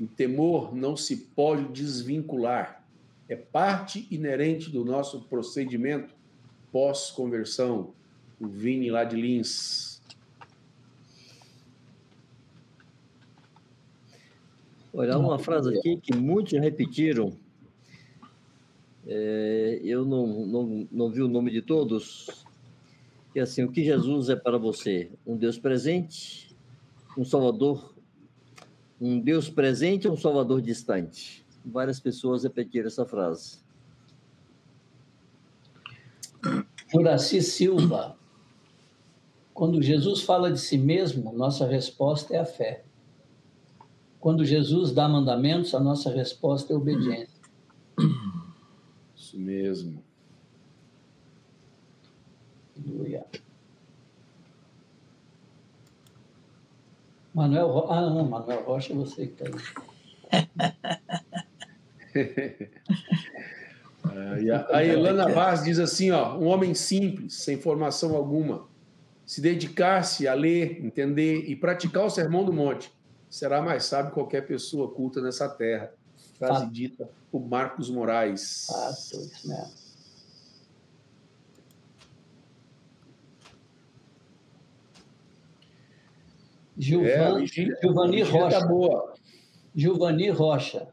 e temor não se pode desvincular. É parte inerente do nosso procedimento pós-conversão. O Vini lá de Lins. Olha, uma frase aqui que muitos repetiram, É, eu não, não, não vi o nome de todos. E assim, o que Jesus é para você? Um Deus presente, um Salvador, um Deus presente ou um Salvador distante? Várias pessoas repetiram essa frase. Juraci Silva. Quando Jesus fala de si mesmo, nossa resposta é a fé. Quando Jesus dá mandamentos, a nossa resposta é obediência. Isso mesmo. Aleluia. Manuel Rocha. Ah, não, Manuel Rocha, você que está aí. a Elana Vaz diz assim: ó, um homem simples, sem formação alguma, se dedicar-se a ler, entender e praticar o sermão do monte, será mais sábio qualquer pessoa culta nessa terra. Frase Fato. dita por Marcos Moraes. Fato, isso mesmo. Gilvan, é, Gilvani tá Rocha. Tá boa. Gilvani Rocha.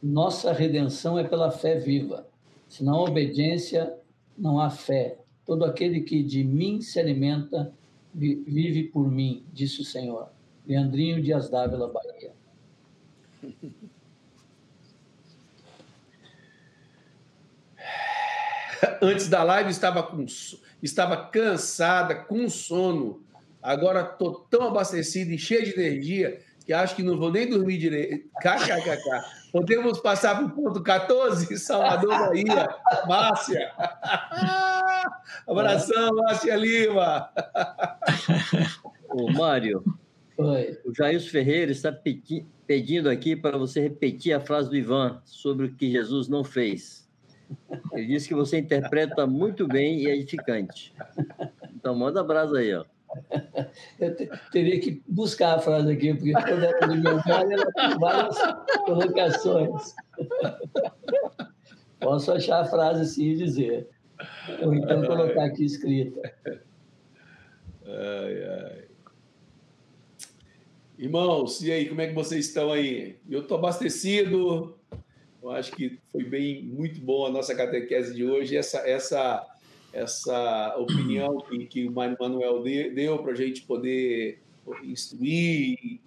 Nossa redenção é pela fé viva. Se não há obediência, não há fé. Todo aquele que de mim se alimenta vive por mim, disse o Senhor. Leandrinho Dias Dávila, Bahia. Antes da live estava, com, estava cansada, com sono. Agora estou tão abastecida e cheia de energia que acho que não vou nem dormir direito. KKKK. Podemos passar para o ponto 14, Salvador, Bahia. Márcia. Abração, Márcia Lima. Ô, Mário, Oi. o Jair Ferreira está pedi pedindo aqui para você repetir a frase do Ivan sobre o que Jesus não fez. Ele disse que você interpreta muito bem e é edificante. Então, manda abraço aí, ó. Eu te, teria que buscar a frase aqui, porque quando ela me ela tem várias colocações. Posso achar a frase assim e dizer. Ou então colocar aqui escrita. Ai, ai. Irmãos, e aí, como é que vocês estão aí? Eu estou abastecido. Eu acho que foi bem, muito bom a nossa catequese de hoje. Essa, essa essa opinião que, que o Mário Manuel deu para a gente poder instruir,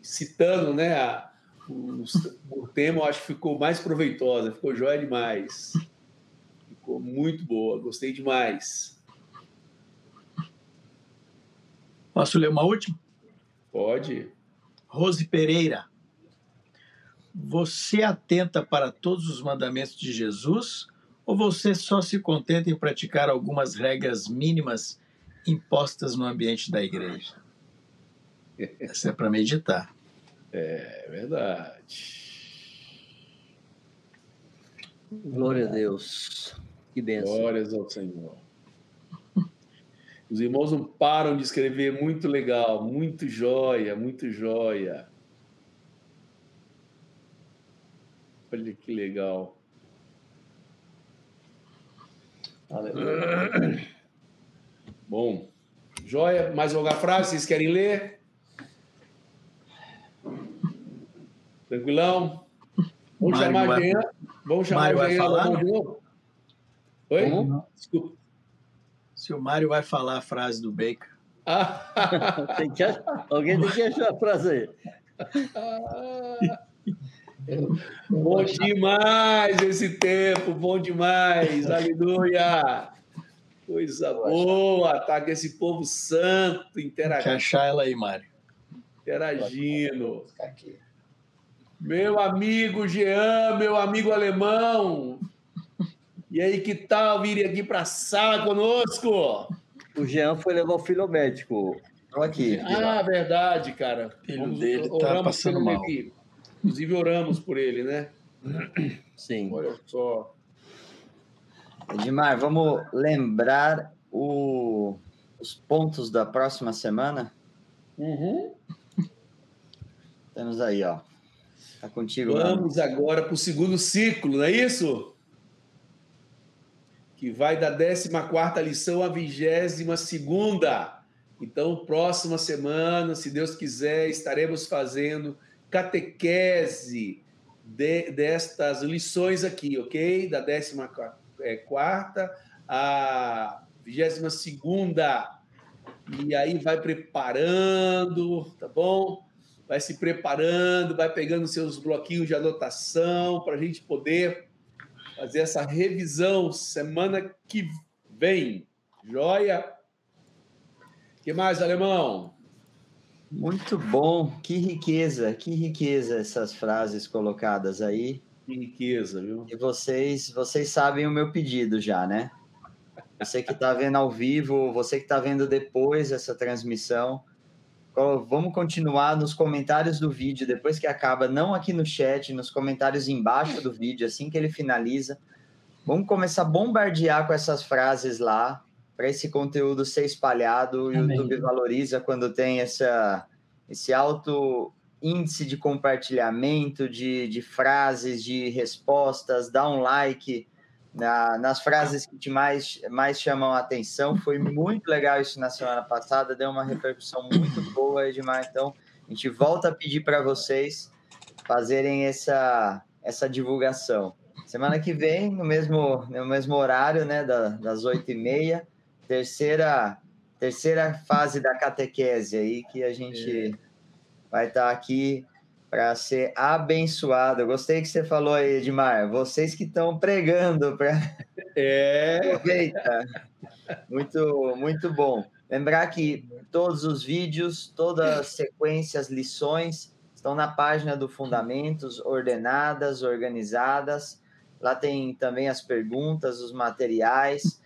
citando né, a, o, o, tema, eu acho que ficou mais proveitosa, ficou jóia demais. Ficou muito boa, gostei demais. Posso ler uma última? Pode. Rose Pereira. Você atenta para todos os mandamentos de Jesus ou você só se contenta em praticar algumas regras mínimas impostas no ambiente da igreja? Essa é para meditar. É verdade. Glória a Deus. Que bênção. Glórias ao Senhor. Os irmãos não param de escrever, muito legal, muito joia, muito joia. Olha que legal. Bom, joia. Mais alguma frase? Vocês querem ler? Tranquilão? Vamos Mário chamar vai... Jean. Vamos chamar Mário vai falar? Oi? Desculpa. Se o Mário vai falar a frase do Baker. Ah. tem que... Alguém tem que achar a frase aí. Bom demais esse tempo, bom demais, aleluia. Coisa boa, tá com esse povo santo interagindo. Quer achar ela aí, Mário. Interagindo. Meu amigo Jean, meu amigo alemão. E aí, que tal vir aqui para a sala conosco? O Jean foi levar o filho ao médico. Estou aqui. Ah, verdade, cara. O filho Vamos, dele está passando mal. Aqui. Inclusive oramos por ele, né? Sim. Olha só. Edmar, vamos lembrar o, os pontos da próxima semana? Uhum. Temos aí, ó. Tá contigo. Vamos agora para o segundo ciclo, não é isso? Que vai da 14 lição à 22 segunda. Então, próxima semana, se Deus quiser, estaremos fazendo catequese de, destas lições aqui, ok? Da 14 é, a 22 segunda. E aí vai preparando, tá bom? Vai se preparando, vai pegando seus bloquinhos de anotação para a gente poder fazer essa revisão semana que vem. Joia? que mais, alemão? Muito bom, que riqueza, que riqueza essas frases colocadas aí. Que riqueza, viu? E vocês, vocês sabem o meu pedido já, né? Você que está vendo ao vivo, você que está vendo depois essa transmissão, vamos continuar nos comentários do vídeo, depois que acaba, não aqui no chat, nos comentários embaixo do vídeo, assim que ele finaliza. Vamos começar a bombardear com essas frases lá, para esse conteúdo ser espalhado. O YouTube valoriza quando tem essa, esse alto índice de compartilhamento de, de frases, de respostas, dá um like na, nas frases que te mais, mais chamam a atenção. Foi muito legal isso na semana passada, deu uma repercussão muito boa, Edmar. Então, a gente volta a pedir para vocês fazerem essa, essa divulgação. Semana que vem, no mesmo, no mesmo horário, né, da, das oito e meia, terceira, terceira fase da catequese aí, que a gente é. vai estar tá aqui para ser abençoado. Eu gostei que você falou aí, Edmar. Vocês que estão pregando para. É. Aproveita. Muito, muito bom. Lembrar que todos os vídeos, todas as sequências, lições estão na página do Fundamentos, ordenadas, organizadas. Lá tem também as perguntas, os materiais.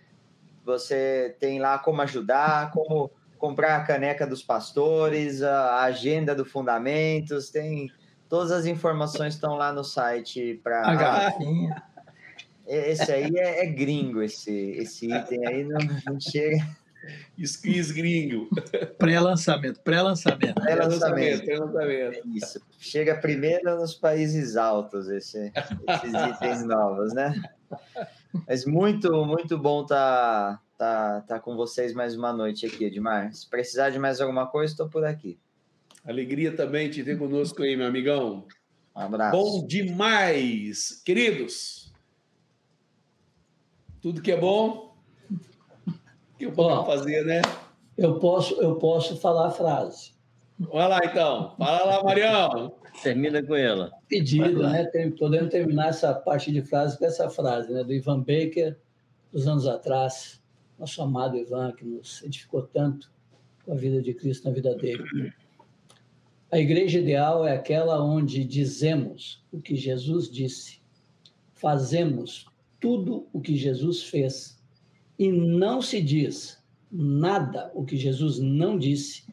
Você tem lá como ajudar, como comprar a caneca dos pastores, a agenda do Fundamentos, tem Todas as informações estão lá no site para. A garrafinha. Esse aí é, é, gringo, esse, esse item aí não, não chega. Squeeze gringo. Pré-lançamento, pré-lançamento. Pré-lançamento, pré-lançamento. É isso. Chega primeiro nos países altos esse, esses itens novos, né? Mas muito, muito bom estar tá, tá, tá com vocês mais uma noite aqui, Edmar. Se precisar de mais alguma coisa, estou por aqui. Alegria também te ter conosco aí, meu amigão. Um abraço. Bom demais. Queridos, tudo que é bom, que eu posso fazer, né? Eu posso, eu posso falar a frase. Vai lá, então. Fala lá, Marião. Termina com ela. Pedido, né? Tem, podemos terminar essa parte de frase com essa frase, né? Do Ivan Baker, dos anos atrás. Nosso amado Ivan, que nos edificou tanto com a vida de Cristo na vida dele. A igreja ideal é aquela onde dizemos o que Jesus disse, fazemos tudo o que Jesus fez e não se diz nada o que Jesus não disse,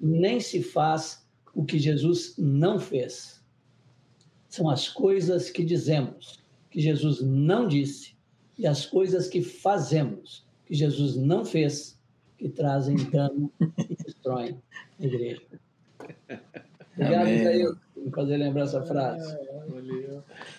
nem se faz o que Jesus não fez. São as coisas que dizemos que Jesus não disse e as coisas que fazemos que Jesus não fez que trazem dano e destroem a igreja. Obrigado, Jair, por fazer lembrar essa frase.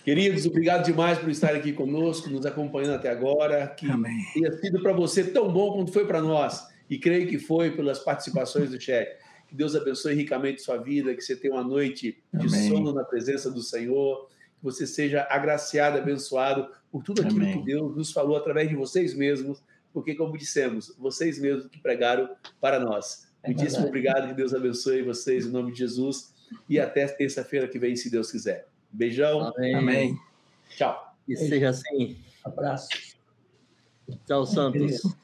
Queridos, obrigado demais por estar aqui conosco, nos acompanhando até agora. Que Amém. tenha sido para você tão bom quanto foi para nós. E creio que foi pelas participações do chat. Que Deus abençoe ricamente sua vida, que você tenha uma noite de Amém. sono na presença do Senhor, que você seja agraciado, abençoado por tudo aquilo Amém. que Deus nos falou através de vocês mesmos, porque, como dissemos, vocês mesmos que pregaram para nós. É Muitíssimo obrigado, que Deus abençoe vocês em nome de Jesus. E até terça-feira que vem, se Deus quiser. Beijão. Amém. Amém. Tchau. E seja assim. Abraço. Tchau, Santos.